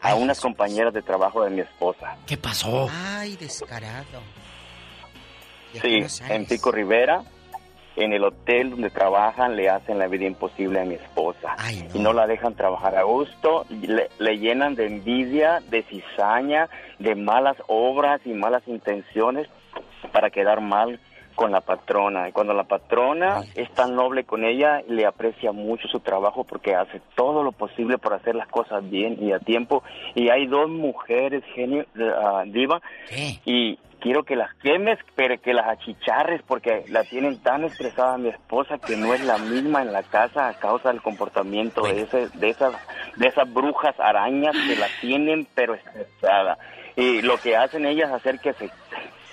a unas compañeras de trabajo de mi esposa. ¿Qué pasó? Ay, descarado. Sí, en Pico Rivera, en el hotel donde trabajan, le hacen la vida imposible a mi esposa. Y no la dejan trabajar a gusto, le llenan de envidia, de cizaña, de malas obras y malas intenciones para quedar mal con la patrona. Y cuando la patrona es tan noble con ella, le aprecia mucho su trabajo porque hace todo lo posible por hacer las cosas bien y a tiempo. Y hay dos mujeres, genio, ah, diva, y quiero que las quemes, pero que las achicharres porque la tienen tan estresada mi esposa que no es la misma en la casa a causa del comportamiento de, ese, de, esas, de esas brujas arañas que la tienen pero estresada. Y lo que hacen ellas es hacer que se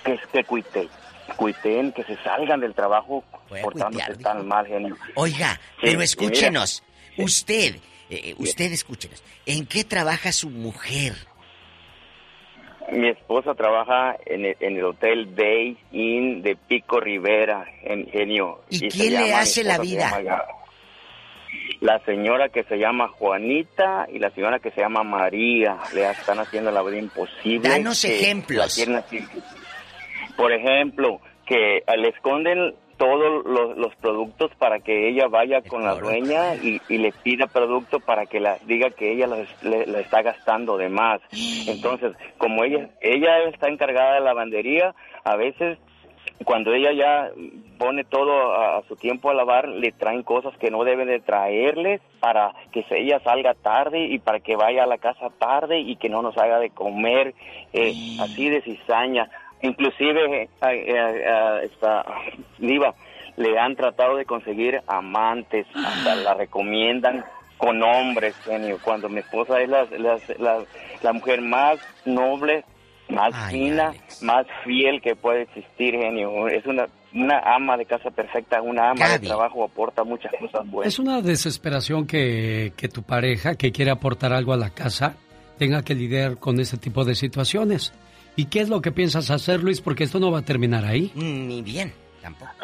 que, que cuite, cuiteen, que se salgan del trabajo portándose tan mal, genio. Oiga, Sí, pero y mira, escúchenos. Usted, eh, usted escúchenos. ¿En qué trabaja su mujer? Mi esposa trabaja en el, en el hotel Day Inn de Pico Rivera, en genio. ¿Y se quién le llama- hace la se vida? llama- La señora que se llama Juanita y la señora que se llama María le están haciendo la vida imposible. Danos ejemplos. la. Por ejemplo, que le esconden todos los, los productos para que ella vaya con la dueña y, y le pida producto para que la diga que ella le está gastando de más. Entonces, como ella ella está encargada de la lavandería, a veces cuando ella ya pone todo a, a su tiempo a lavar, le traen cosas que no deben de traerles para que ella salga tarde y para que vaya a la casa tarde y que no nos haga de comer, eh, así de cizaña. Inclusive, eh, eh, eh, esta diva, le han tratado de conseguir amantes, hasta la recomiendan con hombres, genio, cuando mi esposa es la, la, la- la mujer más noble, más fina, más fiel que puede existir, genio. Es una, una ama de casa perfecta, una ama Gaby. de trabajo, aporta muchas cosas buenas. Es una desesperación que, que tu pareja, que quiere aportar algo a la casa, tenga que lidiar con ese tipo de situaciones. ¿Y qué es lo que piensas hacer, Luis? Porque esto no va a terminar ahí. Ni bien, tampoco. *laughs*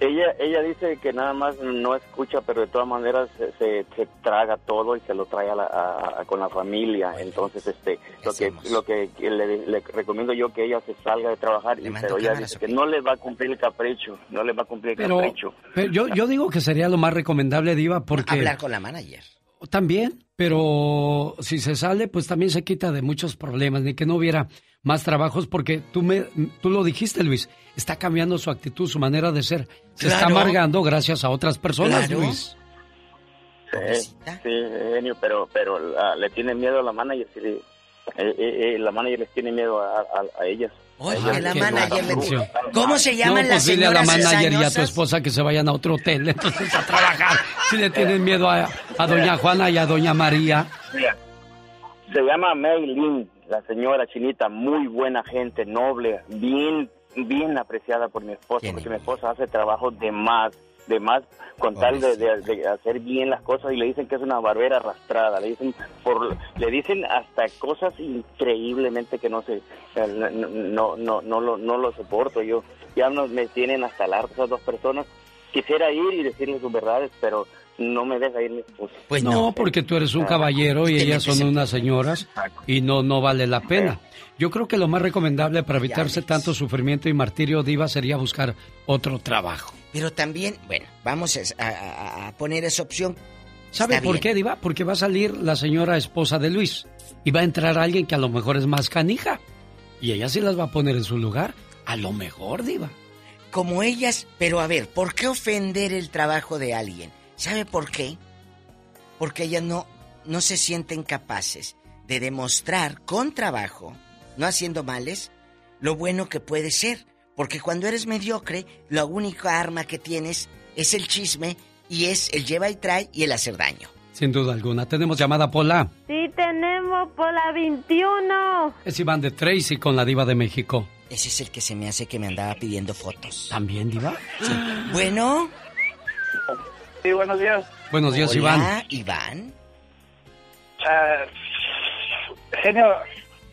Ella, ella dice que nada más no escucha, pero de todas maneras se, se- se traga todo y se lo trae a la- a- a- con la familia. Entonces, este, lo que, lo que le, le recomiendo yo que ella se salga de trabajar, y- pero ella dice que no le va a cumplir el capricho, no le va a cumplir el Pero, capricho. pero yo, yo digo que sería lo más recomendable, Diva, porque... Hablar con la manager. También, pero si se sale, pues también se quita de muchos problemas, ni que no hubiera más trabajos, porque tú, me, tú lo dijiste, Luis, está cambiando su actitud, su manera de ser. Se está amargando gracias a otras personas, Claro. Luis. Sí, sí, genio, pero, pero ah, le tiene miedo a la manager si le, eh, eh, eh, la manager les tiene miedo a, a, a ellas. Oye, la manager le ¿Cómo se No, llaman pues las dile a la señoras manager y a tu esposa que se vayan a otro hotel, entonces a trabajar. Si le tienen miedo a, a doña Juana y a doña María. Mira, Se llama Mei Lin, la señora chinita, muy buena gente, noble, bien, bien apreciada por mi esposa, porque mi esposa hace trabajo de más, de más, con tal de, de- de hacer bien las cosas y le dicen que es una barbera arrastrada, le dicen por, le dicen hasta cosas increíblemente que no sé, no, no, no, no, lo, no lo soporto. Yo, ya no me tienen hasta el esas dos personas, quisiera ir y decirles sus verdades, pero no me deja ir mi esposa. Pues no, porque tú eres un caballero y ellas son unas señoras y no, no vale la pena. Yo creo que lo más recomendable para evitarse tanto sufrimiento y martirio diva sería buscar otro trabajo. Pero también, bueno, vamos a, a- a poner esa opción. ¿Sabe Está por bien. qué, Diva? Porque va a salir la señora esposa de Luis y va a entrar alguien que a lo mejor es más canija. Y ella sí las va a poner en su lugar. A lo mejor, Diva. Como ellas, pero a ver, ¿por qué ofender el trabajo de alguien? ¿Sabe por qué? Porque ellas no, no se sienten capaces de demostrar con trabajo, no haciendo males, lo bueno que puede ser. Porque cuando eres mediocre, la única arma que tienes es el chisme y es el lleva y trae y el hacer daño. Sin duda alguna. Tenemos llamada Pola. Sí, tenemos por la 21. Es Iván de Tracy con la Diva de México. Ese es el que se me hace que me andaba pidiendo fotos. ¿También, Diva? Bueno. Sí, buenos días. Buenos días, Hola, Iván. Iván. Ah, genio,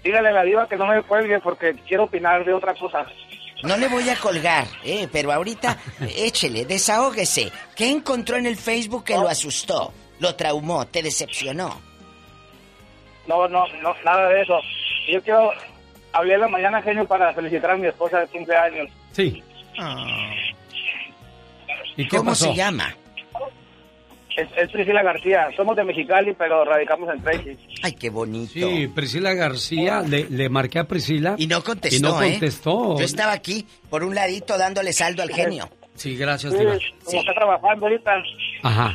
dígale a la diva que no me cuelgue porque quiero opinar de otra cosa. No le voy a colgar, eh, pero ahorita *laughs* échele, desahógese. ¿Qué encontró en el Facebook que lo asustó? Lo traumó, te decepcionó. No, no, no, nada de eso. Yo quiero... Hablé la mañana, genio, para felicitar a mi esposa de cumpleaños. Sí. ¿Y qué ¿Cómo pasó? se llama? Es, es Priscila García. Somos de Mexicali, pero radicamos en Tracy. Ay, qué bonito. Sí, Priscila García, le, le marqué a Priscila. Y no contestó, Y no ¿eh? contestó. Yo estaba aquí, por un ladito, dándole saldo al genio. Sí, gracias, Sí, Diva. como está trabajando ahorita. Ajá.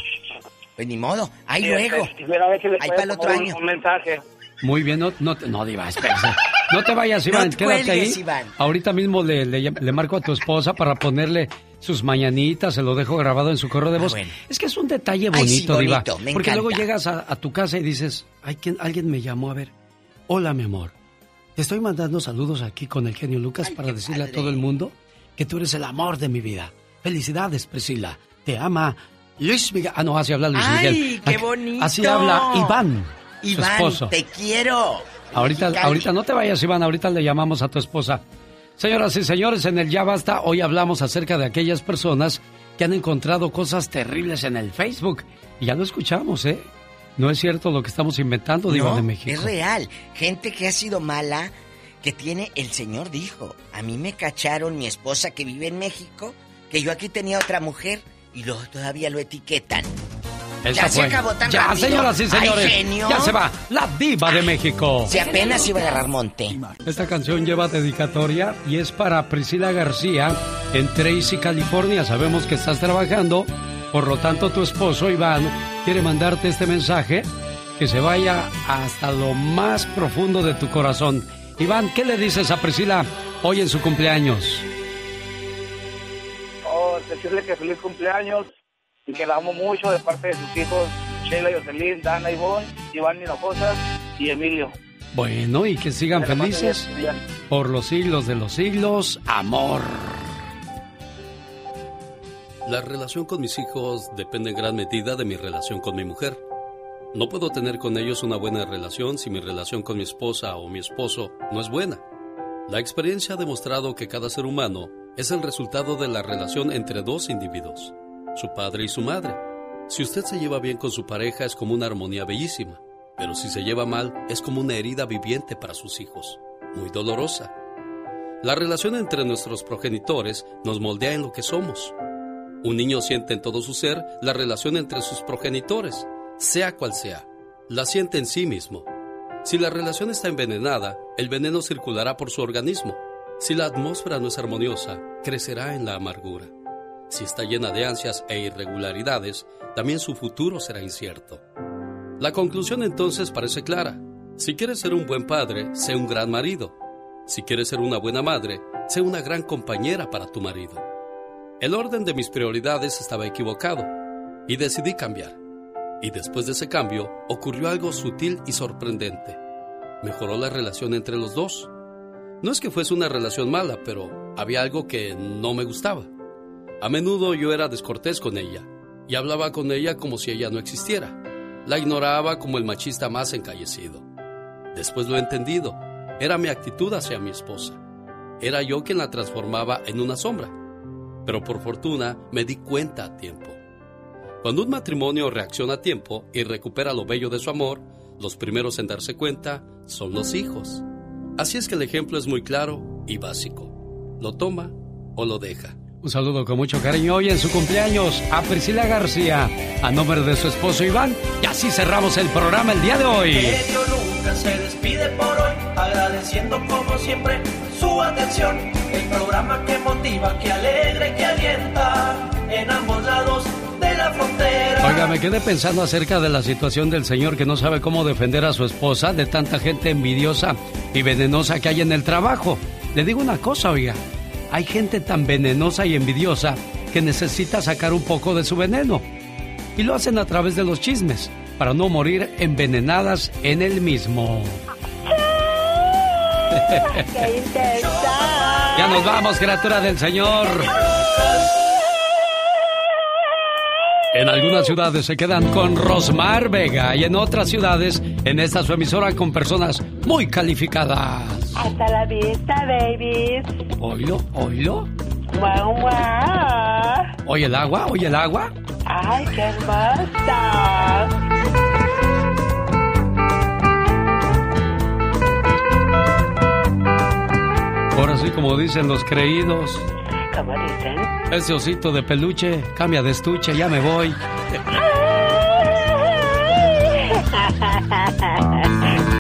Pues ni modo, ahí Y, luego. quisiera ver si le Ahí para el otro un- año. Un mensaje. Muy bien, no, no, te- no Diva, espérese. *laughs* No te vayas, No Iván, te quédate cuelgues, ahí. Iván. Ahorita mismo le, le, le marco a tu esposa para ponerle sus mañanitas, se lo dejo grabado en su correo de voz. Es que es un detalle Ah, Ay, sí, bonito, Diva. bonito, me porque luego llegas a, a tu casa y dices, Ay, ¿quién- alguien me llamó a ver. Hola, mi amor. Te estoy mandando saludos aquí con el genio Lucas para decirle a todo el mundo que tú eres el amor de mi vida. Felicidades, Priscila. Te ama Luis Miguel. Ah, no, así habla Luis Ay, Miguel. qué Ah, bonito. Así habla Iván, su Iván, esposo. te quiero. Ahorita, ahorita no te vayas, Iván, ahorita le llamamos a tu esposa. Señoras y señores, en el Ya Basta, hoy hablamos acerca de aquellas personas que han encontrado cosas terribles en el Facebook. Y ya lo escuchamos, ¿eh? No es cierto lo que estamos inventando, Diva No, de México. es real. Gente que ha sido mala, que tiene, el señor dijo, a mí me cacharon mi esposa que vive en México, que yo aquí tenía otra mujer, y luego todavía lo etiquetan. Ya se acabó tan Ya, rápido. señoras y señores, Ay, genio. ya se va la Diva de México. Si apenas iba a agarrar monte. Esta canción lleva dedicatoria y es para Priscila García en Tracy, California. Sabemos que estás trabajando, por lo tanto tu esposo Iván quiere mandarte este mensaje que se vaya hasta lo más profundo de tu corazón. Iván, ¿qué le dices a Priscila hoy en su cumpleaños? Oh, decirle que feliz cumpleaños y que la amo mucho de parte de sus hijos Sheila Jocelyn, Dana Ivonne, Iván Hinojosa y Emilio. Bueno, y que sigan felices bien. por los siglos de los siglos. Amor. La relación con mis hijos depende en gran medida de mi relación con mi mujer. No puedo tener con ellos una buena relación si mi relación con mi esposa o mi esposo no es buena. La experiencia ha demostrado que cada ser humano es el resultado de la relación entre dos individuos, su padre y su madre. Si usted se lleva bien con su pareja es como una armonía bellísima, pero si se lleva mal es como una herida viviente para sus hijos, muy dolorosa. La relación entre nuestros progenitores nos moldea en lo que somos. Un niño siente en todo su ser la relación entre sus progenitores, sea cual sea. La siente en sí mismo. Si la relación está envenenada, el veneno circulará por su organismo. Si la atmósfera no es armoniosa, crecerá en la amargura. Si está llena de ansias e irregularidades, también su futuro será incierto. La conclusión entonces parece clara. Si quieres ser un buen padre, sé un gran marido. Si quieres ser una buena madre, sé una gran compañera para tu marido. El orden de mis prioridades estaba equivocado y decidí cambiar. Y después de ese cambio ocurrió algo sutil y sorprendente. Mejoró la relación entre los dos. No es que fuese una relación mala, pero había algo que no me gustaba. A menudo yo era descortés con ella y hablaba con ella como si ella no existiera. La ignoraba como el machista más encallecido. Después lo he entendido. Era mi actitud hacia mi esposa. Era yo quien la transformaba en una sombra. Pero por fortuna me di cuenta a tiempo. Cuando un matrimonio reacciona a tiempo y recupera lo bello de su amor, los primeros en darse cuenta son los hijos. Así es que el ejemplo es muy claro y básico. Lo toma o lo deja. Un saludo con mucho cariño hoy en su cumpleaños a Priscila García, a nombre de su esposo Iván. Y así cerramos el programa el día de hoy. nunca se despide por hoy, agradeciendo como siempre su atención. El programa que motiva, que alegra que alienta en ambos lados de la frontera. Oiga, me quedé pensando acerca de la situación del señor que no sabe cómo defender a su esposa de tanta gente envidiosa y venenosa que hay en el trabajo. Le digo una cosa, oiga hay gente tan venenosa y envidiosa que necesita sacar un poco de su veneno. Y lo hacen a través de los chismes, para no morir envenenadas en el mismo. *laughs* ¡Qué ya nos vamos, criatura del Señor. En algunas ciudades se quedan con Rosmar Vega y en otras ciudades, en esta su emisora, con personas muy calificadas. Hasta la vista, babies. ¿Oílo? ¿Oílo? Guau, guau. ¿Oye el agua? ¿Oye el agua? ¡Ay, qué hermosa! Ahora sí, como dicen los creídos. ¿Cómo dicen? Ese osito de peluche cambia de estuche, ya me voy. *laughs*